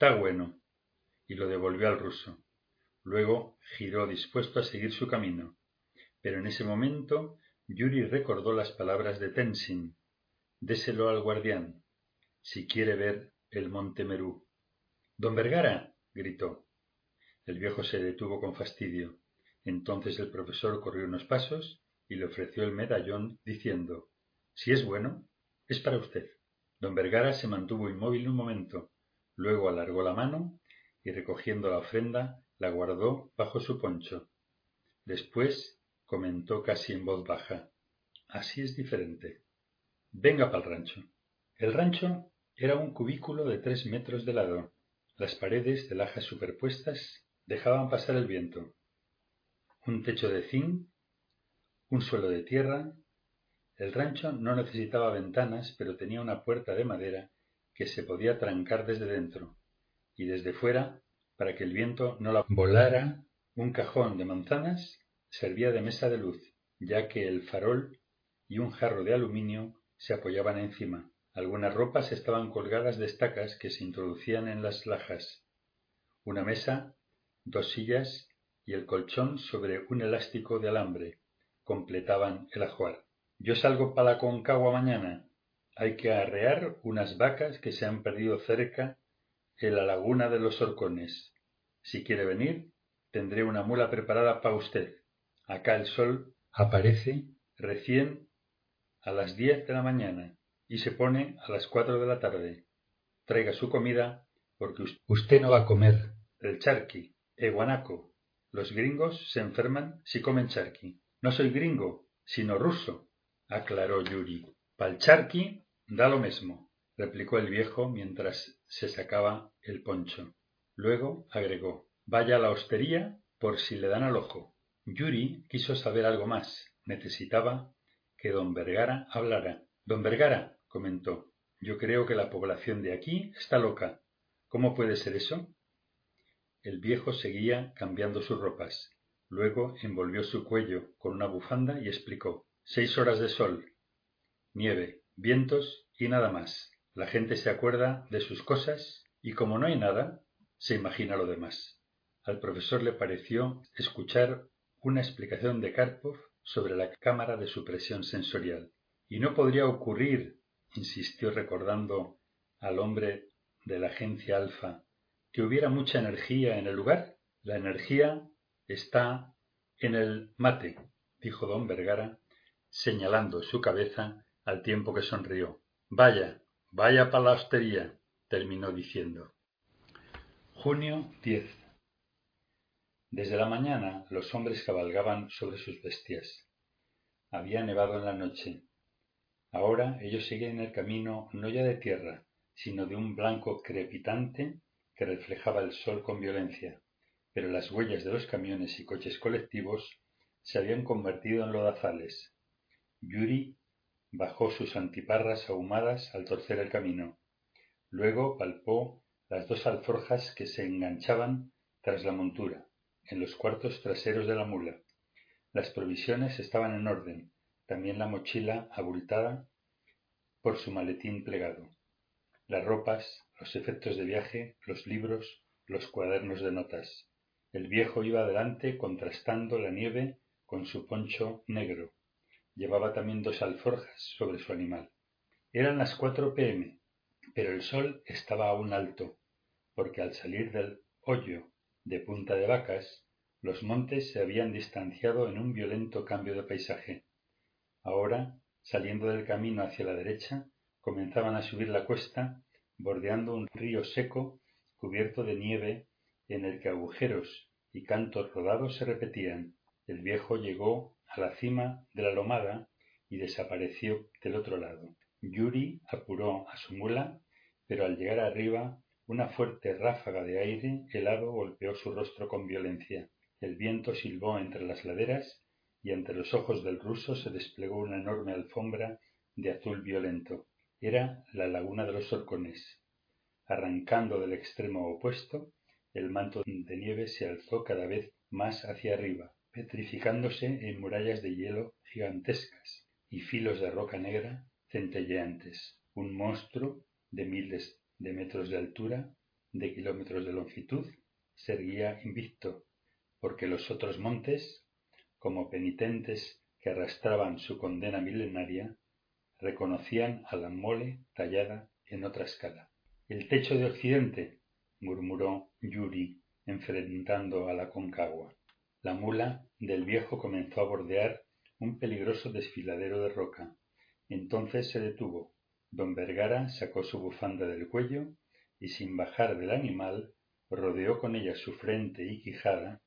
«Está bueno», y lo devolvió al ruso. Luego giró dispuesto a seguir su camino. Pero en ese momento Yuri recordó las palabras de Tenzin. Déselo al guardián, si quiere ver el monte Merú. Don Vergara. gritó. El viejo se detuvo con fastidio. Entonces el profesor corrió unos pasos y le ofreció el medallón, diciendo Si es bueno, es para usted. Don Vergara se mantuvo inmóvil un momento, luego alargó la mano y recogiendo la ofrenda la guardó bajo su poncho. Después comentó casi en voz baja Así es diferente. Venga pa'l rancho. El rancho era un cubículo de tres metros de lado, las paredes de lajas superpuestas dejaban pasar el viento. Un techo de zinc, un suelo de tierra. El rancho no necesitaba ventanas, pero tenía una puerta de madera que se podía trancar desde dentro, y desde fuera, para que el viento no la volara, un cajón de manzanas servía de mesa de luz, ya que el farol y un jarro de aluminio se apoyaban encima. Algunas ropas estaban colgadas de estacas que se introducían en las lajas. Una mesa, dos sillas y el colchón sobre un elástico de alambre completaban el ajuar. Yo salgo para la Concagua mañana. Hay que arrear unas vacas que se han perdido cerca en la laguna de los Horcones. Si quiere venir, tendré una mula preparada para usted. Acá el sol aparece recién a las diez de la mañana y se pone a las cuatro de la tarde. Traiga su comida, porque usted no va a comer el charqui, e guanaco. Los gringos se enferman si comen charqui. No soy gringo, sino ruso, aclaró Yuri. Pal charqui da lo mismo, replicó el viejo mientras se sacaba el poncho. Luego agregó, vaya a la hostería por si le dan al ojo. Yuri quiso saber algo más. Necesitaba que don Vergara hablara. Don Vergara, comentó. Yo creo que la población de aquí está loca. ¿Cómo puede ser eso? El viejo seguía cambiando sus ropas. Luego envolvió su cuello con una bufanda y explicó. Seis horas de sol, nieve, vientos y nada más. La gente se acuerda de sus cosas y como no hay nada, se imagina lo demás. Al profesor le pareció escuchar una explicación de Karpov sobre la cámara de supresión sensorial. Y no podría ocurrir insistió recordando al hombre de la agencia Alfa, que hubiera mucha energía en el lugar. La energía está en el mate, dijo don Vergara, señalando su cabeza al tiempo que sonrió. Vaya, vaya para la hostería, terminó diciendo. Junio 10. Desde la mañana los hombres cabalgaban sobre sus bestias. Había nevado en la noche, Ahora ellos siguen el camino no ya de tierra, sino de un blanco crepitante que reflejaba el sol con violencia, pero las huellas de los camiones y coches colectivos se habían convertido en lodazales. Yuri bajó sus antiparras ahumadas al torcer el camino. Luego palpó las dos alforjas que se enganchaban tras la montura, en los cuartos traseros de la mula. Las provisiones estaban en orden, también la mochila abultada por su maletín plegado. Las ropas, los efectos de viaje, los libros, los cuadernos de notas. El viejo iba adelante contrastando la nieve con su poncho negro. Llevaba también dos alforjas sobre su animal. Eran las cuatro pm, pero el sol estaba aún alto, porque al salir del hoyo de Punta de Vacas, los montes se habían distanciado en un violento cambio de paisaje. Ahora, saliendo del camino hacia la derecha, comenzaban a subir la cuesta, bordeando un río seco cubierto de nieve en el que agujeros y cantos rodados se repetían. El viejo llegó a la cima de la lomada y desapareció del otro lado. Yuri apuró a su mula, pero al llegar arriba una fuerte ráfaga de aire helado golpeó su rostro con violencia. El viento silbó entre las laderas y ante los ojos del ruso se desplegó una enorme alfombra de azul violento. Era la laguna de los Orcones. Arrancando del extremo opuesto, el manto de nieve se alzó cada vez más hacia arriba, petrificándose en murallas de hielo gigantescas y filos de roca negra centelleantes. Un monstruo de miles de metros de altura, de kilómetros de longitud, se erguía invicto, porque los otros montes, como penitentes que arrastraban su condena milenaria, reconocían a la mole tallada en otra escala. El techo de Occidente, murmuró Yuri, enfrentando a la Concagua. La mula del viejo comenzó a bordear un peligroso desfiladero de roca. Entonces se detuvo. Don Vergara sacó su bufanda del cuello y sin bajar del animal rodeó con ella su frente y quijada,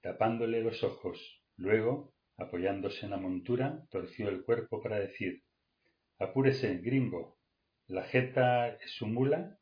tapándole los ojos. Luego, apoyándose en la montura, torció el cuerpo para decir Apúrese, gringo. La jeta es su mula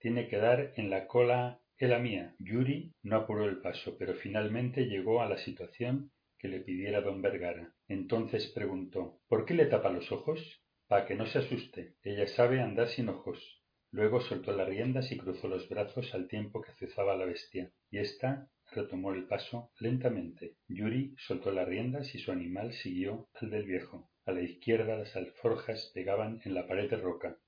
tiene que dar en la cola la mía. Yuri no apuró el paso, pero finalmente llegó a la situación que le pidiera don Vergara. Entonces preguntó ¿Por qué le tapa los ojos? Pa que no se asuste. Ella sabe andar sin ojos. Luego soltó las riendas y cruzó los brazos al tiempo que azuzaba la bestia, y ésta retomó el paso lentamente. Yuri soltó las riendas y su animal siguió al del viejo. A la izquierda las alforjas pegaban en la pared de roca.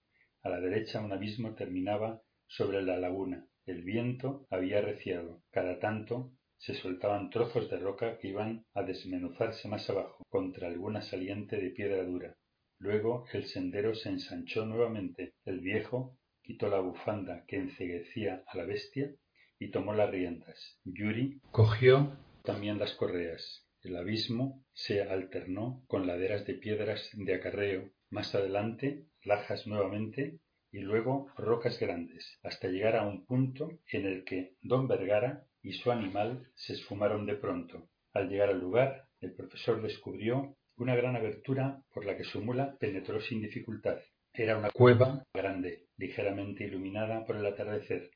A la derecha un abismo terminaba sobre la laguna. El viento había arreciado. Cada tanto se soltaban trozos de roca que iban a desmenuzarse más abajo, contra alguna saliente de piedra dura. Luego el sendero se ensanchó nuevamente. El viejo quitó la bufanda que enceguecía a la bestia y tomó las riendas. Yuri cogió también las correas. El abismo se alternó con laderas de piedras de acarreo. Más adelante, lajas nuevamente y luego rocas grandes, hasta llegar a un punto en el que don Vergara y su animal se esfumaron de pronto. Al llegar al lugar, el profesor descubrió una gran abertura por la que su mula penetró sin dificultad. Era una cueva grande, ligeramente iluminada por el atardecer.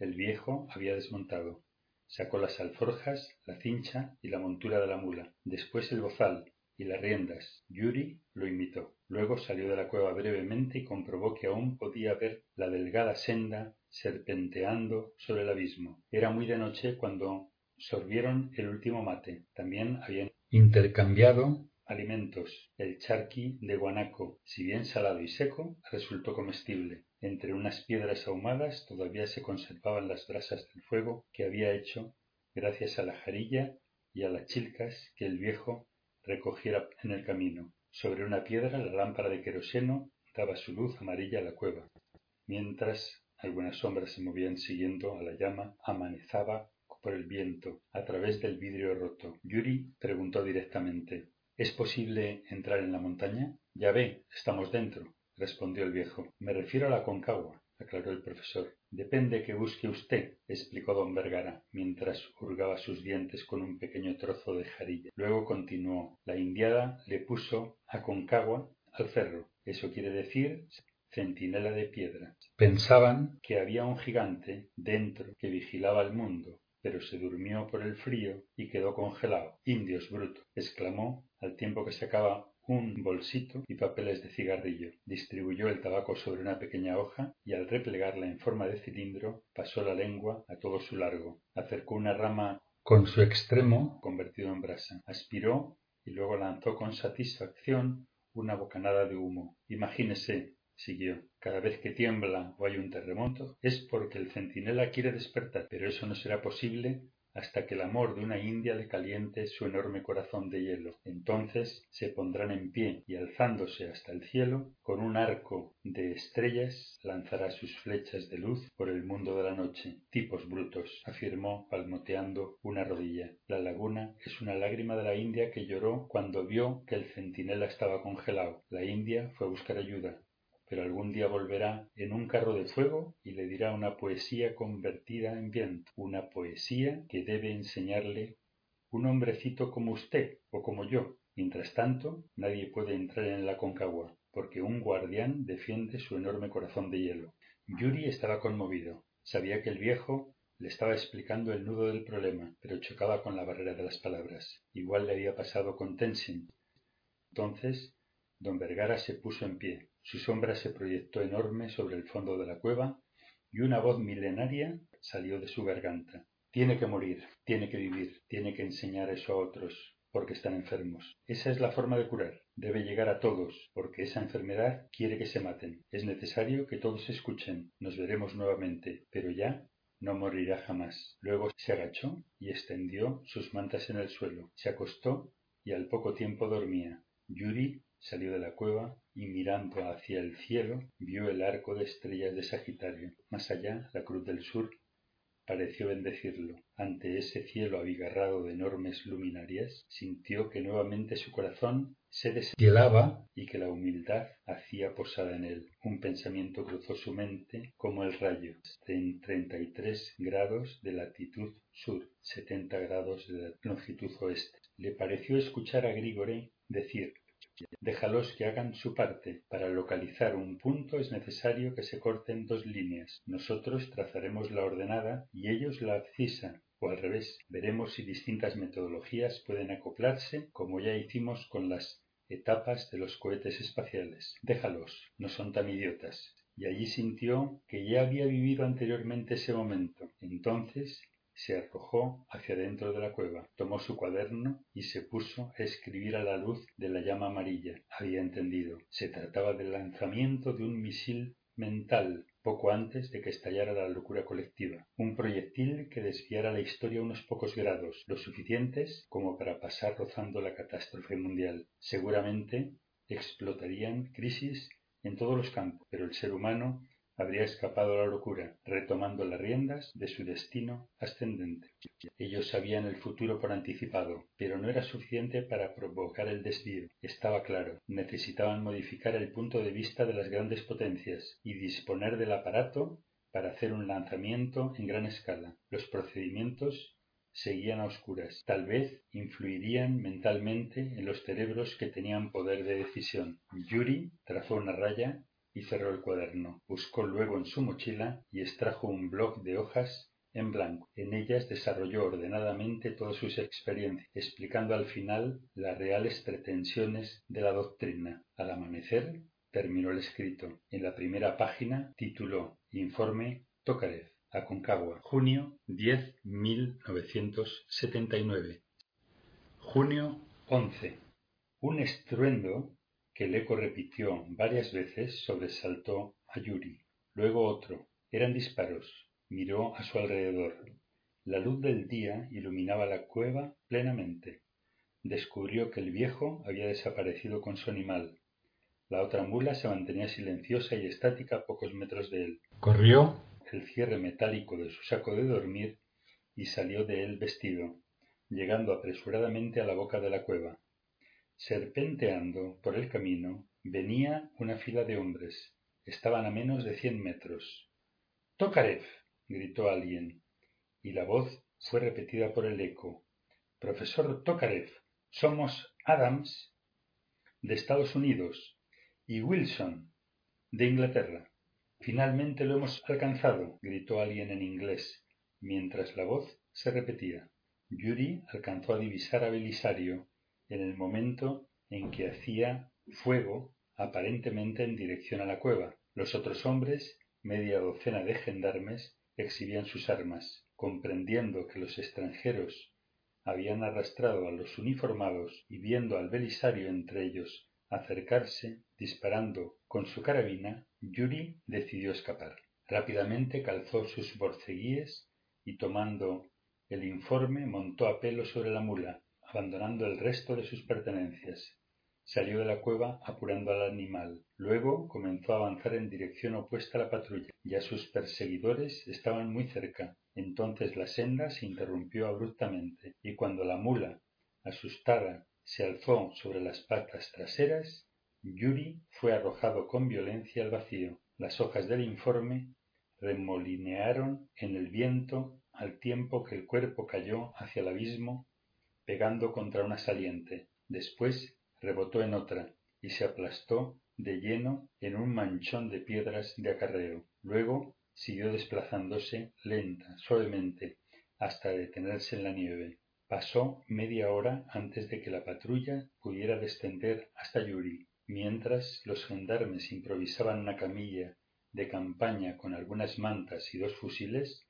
El viejo había desmontado. Sacó las alforjas, la cincha y la montura de la mula, después el bozal, y las riendas. Yuri lo imitó. Luego salió de la cueva brevemente y comprobó que aún podía ver la delgada senda serpenteando sobre el abismo. Era muy de noche cuando sorbieron el último mate. También habían intercambiado alimentos. El charqui de guanaco, si bien salado y seco, resultó comestible. Entre unas piedras ahumadas todavía se conservaban las brasas del fuego que había hecho gracias a la jarilla y a las chilcas que el viejo recogiera en el camino. Sobre una piedra la lámpara de queroseno daba su luz amarilla a la cueva, mientras algunas sombras se movían siguiendo a la llama amanezaba por el viento a través del vidrio roto. Yuri preguntó directamente ¿Es posible entrar en la montaña? Ya ve, estamos dentro, respondió el viejo. Me refiero a la concagua aclaró el profesor. Depende que busque usted, explicó don Vergara, mientras hurgaba sus dientes con un pequeño trozo de jarilla. Luego continuó. La indiada le puso a Concagua al cerro. Eso quiere decir centinela de piedra. Pensaban que había un gigante dentro que vigilaba el mundo, pero se durmió por el frío y quedó congelado. Indios bruto. exclamó al tiempo que sacaba un bolsito y papeles de cigarrillo. Distribuyó el tabaco sobre una pequeña hoja y al replegarla en forma de cilindro pasó la lengua a todo su largo. Acercó una rama con su extremo convertido en brasa. Aspiró y luego lanzó con satisfacción una bocanada de humo. Imagínese, siguió, cada vez que tiembla o hay un terremoto es porque el centinela quiere despertar, pero eso no será posible hasta que el amor de una india le caliente su enorme corazón de hielo. Entonces se pondrán en pie y alzándose hasta el cielo, con un arco de estrellas lanzará sus flechas de luz por el mundo de la noche. Tipos brutos, afirmó palmoteando una rodilla. La laguna es una lágrima de la india que lloró cuando vio que el centinela estaba congelado. La india fue a buscar ayuda pero algún día volverá en un carro de fuego y le dirá una poesía convertida en viento, una poesía que debe enseñarle un hombrecito como usted o como yo. Mientras tanto, nadie puede entrar en la concagua, porque un guardián defiende su enorme corazón de hielo. Yuri estaba conmovido. Sabía que el viejo le estaba explicando el nudo del problema, pero chocaba con la barrera de las palabras. Igual le había pasado con Tenzin. Entonces, don Vergara se puso en pie, su sombra se proyectó enorme sobre el fondo de la cueva y una voz milenaria salió de su garganta. Tiene que morir, tiene que vivir, tiene que enseñar eso a otros, porque están enfermos. Esa es la forma de curar. Debe llegar a todos, porque esa enfermedad quiere que se maten. Es necesario que todos escuchen. Nos veremos nuevamente, pero ya no morirá jamás. Luego se agachó y extendió sus mantas en el suelo. Se acostó y al poco tiempo dormía. Yuri salió de la cueva y mirando hacia el cielo vio el arco de estrellas de Sagitario. Más allá, la cruz del sur pareció bendecirlo. Ante ese cielo abigarrado de enormes luminarias, sintió que nuevamente su corazón se deshielaba y que la humildad hacía posada en él. Un pensamiento cruzó su mente como el rayo, en treinta y tres grados de latitud sur, setenta grados de longitud oeste. Le pareció escuchar a Grigore decir Déjalos que hagan su parte. Para localizar un punto es necesario que se corten dos líneas. Nosotros trazaremos la ordenada y ellos la abscisa, o al revés. Veremos si distintas metodologías pueden acoplarse, como ya hicimos con las etapas de los cohetes espaciales. Déjalos, no son tan idiotas. Y allí sintió que ya había vivido anteriormente ese momento. Entonces se arrojó hacia dentro de la cueva, tomó su cuaderno y se puso a escribir a la luz de la llama amarilla. Había entendido. Se trataba del lanzamiento de un misil mental poco antes de que estallara la locura colectiva. Un proyectil que desviara la historia unos pocos grados, lo suficientes como para pasar rozando la catástrofe mundial. Seguramente explotarían crisis en todos los campos, pero el ser humano habría escapado a la locura, retomando las riendas de su destino ascendente. Ellos sabían el futuro por anticipado, pero no era suficiente para provocar el desvío. Estaba claro, necesitaban modificar el punto de vista de las grandes potencias y disponer del aparato para hacer un lanzamiento en gran escala. Los procedimientos seguían a oscuras. Tal vez influirían mentalmente en los cerebros que tenían poder de decisión. Yuri trazó una raya y cerró el cuaderno. Buscó luego en su mochila y extrajo un bloc de hojas en blanco. En ellas desarrolló ordenadamente todas sus experiencias, explicando al final las reales pretensiones de la doctrina. Al amanecer terminó el escrito. En la primera página tituló Informe Tokarev, Aconcagua, junio 10 1979. Junio 11. Un estruendo que el eco repitió varias veces sobresaltó a Yuri. Luego otro. Eran disparos. Miró a su alrededor. La luz del día iluminaba la cueva plenamente. Descubrió que el viejo había desaparecido con su animal. La otra mula se mantenía silenciosa y estática a pocos metros de él. Corrió el cierre metálico de su saco de dormir y salió de él vestido, llegando apresuradamente a la boca de la cueva. Serpenteando por el camino venía una fila de hombres. Estaban a menos de cien metros. Tokarev. gritó alguien, y la voz fue repetida por el eco. Profesor Tokarev, somos Adams de Estados Unidos y Wilson de Inglaterra. Finalmente lo hemos alcanzado, gritó alguien en inglés, mientras la voz se repetía. Yuri alcanzó a divisar a Belisario en el momento en que hacía fuego aparentemente en dirección a la cueva. Los otros hombres, media docena de gendarmes, exhibían sus armas. Comprendiendo que los extranjeros habían arrastrado a los uniformados y viendo al Belisario entre ellos acercarse disparando con su carabina, Yuri decidió escapar. Rápidamente calzó sus borceguíes y tomando el informe montó a pelo sobre la mula, abandonando el resto de sus pertenencias. Salió de la cueva apurando al animal. Luego comenzó a avanzar en dirección opuesta a la patrulla. Ya sus perseguidores estaban muy cerca. Entonces la senda se interrumpió abruptamente, y cuando la mula, asustada, se alzó sobre las patas traseras, Yuri fue arrojado con violencia al vacío. Las hojas del informe remolinearon en el viento al tiempo que el cuerpo cayó hacia el abismo pegando contra una saliente. Después rebotó en otra y se aplastó de lleno en un manchón de piedras de acarreo. Luego siguió desplazándose lenta, suavemente, hasta detenerse en la nieve. Pasó media hora antes de que la patrulla pudiera descender hasta Yuri. Mientras los gendarmes improvisaban una camilla de campaña con algunas mantas y dos fusiles,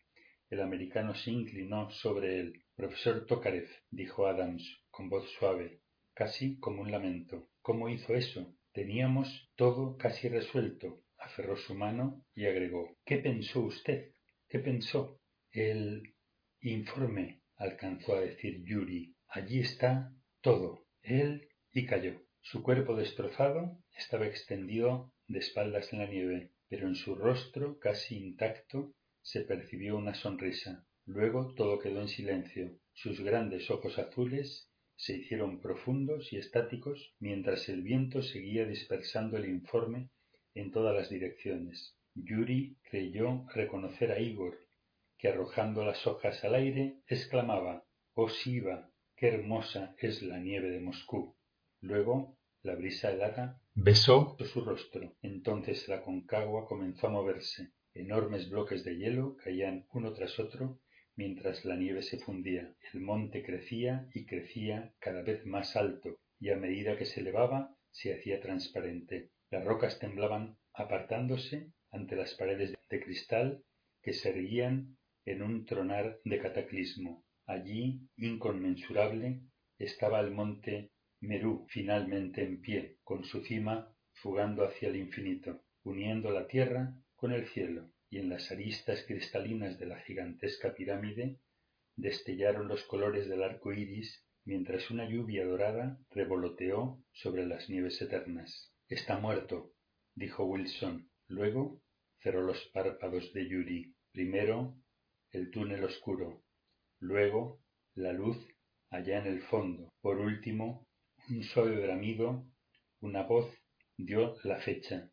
el americano se inclinó sobre él. Profesor Tokarev, dijo Adams con voz suave, casi como un lamento. ¿Cómo hizo eso? Teníamos todo casi resuelto. Aferró su mano y agregó ¿Qué pensó usted? ¿Qué pensó? El informe, alcanzó a decir Yuri. Allí está todo. Él y cayó. Su cuerpo destrozado estaba extendido de espaldas en la nieve, pero en su rostro, casi intacto, se percibió una sonrisa. Luego todo quedó en silencio. Sus grandes ojos azules se hicieron profundos y estáticos mientras el viento seguía dispersando el informe en todas las direcciones. Yuri creyó reconocer a Igor, que arrojando las hojas al aire exclamaba Oh Siva, qué hermosa es la nieve de Moscú. Luego la brisa helada besó su rostro. Entonces la concagua comenzó a moverse. Enormes bloques de hielo caían uno tras otro mientras la nieve se fundía. El monte crecía y crecía cada vez más alto y a medida que se elevaba se hacía transparente. Las rocas temblaban apartándose ante las paredes de cristal que se erguían en un tronar de cataclismo. Allí, inconmensurable, estaba el monte Merú finalmente en pie, con su cima fugando hacia el infinito, uniendo la tierra con el cielo, y en las aristas cristalinas de la gigantesca pirámide destellaron los colores del arco iris mientras una lluvia dorada revoloteó sobre las nieves eternas. Está muerto, dijo Wilson. Luego cerró los párpados de Yuri. Primero el túnel oscuro, luego la luz allá en el fondo. Por último, un suave bramido, una voz dio la fecha,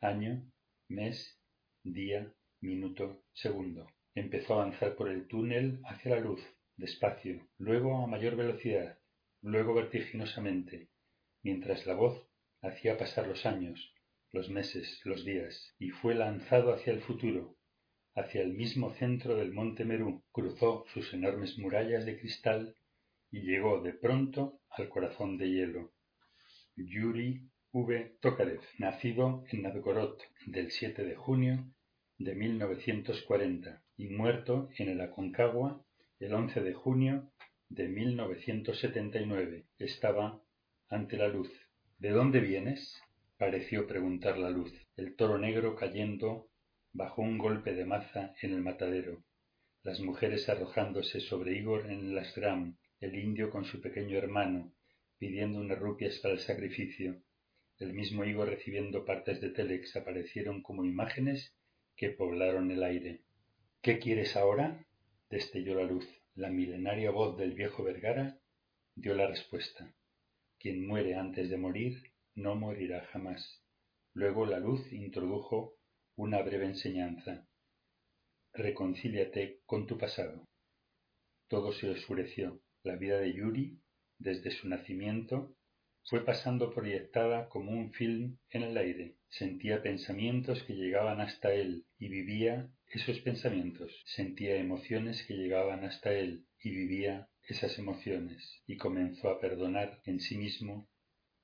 año, mes, día, minuto, segundo. Empezó a avanzar por el túnel hacia la luz, despacio, luego a mayor velocidad, luego vertiginosamente, mientras la voz hacía pasar los años, los meses, los días, y fue lanzado hacia el futuro, hacia el mismo centro del monte Merú, cruzó sus enormes murallas de cristal y llegó de pronto al corazón de hielo. Yuri V. Tokarev, nacido en Novgorod del 7 de junio de 1940 y muerto en el Aconcagua el 11 de junio de 1979. Estaba ante la luz. ¿De dónde vienes? pareció preguntar la luz. El toro negro cayendo bajo un golpe de maza en el matadero, las mujeres arrojándose sobre Igor en el asgram, el indio con su pequeño hermano, pidiendo unas rupias para el sacrificio, el mismo Igor recibiendo partes de Telex aparecieron como imágenes que poblaron el aire. ¿Qué quieres ahora? destelló la luz. La milenaria voz del viejo Vergara dio la respuesta. Quien muere antes de morir no morirá jamás. Luego la luz introdujo una breve enseñanza. Reconcíliate con tu pasado. Todo se oscureció. La vida de Yuri, desde su nacimiento, fue pasando proyectada como un film en el aire. Sentía pensamientos que llegaban hasta él y vivía esos pensamientos. Sentía emociones que llegaban hasta él y vivía esas emociones y comenzó a perdonar en sí mismo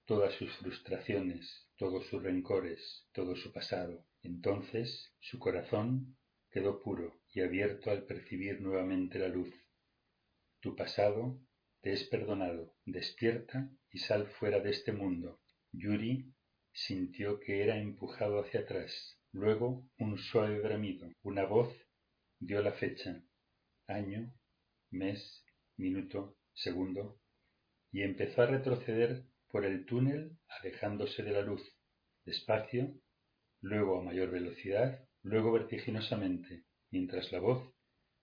todas sus frustraciones, todos sus rencores, todo su pasado. Entonces su corazón quedó puro y abierto al percibir nuevamente la luz. Tu pasado te es perdonado, despierta y sal fuera de este mundo. Yuri sintió que era empujado hacia atrás. Luego un suave bramido, una voz dio la fecha, año, mes, minuto, segundo, y empezó a retroceder por el túnel alejándose de la luz, despacio, luego a mayor velocidad, luego vertiginosamente, mientras la voz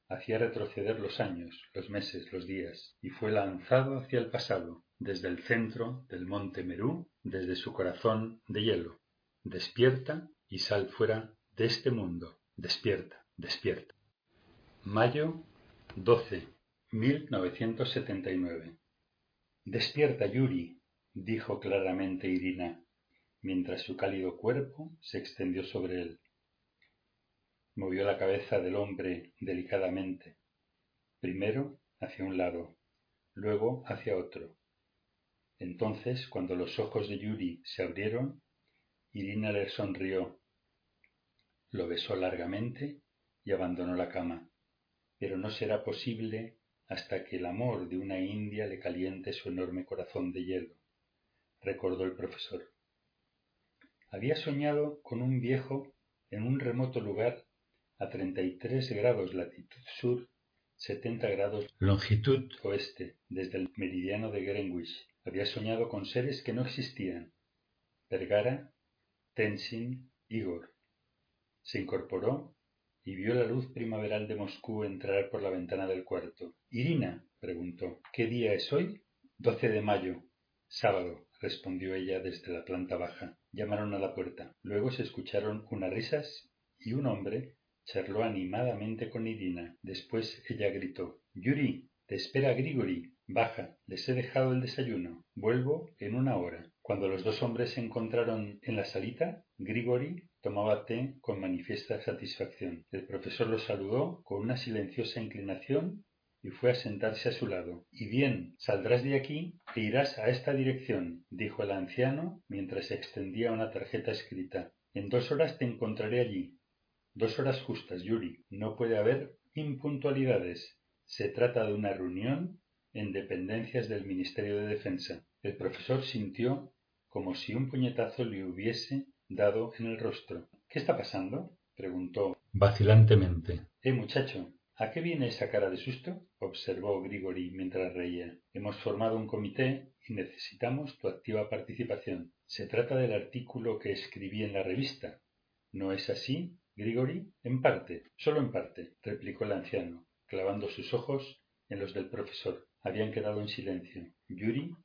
hacía retroceder los años, los meses, los días, y fue lanzado hacia el pasado, desde el centro del monte Merú, desde su corazón de hielo. Despierta y sal fuera de este mundo. Despierta, despierta. Mayo 12, 1979. Despierta, Yuri, dijo claramente Irina, mientras su cálido cuerpo se extendió sobre él. Movió la cabeza del hombre delicadamente, primero hacia un lado, luego hacia otro. Entonces, cuando los ojos de Yuri se abrieron, Irina le sonrió, lo besó largamente y abandonó la cama. Pero no será posible hasta que el amor de una india le caliente su enorme corazón de hielo, recordó el profesor. Había soñado con un viejo en un remoto lugar a treinta y tres grados latitud sur, setenta grados longitud oeste, desde el meridiano de Greenwich. Había soñado con seres que no existían. Vergara, Tenzin, Igor. Se incorporó y vio la luz primaveral de Moscú entrar por la ventana del cuarto. Irina, preguntó, ¿qué día es hoy? Doce de mayo. Sábado, respondió ella desde la planta baja. Llamaron a la puerta. Luego se escucharon unas risas y un hombre charló animadamente con Irina. Después ella gritó Yuri, te espera Grigori. Baja, les he dejado el desayuno. Vuelvo en una hora. Cuando los dos hombres se encontraron en la salita, Grigori tomaba té con manifiesta satisfacción. El profesor lo saludó con una silenciosa inclinación y fue a sentarse a su lado. Y bien, saldrás de aquí e irás a esta dirección, dijo el anciano mientras extendía una tarjeta escrita. En dos horas te encontraré allí. Dos horas justas, Yuri. No puede haber impuntualidades. Se trata de una reunión en dependencias del Ministerio de Defensa. El profesor sintió como si un puñetazo le hubiese dado en el rostro. ¿Qué está pasando? preguntó vacilantemente. Eh, muchacho, ¿a qué viene esa cara de susto? observó Grigori mientras reía. Hemos formado un comité y necesitamos tu activa participación. Se trata del artículo que escribí en la revista. ¿No es así, Grigori? En parte, solo en parte, replicó el anciano, clavando sus ojos en los del profesor. Habían quedado en silencio. Yuri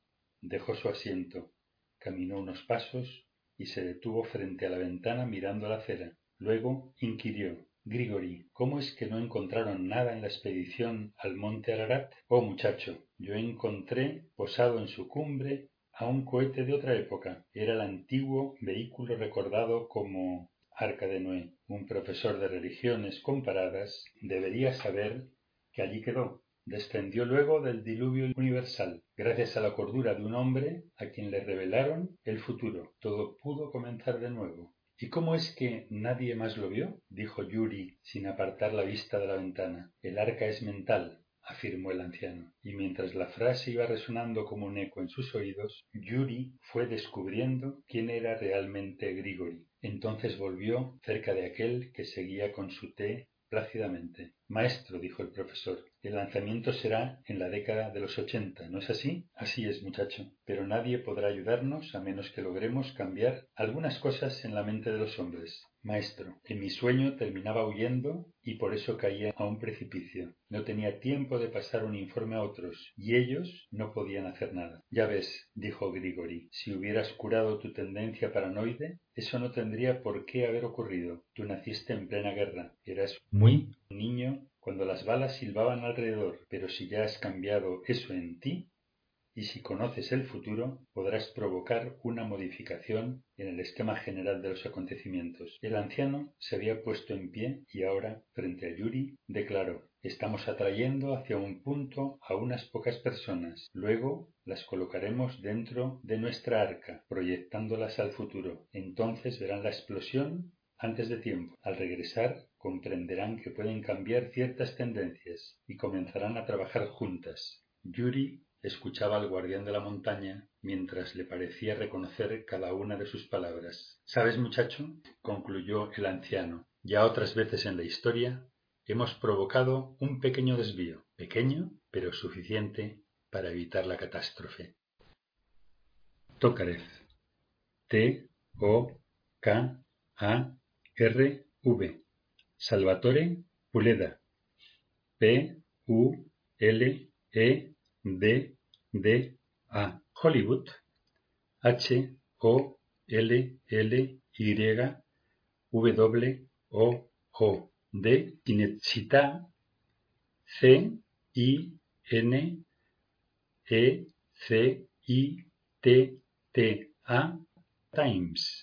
dejó su asiento, caminó unos pasos y se detuvo frente a la ventana mirando la acera. Luego inquirió Grigori, ¿cómo es que no encontraron nada en la expedición al monte Ararat? Oh, muchacho, yo encontré posado en su cumbre a un cohete de otra época. Era el antiguo vehículo recordado como Arca de Noé. Un profesor de religiones comparadas debería saber que allí quedó, descendió luego del diluvio universal, gracias a la cordura de un hombre a quien le revelaron el futuro. Todo pudo comenzar de nuevo. ¿Y cómo es que nadie más lo vio? dijo Yuri sin apartar la vista de la ventana. El arca es mental, afirmó el anciano, y mientras la frase iba resonando como un eco en sus oídos, Yuri fue descubriendo quién era realmente Grigori. Entonces volvió cerca de aquel que seguía con su té plácidamente. Maestro, dijo el profesor, el lanzamiento será en la década de los ochenta, ¿no es así? Así es, muchacho. Pero nadie podrá ayudarnos a menos que logremos cambiar algunas cosas en la mente de los hombres. Maestro, en mi sueño terminaba huyendo y por eso caía a un precipicio. No tenía tiempo de pasar un informe a otros, y ellos no podían hacer nada. Ya ves, dijo Grigori, si hubieras curado tu tendencia paranoide, eso no tendría por qué haber ocurrido. Tú naciste en plena guerra. Eras muy niño cuando las balas silbaban alrededor, pero si ya has cambiado eso en ti, y si conoces el futuro, podrás provocar una modificación en el esquema general de los acontecimientos. El anciano se había puesto en pie y ahora, frente a Yuri, declaró Estamos atrayendo hacia un punto a unas pocas personas. Luego las colocaremos dentro de nuestra arca, proyectándolas al futuro. Entonces verán la explosión antes de tiempo. Al regresar comprenderán que pueden cambiar ciertas tendencias y comenzarán a trabajar juntas. Yuri escuchaba al guardián de la montaña mientras le parecía reconocer cada una de sus palabras. ¿Sabes, muchacho? concluyó el anciano. Ya otras veces en la historia hemos provocado un pequeño desvío, pequeño pero suficiente para evitar la catástrofe. Tócarev. T O K A R V. Salvatore Puleda. P U L E D D A. Hollywood. H O L L Y W O O. D Cinecittà C I N E C I T T A Times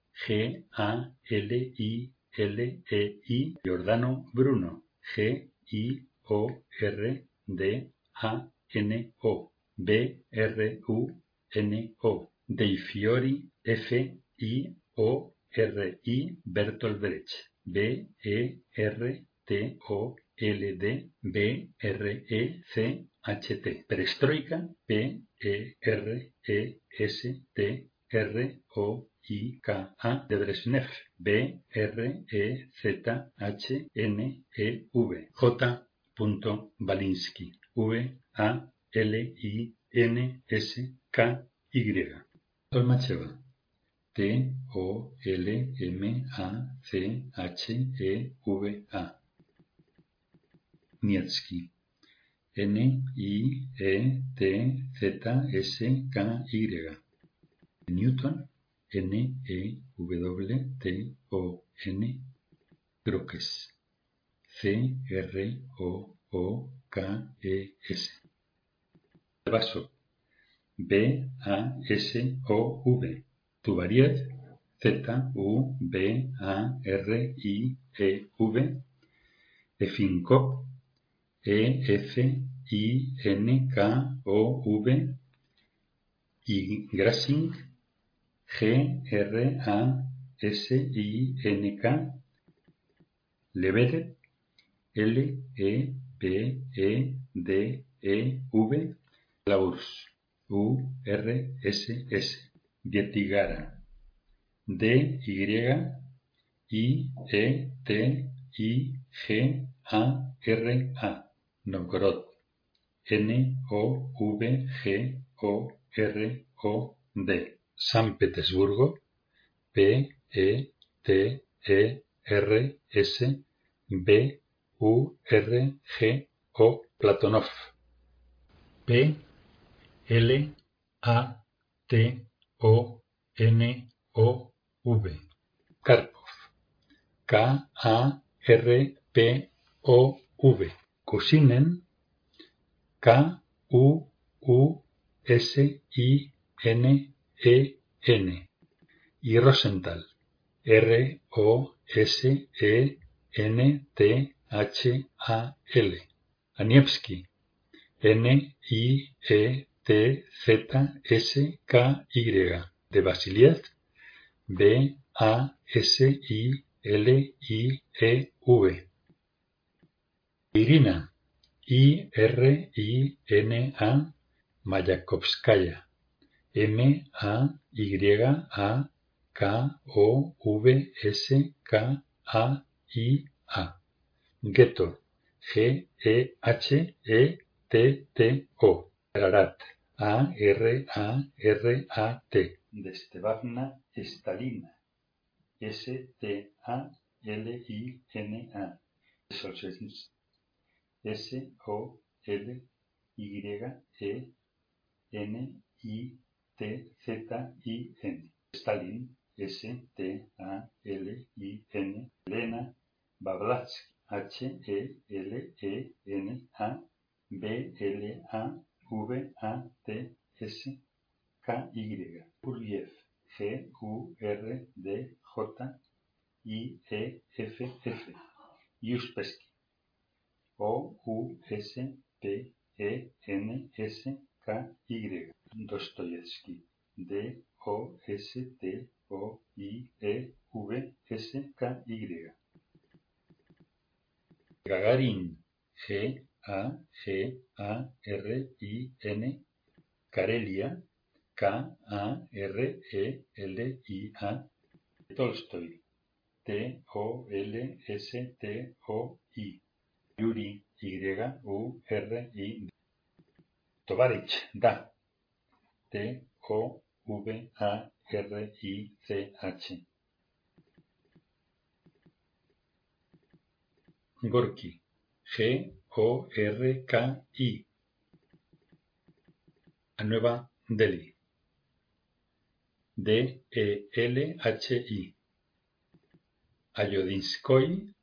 M L I N Chiesa di Santa Croce, P-I-A-Z-Z-A, D-I-S-A-N-T-A-C-R-O-C-E, en Firenze, F-I-R-E-N-Z-E, Galileo Galilei, G-A-L-I-L-O, G-A-L-I-L-E-I, Giordano Bruno, G-I-O-R-D-A N-O, B-R-U-N-O, Dei Fiori, F-I-O-R-I, Bertolt Brecht, B-E-R-T-O-L-D, B-R-E-C-H-T, Perestroika, P-E-R-E-S-T-R-O-I-K-A, de Brezhnev, B-R-E-Z-H-N-E-V, J. Balinsky, V-A L-I-N-S-K-Y. Tolmacheva. T-O-L-M-A-C-H-E-V-A. Nietsky. N-I-E-T-Z-S-K-Y. Newton. N-E-W-T-O-N. Croques. C-R-O-O-K-E-S. Vaso. B-A-S-O-V. Tubariev. Z-U-B-A-R-I-E-V. Efinkov. E-F-I-N-K-O-V. Y Grassing. G-R-A-S-I-N-K. Lebedev. L-E-B-E-D-E-V. Laurs. U-R-S-S. Dietigara. D-Y-I-E-T-I-G-A-R-A. Novgorod. N-O-V-G-O-R-O-D. San Petersburgo. P-E-T-E-R-S-B-U-R-G-O. Platonov. P L A T O N O V. Karpov. K A R P O V. Kusinen. K U U S I N E N. Y Rosenthal. R O S E N T H A L. Anievsky. N I E T Z S K Y de Basiliev B A S I L I E V Irina I R I N A Mayakovskaya M-A-Y-A-K-O-V-S-K-A-I-A. Geto. G-E-H-E-T-T-O. Ararat. A-R-A-R-A-T. Destevafna Stalina. S-T-A-L-I-N-A. S-O-L-Y-E-N-I-A. T, Z, I, N. Stalin, S, T, A, L, I, N. Elena Bablatsky, H, E, L, E, N, A, B, L, A, V, A, T, S, K, Y. Gurdjieff, G, U, R, D, J, I, E, F, F. Yuspeski, O, U, S, P, E, N, S, K-Y. Dostoyevsky. D-O-S-T-O-I-E-V-S-K-Y. Gagarin. G-A-G-A-R-I-N. Karelia. K-A-R-E-L-I-A. E, Tolstoy. T-O-L-S-T-O-I. Yuri. Y-U-R-I. Tovarich, da. T-O-V-A-R-I-C-H. Gorky, G-O-R-K-I. A Nueva Delhi. D-E-L-H-I. Ayodinskoy,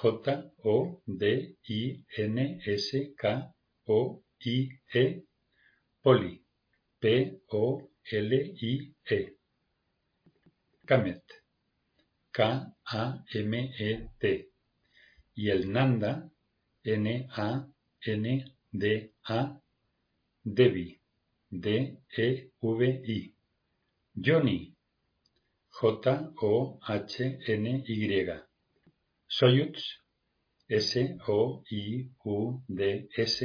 J-O-D-I-N-S-K-O. I E, Poli, P O L I E. Kamet, K A M E T. Y el Nanda, N A N D A, Devi, D E V I. Johnny, J O H N Y. Soyuz, S O I U D S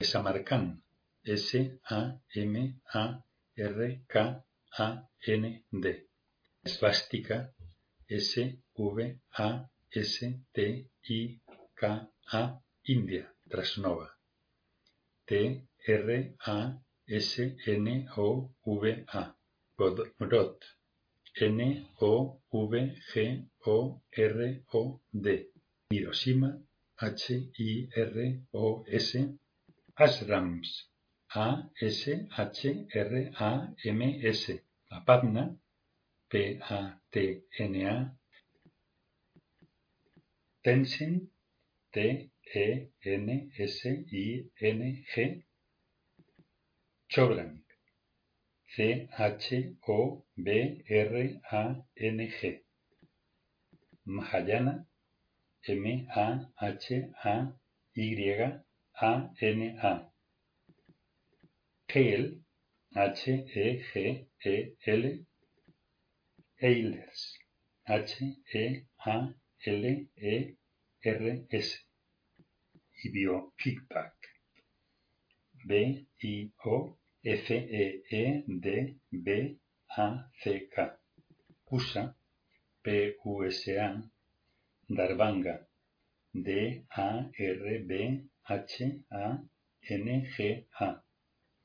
Samarcand, S-A-M-A-R-K-A-N-D. Svástica, S-V-A-S-T-I-K-A, India, Trasnova. T-R-A-S-N-O-V-A, Godrot. N-O-V-G-O-R-O-D. Hiroshima, H-I-R-O-S, Ashrams, A S H R A M S, la Patna, P A T N A, Tenzin, T E N S I N G, Chobrank, C H O B R A N G, Mahayana, M A H A Y. A-N-A. Hegel, H-E-G-E-L. Eilers, H-E-A-L-E-R-S. Y biokickback, B-I-O-F-E-E-D-B-A-C-K. USA, P-U-S-A, Darbanga, D-A-R-B H-A-N-G-A.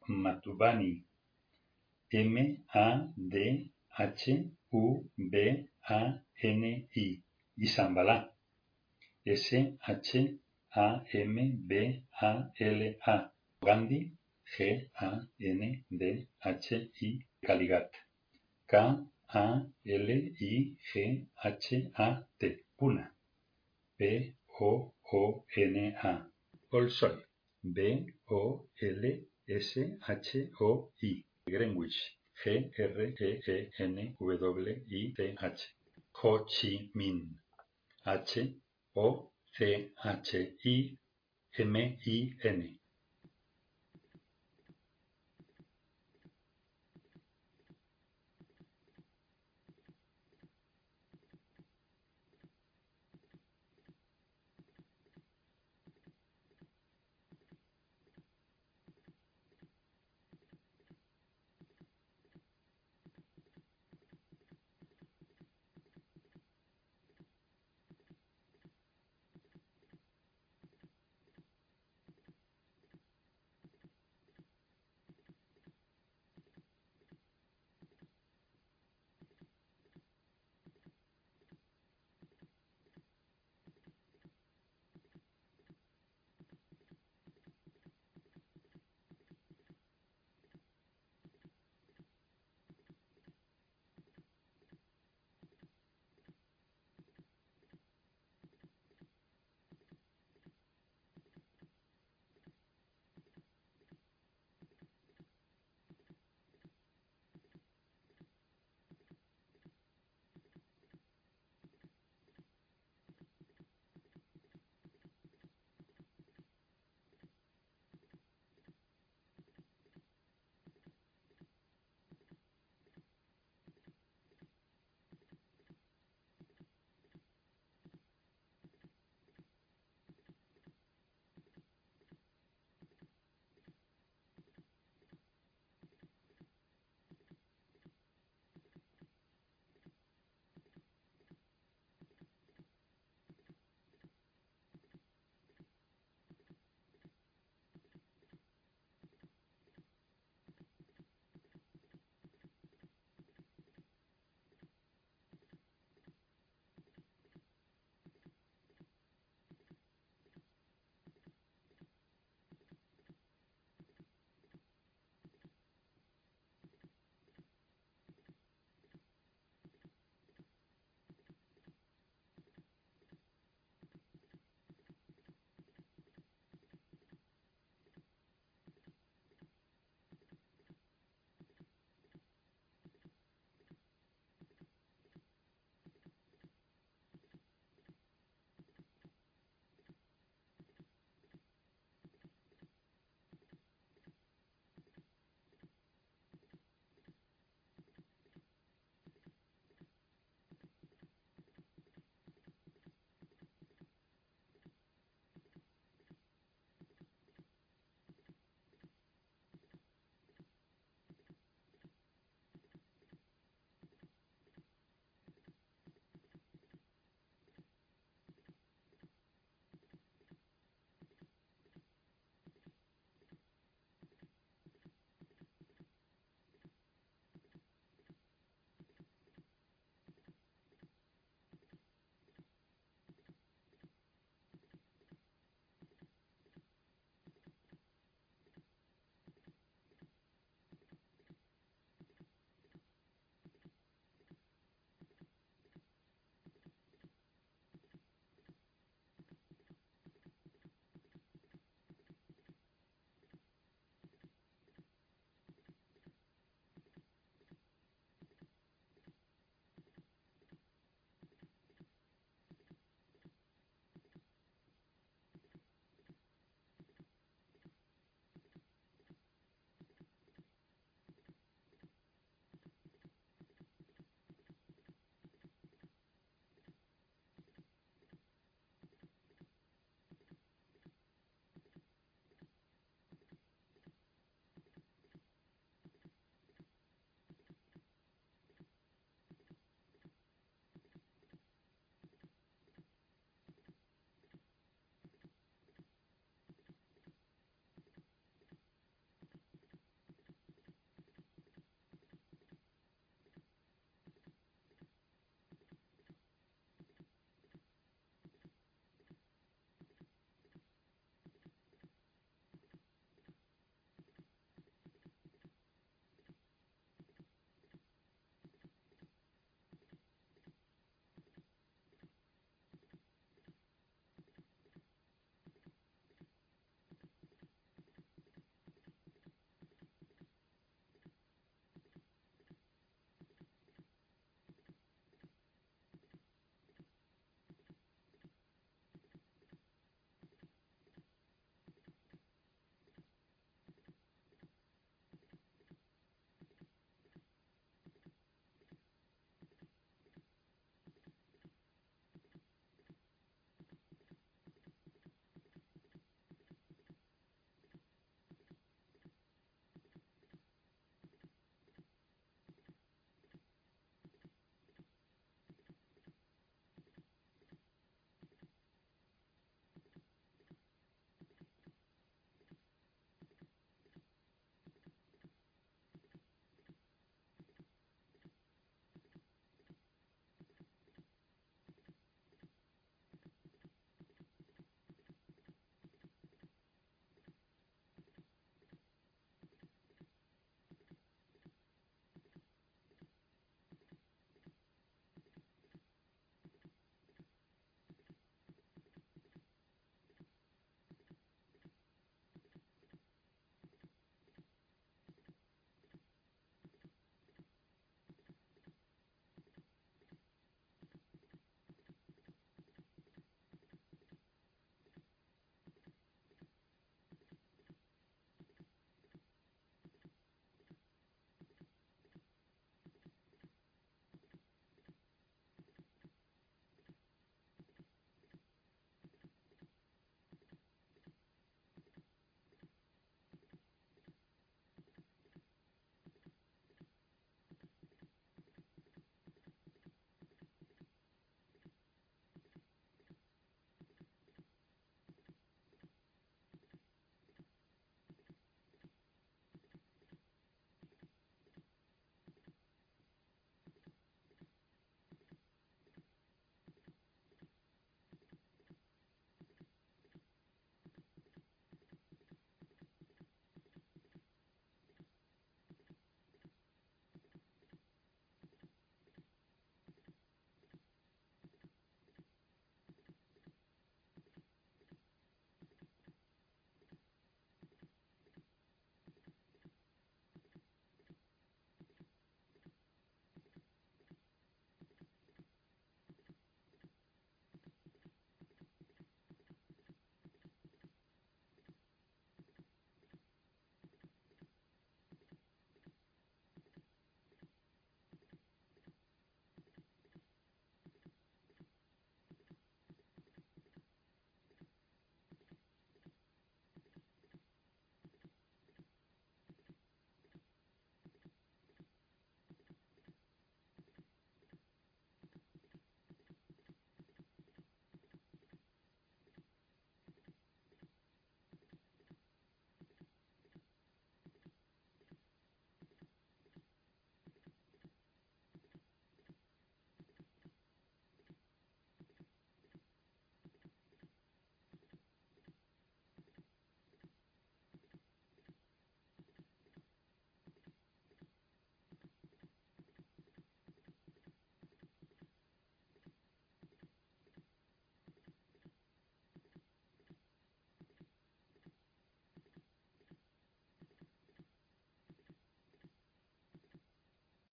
Matubani. M-A-D-H-U-B-A-N-I. Y Zambala. S-H-A-M-B-A-L-A. Gandhi. G-A-N-D-H-I. Kaligat. K-A-L-I-G-H-A-T. Puna. P-O-O-N-A. Bolshoi, B O L S H O I, Greenwich, G R E E N W I T H. Ho Chi Minh, H O C H I M I N.